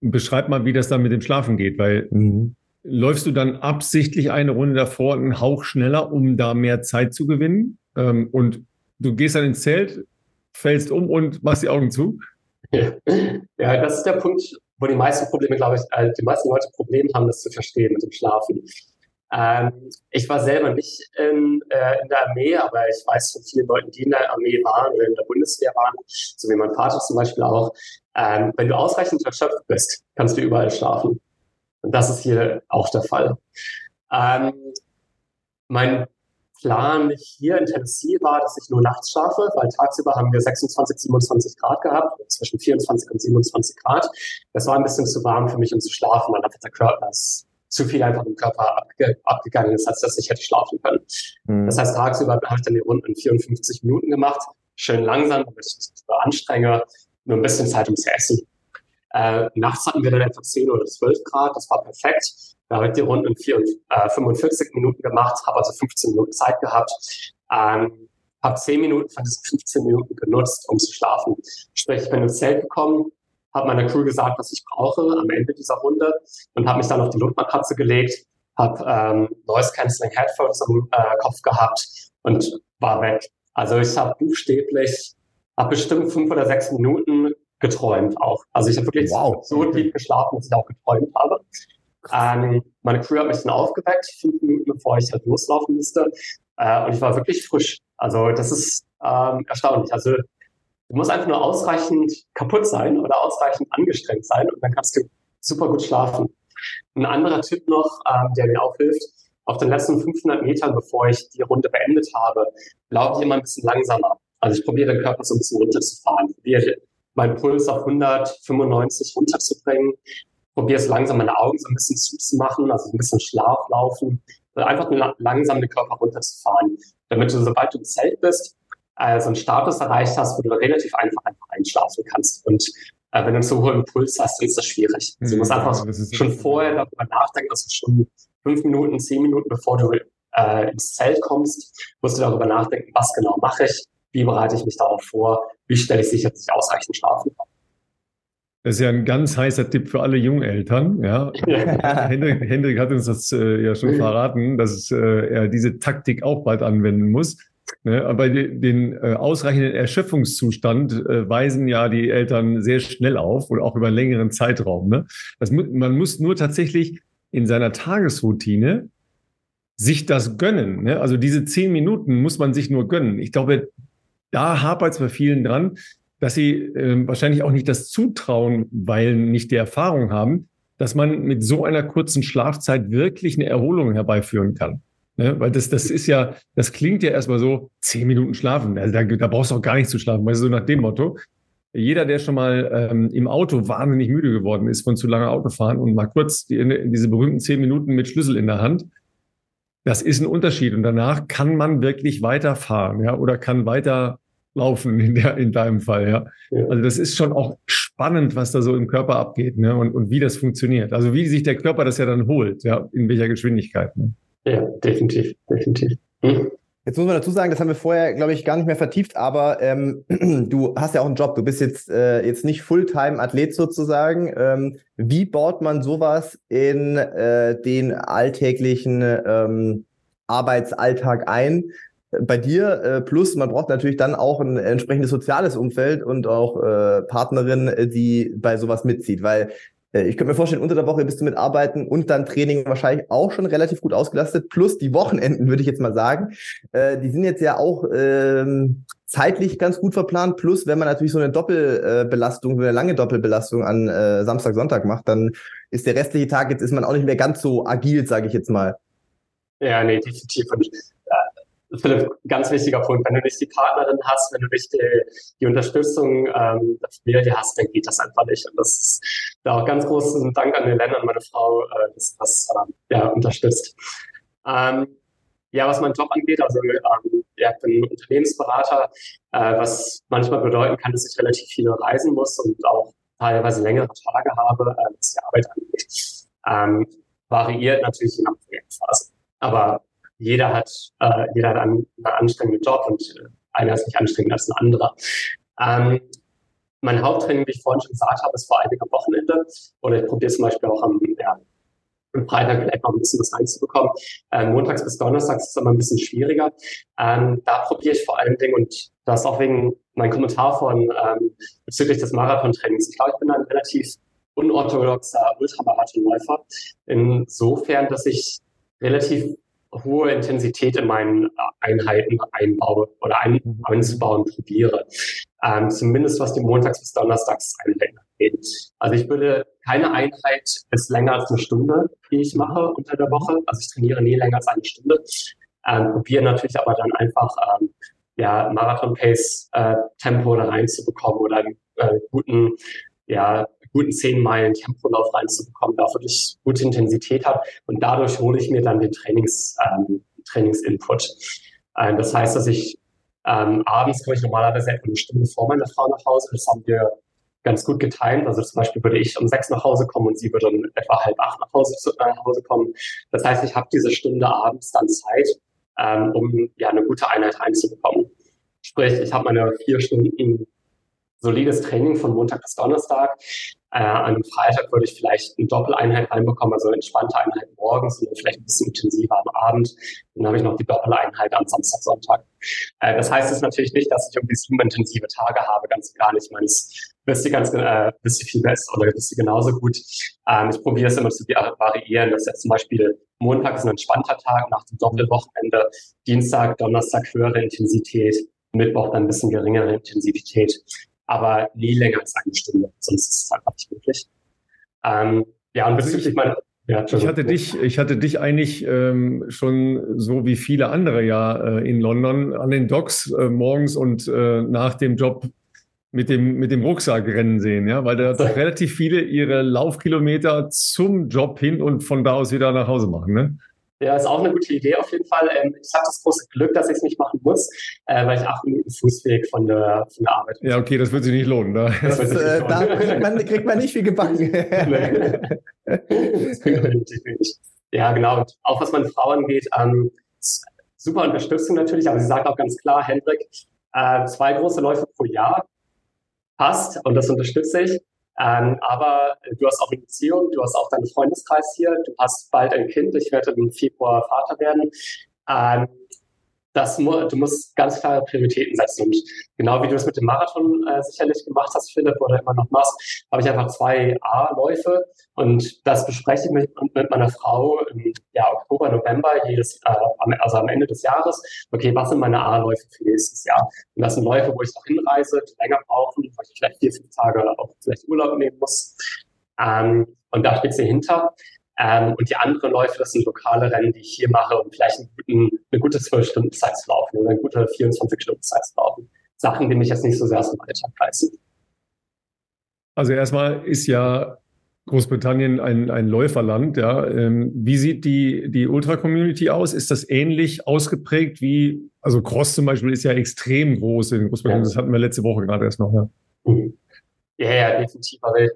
Beschreib mal, wie das dann mit dem Schlafen geht, weil mhm läufst du dann absichtlich eine Runde davor einen Hauch schneller, um da mehr Zeit zu gewinnen? Ähm, und du gehst dann ins Zelt, fällst um und machst die Augen zu? Ja, das ist der Punkt, wo die meisten Probleme, glaube ich, äh, die meisten Leute Probleme haben, das zu verstehen mit dem Schlafen. Ähm, ich war selber nicht in, äh, in der Armee, aber ich weiß von vielen Leuten, die in der Armee waren oder in der Bundeswehr waren, so wie mein Vater zum Beispiel auch, ähm, wenn du ausreichend erschöpft bist, kannst du überall schlafen. Und das ist hier auch der Fall. Ähm, mein Plan hier in Tennessee war, dass ich nur nachts schlafe, weil tagsüber haben wir 26, 27 Grad gehabt, zwischen 24 und 27 Grad. Das war ein bisschen zu warm für mich, um zu schlafen, weil einfach der Körper ist zu viel einfach im Körper abge abgegangen ist, als dass ich hätte schlafen können. Mhm. Das heißt, tagsüber habe ich dann die Runden in 54 Minuten gemacht, schön langsam, damit ich mich nicht anstrenge, nur ein bisschen Zeit, um zu essen. Äh, nachts hatten wir dann etwa 10 oder 12 Grad, das war perfekt. Da habe ich die Runden in 4, äh, 45 Minuten gemacht, habe also 15 Minuten Zeit gehabt. Ähm, habe 10 Minuten von diesen 15 Minuten genutzt, um zu schlafen. Sprich, ich bin ins Zelt gekommen, habe meiner Crew gesagt, was ich brauche am Ende dieser Runde und habe mich dann auf die Luftmatratze gelegt, habe ähm, Noise Cancelling Headphones im äh, Kopf gehabt und war weg. Also ich habe buchstäblich, habe bestimmt fünf oder sechs Minuten geträumt auch. Also ich habe wirklich wow. so tief geschlafen, dass ich auch geträumt habe. Ähm, meine Crew hat mich dann aufgeweckt, fünf Minuten bevor ich halt loslaufen musste. Äh, und ich war wirklich frisch. Also das ist ähm, erstaunlich. Also du musst einfach nur ausreichend kaputt sein oder ausreichend angestrengt sein und dann kannst du super gut schlafen. Ein anderer Tipp noch, ähm, der mir auch hilft, auf den letzten 500 Metern, bevor ich die Runde beendet habe, laufe ich immer ein bisschen langsamer. Also ich probiere den Körper so ein bisschen runterzufahren, probiere meinen Puls auf 195 runterzubringen, probiere es langsam meine Augen so ein bisschen zuzumachen, also ein bisschen Schlaf laufen, einfach langsam den Körper runterzufahren, damit du, sobald du im Zelt bist, äh, so einen Status erreicht hast, wo du relativ einfach einfach einschlafen kannst. Und äh, wenn du zu hohen Puls hast, dann ist das schwierig. Also du musst mhm. einfach schon vorher darüber nachdenken, also schon fünf Minuten, zehn Minuten, bevor du äh, ins Zelt kommst, musst du darüber nachdenken, was genau mache ich, wie bereite ich mich darauf vor, wie stelle ich sicher, dass ich ausreichend schlafen kann. Das ist ja ein ganz heißer Tipp für alle Jungeltern. Ja. Hendrik, Hendrik, hat uns das äh, ja schon verraten, dass äh, er diese Taktik auch bald anwenden muss. Ne? Aber den äh, ausreichenden Erschöpfungszustand äh, weisen ja die Eltern sehr schnell auf und auch über einen längeren Zeitraum. Ne? Das, man muss nur tatsächlich in seiner Tagesroutine sich das gönnen. Ne? Also diese zehn Minuten muss man sich nur gönnen. Ich glaube, da hapert es bei vielen dran, dass sie äh, wahrscheinlich auch nicht das zutrauen, weil nicht die Erfahrung haben, dass man mit so einer kurzen Schlafzeit wirklich eine Erholung herbeiführen kann. Ne? Weil das, das ist ja, das klingt ja erstmal so, zehn Minuten schlafen. Also da, da brauchst du auch gar nicht zu schlafen, du, so nach dem Motto. Jeder, der schon mal ähm, im Auto wahnsinnig müde geworden ist von zu langer Autofahren und mal kurz die, diese berühmten zehn Minuten mit Schlüssel in der Hand, das ist ein Unterschied. Und danach kann man wirklich weiterfahren, ja, oder kann weiter laufen in, der, in deinem Fall, ja. ja. Also das ist schon auch spannend, was da so im Körper abgeht, ne, und, und wie das funktioniert. Also wie sich der Körper das ja dann holt, ja, in welcher Geschwindigkeit. Ne? Ja, definitiv, definitiv. Hm. Jetzt muss man dazu sagen, das haben wir vorher, glaube ich, gar nicht mehr vertieft, aber ähm, du hast ja auch einen Job. Du bist jetzt, äh, jetzt nicht Fulltime-Athlet sozusagen. Ähm, wie baut man sowas in äh, den alltäglichen ähm, Arbeitsalltag ein? Bei dir, äh, plus man braucht natürlich dann auch ein entsprechendes soziales Umfeld und auch äh, Partnerin, die bei sowas mitzieht, weil äh, ich könnte mir vorstellen, unter der Woche bist du mit Arbeiten und dann Training wahrscheinlich auch schon relativ gut ausgelastet. Plus die Wochenenden, würde ich jetzt mal sagen. Äh, die sind jetzt ja auch ähm, zeitlich ganz gut verplant. Plus, wenn man natürlich so eine Doppelbelastung, so eine lange Doppelbelastung an äh, Samstag, Sonntag macht, dann ist der restliche Tag, jetzt ist man auch nicht mehr ganz so agil, sage ich jetzt mal. Ja, nee, definitiv. Und Philipp, ganz wichtiger Punkt. Wenn du nicht die Partnerin hast, wenn du nicht die, die Unterstützung ähm, der Familie hast, dann geht das einfach nicht. Und das ist da auch ganz großen Dank an Helena und meine Frau, äh, dass das ähm, ja, unterstützt. Ähm, ja, was mein Job angeht, also ähm, ja, ich bin Unternehmensberater, äh, was manchmal bedeuten kann, dass ich relativ viel reisen muss und auch teilweise längere Tage habe, äh, was die Arbeit angeht. Ähm, variiert natürlich je nach Projektphase. Aber jeder hat, äh, jeder hat einen, einen anstrengenden Job und äh, einer ist nicht anstrengender als ein anderer. Ähm, mein Haupttraining, wie ich vorhin schon gesagt habe, ist vor am Wochenende. Oder ich probiere zum Beispiel auch am, ja, am Freitag vielleicht noch ein bisschen was reinzubekommen. Ähm, montags bis donnerstags ist es immer ein bisschen schwieriger. Ähm, da probiere ich vor allen Dingen, und das auch wegen mein Kommentar von ähm, bezüglich des Marathontrainings. Ich glaube, ich bin ein relativ unorthodoxer Ultramarathonläufer. Insofern, dass ich relativ hohe Intensität in meinen äh, Einheiten einbaue oder ein, mhm. einzubauen probiere. Ähm, zumindest was die Montags- bis Donnerstags-Einheiten angeht. Also ich würde keine Einheit ist länger als eine Stunde, die ich mache unter der Woche. Also ich trainiere nie länger als eine Stunde. Ähm, probiere natürlich aber dann einfach ähm, ja, Marathon-Pace-Tempo äh, da reinzubekommen oder einen äh, guten ja, guten zehn Meilen Tempolauf reinzubekommen, dafür ich gute Intensität habe und dadurch hole ich mir dann den Trainings, ähm, Trainingsinput. Ähm, das heißt, dass ich ähm, abends komme ich normalerweise etwa eine Stunde vor meiner Frau nach Hause. Das haben wir ganz gut getimt. Also zum Beispiel würde ich um sechs nach Hause kommen und sie würde um etwa halb acht nach Hause, nach Hause kommen. Das heißt, ich habe diese Stunde abends dann Zeit, ähm, um ja eine gute Einheit reinzubekommen. Sprich, ich habe meine vier Stunden solides Training von Montag bis Donnerstag. Äh, an einem Freitag würde ich vielleicht eine Doppeleinheit reinbekommen, also entspannte Einheit morgens und vielleicht ein bisschen intensiver am Abend. Dann habe ich noch die Doppeleinheit am Samstag, Sonntag. Äh, das heißt es natürlich nicht, dass ich irgendwie sieben intensive Tage habe, ganz gar nicht. Ich meine, es wisst ihr ganz, äh, wisst ihr viel besser oder wisst ihr genauso gut. Ähm, ich probiere es immer zu variieren, dass jetzt zum Beispiel Montag ist ein entspannter Tag nach dem Doppelwochenende, Dienstag, Donnerstag höhere Intensität, Mittwoch dann ein bisschen geringere Intensität aber nie länger als eine Stunde, sonst ist es einfach nicht möglich. Ähm, ja, und bezüglich meiner Ja, ich hatte dich, ich hatte dich eigentlich ähm, schon so wie viele andere ja äh, in London an den Docks äh, morgens und äh, nach dem Job mit dem, mit dem Rucksack rennen sehen, ja, weil da doch relativ viele ihre Laufkilometer zum Job hin und von da aus wieder nach Hause machen, ne? Ja, ist auch eine gute Idee auf jeden Fall. Ähm, ich habe das große Glück, dass ich es nicht machen muss, äh, weil ich acht Minuten Fußweg von der, von der Arbeit Ja, okay, das wird sich nicht lohnen. Ne? Das, das, äh, da kriegt man, kriegt man, nicht viel gebacken. das Ja, genau. Und auch was meine Frau angeht, ähm, super Unterstützung natürlich, aber sie sagt auch ganz klar, Hendrik, äh, zwei große Läufe pro Jahr passt und das unterstütze ich. Ähm, aber du hast auch eine Beziehung, du hast auch deinen Freundeskreis hier, du hast bald ein Kind, ich werde im Februar Vater werden. Ähm, das du musst ganz klare Prioritäten setzen. Und genau wie du es mit dem Marathon äh, sicherlich gemacht hast, Philipp, oder immer noch machst, habe ich einfach zwei A-Läufe und das bespreche ich mit, mit meiner Frau im ja, Oktober, November, jedes, äh, also am Ende des Jahres. Okay, was sind meine A-Läufe für nächstes Jahr? Und das sind Läufe, wo ich noch hinreise, die länger brauchen, wo ich vielleicht vier, fünf Tage auch vielleicht Urlaub nehmen muss. Ähm, und da steht sie hinter. Ähm, und die anderen Läufe, das sind lokale Rennen, die ich hier mache, um vielleicht guten, eine gute 12-Stunden-Zeit zu laufen oder eine gute 24-Stunden-Zeit zu laufen. Sachen, die mich jetzt nicht so sehr aus dem Alltag reißen. Also erstmal ist ja Großbritannien ein, ein Läuferland, ja. Ähm, wie sieht die, die Ultra-Community aus? Ist das ähnlich ausgeprägt wie, also Cross zum Beispiel ist ja extrem groß in Großbritannien, ja. das hatten wir letzte Woche gerade erst noch, ja. Ja, ja, definitiv. Also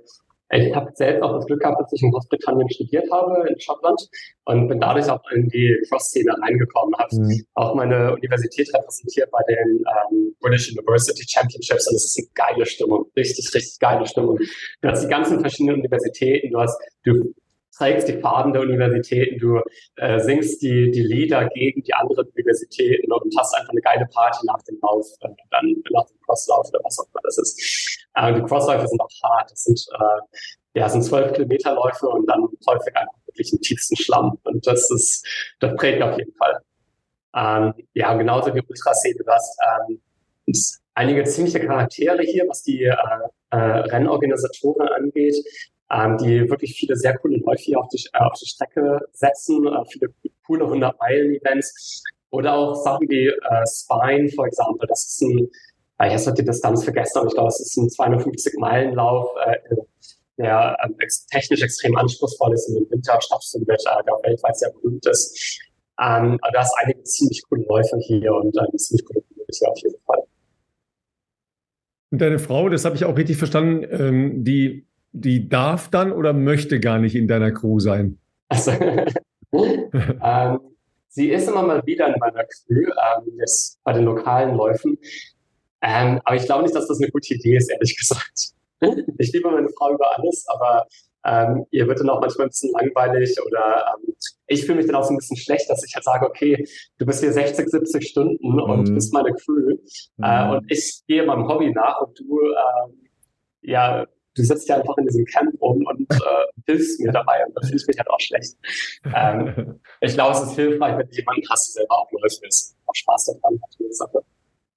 ich habe selbst auch das Glück gehabt, dass ich in Großbritannien studiert habe, in Schottland, und bin dadurch auch in die Cross-Szene reingekommen, habe mhm. auch meine Universität repräsentiert bei den ähm, British University Championships und es ist eine geile Stimmung, richtig, richtig geile Stimmung. Du hast die ganzen verschiedenen Universitäten, du hast, du trägst die Farben der Universitäten, du äh, singst die, die Lieder gegen die anderen Universitäten und hast einfach eine geile Party nach dem Lauf, äh, dann nach dem Crosslauf oder was auch immer das ist. Äh, die Crossläufe sind auch hart. Das sind, äh, ja, sind zwölf Kilometerläufe und dann häufig einfach wirklich im tiefsten Schlamm. Und das ist, das prägt auf jeden Fall. Ähm, ja, genauso wie Ultraszene. Du hast ähm, einige ziemliche Charaktere hier, was die äh, äh, Rennorganisatoren angeht ähm, die wirklich viele sehr coole Läufe hier auf die, äh, auf die Strecke setzen, äh, viele coole 100-Meilen-Events oder auch Sachen wie äh, Spine, for example. Das ist ein, ich habe die Distanz vergessen, aber ich glaube, es ist ein 250-Meilen-Lauf, äh, der äh, ex technisch extrem anspruchsvoll ist und im Winter stattfindet, äh, der auch weltweit sehr berühmt ist. Ähm, aber da ist einige ziemlich coole Läufe hier und äh, eine ziemlich coole Community auf jeden Fall. Und deine Frau, das habe ich auch richtig verstanden, ähm, die die darf dann oder möchte gar nicht in deiner Crew sein? Also, ähm, sie ist immer mal wieder in meiner Crew, ähm, jetzt bei den lokalen Läufen. Ähm, aber ich glaube nicht, dass das eine gute Idee ist, ehrlich gesagt. Ich liebe meine Frau über alles, aber ähm, ihr wird dann auch manchmal ein bisschen langweilig oder ähm, ich fühle mich dann auch so ein bisschen schlecht, dass ich halt sage, okay, du bist hier 60, 70 Stunden mhm. und bist meine Crew mhm. äh, und ich gehe meinem Hobby nach und du ähm, ja du sitzt ja einfach in diesem Camp rum und äh, hilfst mir dabei und da fühle ich mich halt auch schlecht. Ähm, ich glaube, es ist hilfreich, wenn jemand hast, der selber auch läuft, ist. Auch Spaß daran hat, die Sache.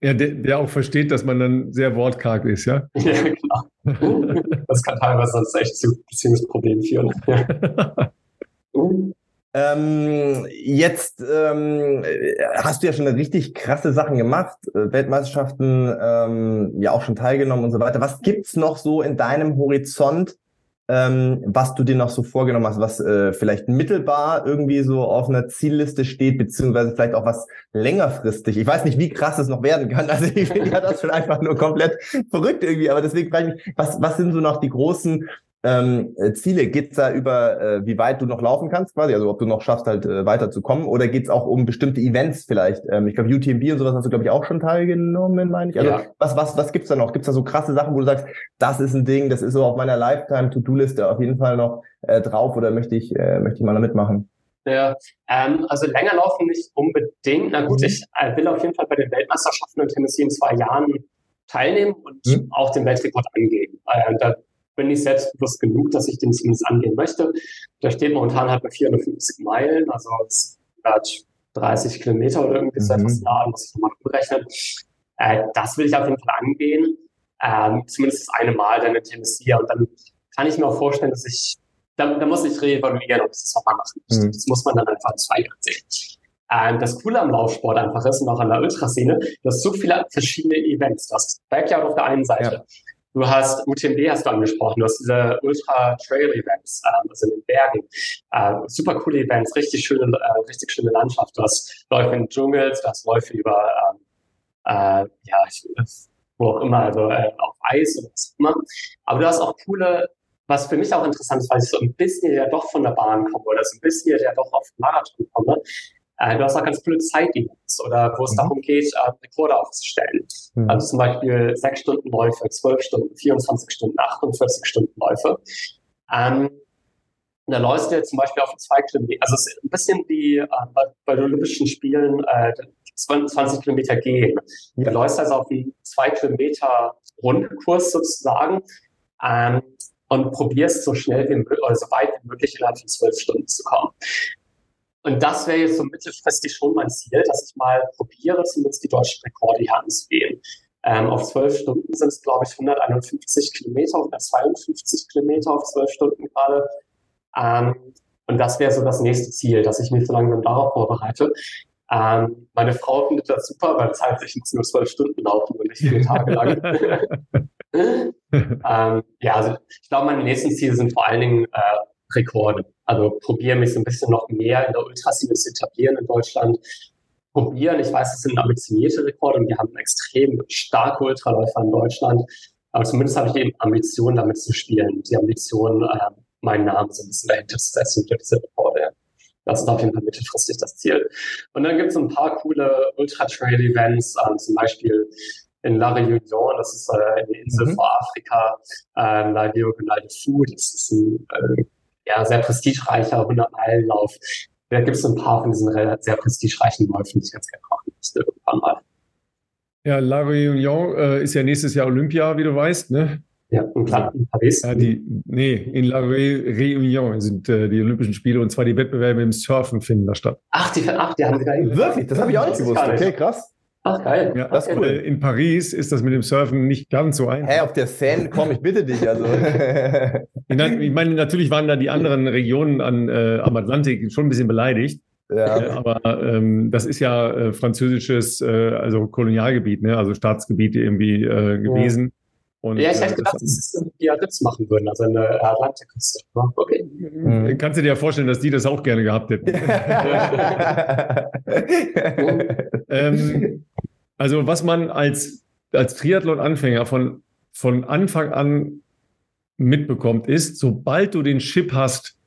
Ja, der, der, auch versteht, dass man dann sehr wortkarg ist, ja? ja, genau. Das kann teilweise sonst echt zu Beziehungsproblemen führen. Ja. Ähm, jetzt ähm, hast du ja schon richtig krasse Sachen gemacht, äh, Weltmeisterschaften ähm, ja auch schon teilgenommen und so weiter. Was gibt's noch so in deinem Horizont, ähm, was du dir noch so vorgenommen hast, was äh, vielleicht mittelbar irgendwie so auf einer Zielliste steht, beziehungsweise vielleicht auch was längerfristig. Ich weiß nicht, wie krass es noch werden kann. Also ich finde ja das schon einfach nur komplett verrückt irgendwie. Aber deswegen frage ich mich, was, was sind so noch die großen ähm, äh, Ziele? Geht's da über, äh, wie weit du noch laufen kannst quasi, also ob du noch schaffst, halt äh, weiterzukommen? Oder geht's auch um bestimmte Events vielleicht? Ähm, ich glaube, UTMB und sowas hast du, glaube ich, auch schon teilgenommen, meine ich. Also ja. was, was, was gibt's da noch? Gibt's da so krasse Sachen, wo du sagst, das ist ein Ding, das ist so auf meiner Lifetime-To-Do-Liste auf jeden Fall noch äh, drauf oder möchte ich, äh, möchte ich mal da mitmachen? Ja, ähm, also länger laufen nicht unbedingt. Na gut, mhm. ich äh, will auf jeden Fall bei den Weltmeisterschaften in Tennessee in zwei Jahren teilnehmen und mhm. auch den Weltrekord angehen. Äh, da bin ich selbstbewusst genug, dass ich den zumindest angehen möchte. Der steht momentan halt bei 450 Meilen, also 30 Kilometer oder irgendwie so mhm. etwas nah, muss ich nochmal umrechnen. Äh, das will ich auf jeden Fall angehen. Ähm, zumindest das eine Mal dann in Tennessee. Und dann kann ich mir auch vorstellen, dass ich da, da muss ich reevaluieren, ob ich das nochmal machen möchte. Mhm. Das muss man dann einfach zwei sehen. Ähm, das Coole am Laufsport einfach ist und auch an der Ultraszene, du hast so viele verschiedene Events. Du hast Backyard auf der einen Seite. Ja. Du hast UTMB hast du angesprochen, du hast diese Ultra-Trail-Events, ähm, also in den Bergen. Äh, super coole Events, richtig schöne, äh, richtig schöne Landschaft. Du hast Läufe in Dschungels, du hast Läufe über, ähm, äh, ja, ich, wo auch immer, also äh, auf Eis oder was auch immer. Aber du hast auch coole, was für mich auch interessant ist, weil ich so ein bisschen ja doch von der Bahn komme oder so ein bisschen ja doch auf Marathon komme. Äh, du hast auch ganz coole Zeitevents oder wo es mhm. darum geht, äh, Rekorde aufzustellen. Mhm. Also zum Beispiel sechs Stunden Läufe, zwölf Stunden, 24 Stunden, 48 Stunden Läufe. Ähm, da läufst du jetzt zum Beispiel auf zwei Kilometer, also es ist ein bisschen wie äh, bei, den Olympischen Spielen äh, 20 Kilometer gehen. Ja. Du läufst also auf einen zwei Kilometer Rundkurs sozusagen ähm, und probierst so schnell wie möglich oder so weit wie möglich innerhalb von zwölf Stunden zu kommen. Und das wäre jetzt so mittelfristig schon mein Ziel, dass ich mal probiere, zumindest die deutschen Rekorde hier anzugehen. Ähm, auf zwölf Stunden sind es, glaube ich, 151 Kilometer, 152 Kilometer auf zwölf Stunden gerade. Ähm, und das wäre so das nächste Ziel, dass ich mich so langsam darauf vorbereite. Ähm, meine Frau findet das super, weil das heißt, ich muss nur zwölf Stunden laufen und nicht vier Tage lang. ähm, ja, also ich glaube, meine nächsten Ziele sind vor allen Dingen äh, Rekorde. Also probiere mich so ein bisschen noch mehr in der Ultraszene zu etablieren in Deutschland. Probieren, ich weiß, es sind ambitionierte Rekorde und wir haben extrem starke Ultraläufer in Deutschland. Aber zumindest habe ich die Ambition, damit zu spielen. Die Ambition, äh, meinen Namen so ein bisschen dahinter zu setzen für diese Rekorde. Das ist auf jeden Fall mittelfristig das Ziel. Und dann gibt es ein paar coole Ultra-Trail-Events, ähm, zum Beispiel in La Réunion, das ist äh, eine Insel mhm. vor Afrika, äh, La Diagonale de Fou, das ist ein äh, ja, sehr prestigereicher 100-Meilen-Lauf. Da gibt es ein paar von diesen sehr prestigereichen Läufen, die ich ganz gerne machen möchte irgendwann mal. Ja, La Réunion äh, ist ja nächstes Jahr Olympia, wie du weißt, ne? Ja, in, in Paris. Ja, die, nee, in La Réunion sind äh, die Olympischen Spiele und zwar die Wettbewerbe im Surfen finden da statt. Ach, die, ach, die haben sie da Wirklich? Das habe ich auch nicht gewusst. Okay, krass. Ach, geil. Ja, das ist cool. In Paris ist das mit dem Surfen nicht ganz so einfach. Hä, hey, auf der Seine, komm, ich bitte dich. Also. ich meine, natürlich waren da die anderen Regionen an, äh, am Atlantik schon ein bisschen beleidigt. Ja. Äh, aber ähm, das ist ja äh, französisches, äh, also Kolonialgebiet, ne? also Staatsgebiet irgendwie äh, gewesen. Ja. Und, ja, ich hätte äh, gedacht, dass sie es in Biarritz machen würden, also in der Atlantikküste. Okay. Mhm. Kannst du dir ja vorstellen, dass die das auch gerne gehabt hätten. ähm, also was man als, als Triathlon-Anfänger von, von Anfang an mitbekommt, ist, sobald du den Chip hast,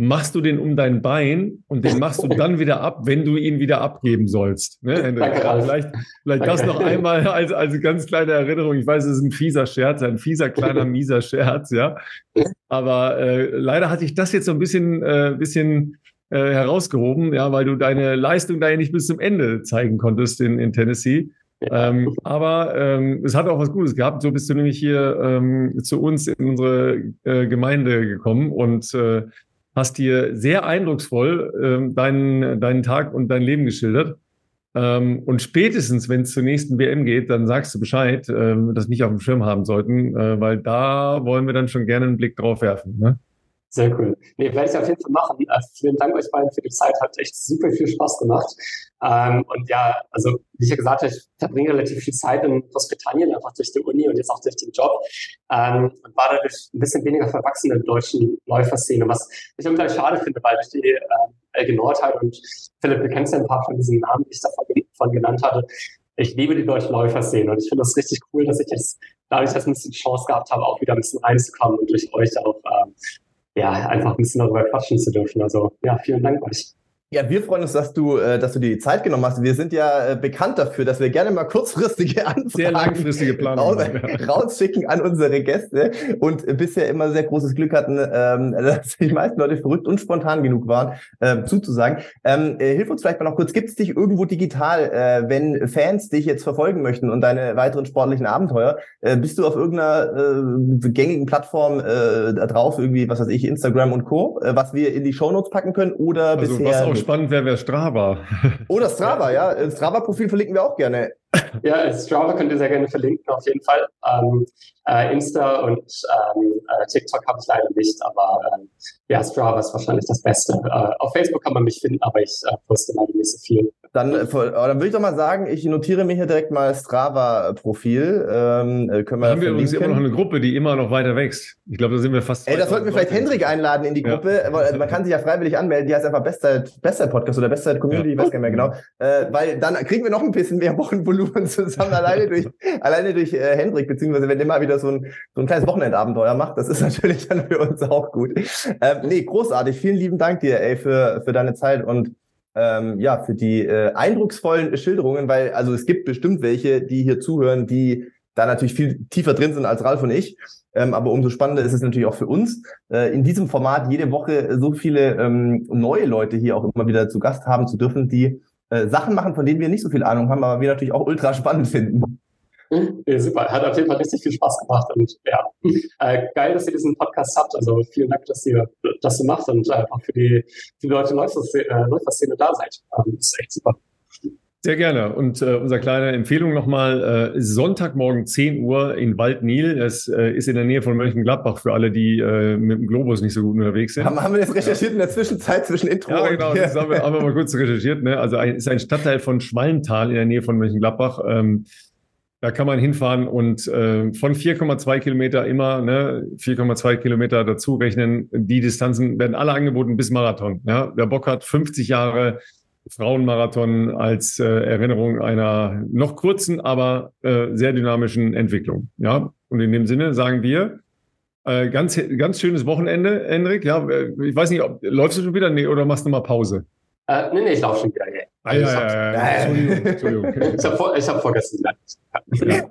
machst du den um dein Bein und den machst du dann wieder ab, wenn du ihn wieder abgeben sollst. Ne? Vielleicht, vielleicht das noch einmal als, als ganz kleine Erinnerung. Ich weiß, es ist ein fieser Scherz, ein fieser, kleiner, mieser Scherz, ja. Aber äh, leider hatte ich das jetzt so ein bisschen, äh, bisschen äh, herausgehoben, ja, weil du deine Leistung da ja nicht bis zum Ende zeigen konntest in, in Tennessee. Ähm, aber ähm, es hat auch was Gutes gehabt. So bist du nämlich hier ähm, zu uns in unsere äh, Gemeinde gekommen und äh, hast hier sehr eindrucksvoll ähm, deinen, deinen Tag und dein Leben geschildert. Ähm, und spätestens, wenn es zur nächsten WM geht, dann sagst du Bescheid, ähm, dass wir nicht auf dem Schirm haben sollten, äh, weil da wollen wir dann schon gerne einen Blick drauf werfen. Ne? Sehr cool. Nee, werde ich auf jeden Fall machen. Äh, vielen Dank euch beiden für die Zeit. Hat echt super viel Spaß gemacht. Ähm, und ja, also wie ich ja gesagt habe, ich verbringe relativ viel Zeit in Großbritannien, einfach durch die Uni und jetzt auch durch den Job. Ähm, und war dadurch ein bisschen weniger verwachsen in der deutschen Läuferszene, was ich irgendwie schade finde, weil durch die äh, Elge Nordheim und Philipp, du kennst ja ein paar von diesen Namen, die ich davon genannt hatte. Ich liebe die deutsche Läuferszene und ich finde das richtig cool, dass ich jetzt dadurch, dass ich ein bisschen Chance gehabt habe, auch wieder ein bisschen reinzukommen und durch euch auch ähm, ja, einfach ein bisschen darüber quatschen zu dürfen. Also ja, vielen Dank euch. Ja, wir freuen uns, dass du, äh, dass du dir die Zeit genommen hast. Wir sind ja äh, bekannt dafür, dass wir gerne mal kurzfristige Anfragen sehr langfristige Planung raus, rausschicken an unsere Gäste und bisher immer sehr großes Glück hatten, ähm, dass die meisten Leute verrückt und spontan genug waren, ähm, zuzusagen. Ähm, äh, hilf uns vielleicht mal noch kurz. Gibt es dich irgendwo digital, wenn Fans dich jetzt verfolgen möchten und deine weiteren sportlichen Abenteuer? Bist du auf irgendeiner gängigen Plattform da drauf, irgendwie, was weiß ich, Instagram und Co., was wir in die Shownotes packen können oder also bisher? Spannend wäre, wer Strava. Oder Strava, ja. Strava-Profil verlinken wir auch gerne. Ja, Strava könnt ihr sehr gerne verlinken, auf jeden Fall. Ähm, äh, Insta und ähm, äh, TikTok habe ich leider nicht, aber ähm, ja, Strava ist wahrscheinlich das Beste. Äh, auf Facebook kann man mich finden, aber ich äh, poste leider nicht so viel. Dann, äh, dann würde ich doch mal sagen, ich notiere mir hier direkt mal Strava-Profil. Ähm, äh, können wir haben wir übrigens immer noch eine Gruppe, die immer noch weiter wächst. Ich glaube, da sind wir fast. Ey, das sollten wir vielleicht Hendrik einladen in die Gruppe. Ja. Also man kann sich ja freiwillig anmelden. Die heißt einfach Bestzeit, Bestzeit Podcast oder Bestzeit Community, ja. ich weiß gar nicht mehr genau. Äh, weil dann kriegen wir noch ein bisschen mehr Wochenvolumen zusammen, alleine durch, alleine durch äh, Hendrik, beziehungsweise wenn der mal wieder so ein, so ein kleines Wochenendabenteuer macht. Das ist natürlich dann für uns auch gut. Ähm, nee, großartig. Vielen lieben Dank dir, ey, für, für deine Zeit und ähm, ja, für die äh, eindrucksvollen Schilderungen, weil also es gibt bestimmt welche, die hier zuhören, die da natürlich viel tiefer drin sind als Ralf und ich. Ähm, aber umso spannender ist es natürlich auch für uns, äh, in diesem Format jede Woche so viele ähm, neue Leute hier auch immer wieder zu Gast haben zu dürfen, die äh, Sachen machen, von denen wir nicht so viel Ahnung haben, aber wir natürlich auch ultra spannend finden. Ja, super, hat auf jeden Fall richtig viel Spaß gemacht und ja, äh, geil, dass ihr diesen Podcast habt. Also vielen Dank, dass ihr das so macht und äh, auch für die, die Leute Läuferszene, äh, da seid. Ähm, das ist echt super. Sehr gerne. Und äh, unsere kleine Empfehlung nochmal, äh, Sonntagmorgen 10 Uhr in Waldnil. Das äh, ist in der Nähe von Mönchengladbach für alle, die äh, mit dem Globus nicht so gut unterwegs sind. Haben, haben wir das recherchiert in der Zwischenzeit zwischen Intro Ja, genau, das haben wir, haben wir mal kurz recherchiert. Ne? Also ein, ist ein Stadtteil von Schwallental in der Nähe von Mönchengladbach. Ähm, da kann man hinfahren und äh, von 4,2 Kilometer immer ne, 4,2 Kilometer dazu rechnen. Die Distanzen werden alle angeboten bis Marathon. Ja? Wer Bock hat, 50 Jahre Frauenmarathon als äh, Erinnerung einer noch kurzen, aber äh, sehr dynamischen Entwicklung. Ja, und in dem Sinne sagen wir, äh, ganz, ganz schönes Wochenende, Henrik. Ja, äh, ich weiß nicht, ob, läufst du schon wieder? Nee, oder machst du mal Pause? Äh, nee, nee, ich laufe schon wieder. Yeah. Ah, ja, ja, ja, Entschuldigung, Entschuldigung. ich habe hab vorgestern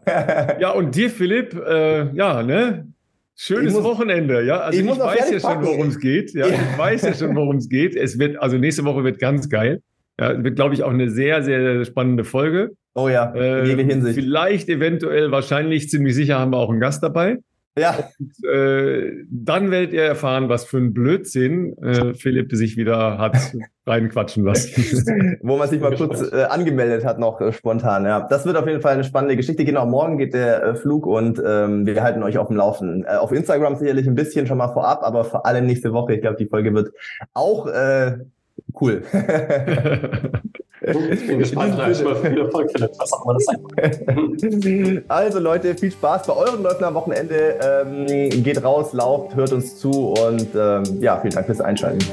ja. ja, und dir, Philipp, äh, ja, ne? Schönes muss, Wochenende, ja. Also ich, ich weiß ja schon, worum es geht. Ja, ja, ich weiß ja schon, worum es geht. Es wird, also nächste Woche wird ganz geil. Ja, wird, glaube ich, auch eine sehr, sehr spannende Folge. Oh ja, in äh, jeder Hinsicht. Vielleicht, eventuell, wahrscheinlich, ziemlich sicher haben wir auch einen Gast dabei. Ja. Und, äh, dann werdet ihr erfahren, was für ein Blödsinn äh, Philipp sich wieder hat reinquatschen lassen. Wo man sich mal kurz äh, angemeldet hat, noch äh, spontan. Ja, das wird auf jeden Fall eine spannende Geschichte. Genau, morgen geht der äh, Flug und ähm, wir halten euch auf dem Laufen. Äh, auf Instagram sicherlich ein bisschen schon mal vorab, aber vor allem nächste Woche. Ich glaube, die Folge wird auch äh, cool. Ich bin gespannt, viel Erfolg, Philipp, was auch immer das sein Also Leute, viel Spaß bei euren Läufen am Wochenende. Ähm, geht raus, lauft, hört uns zu und ähm, ja, vielen Dank fürs Einschalten.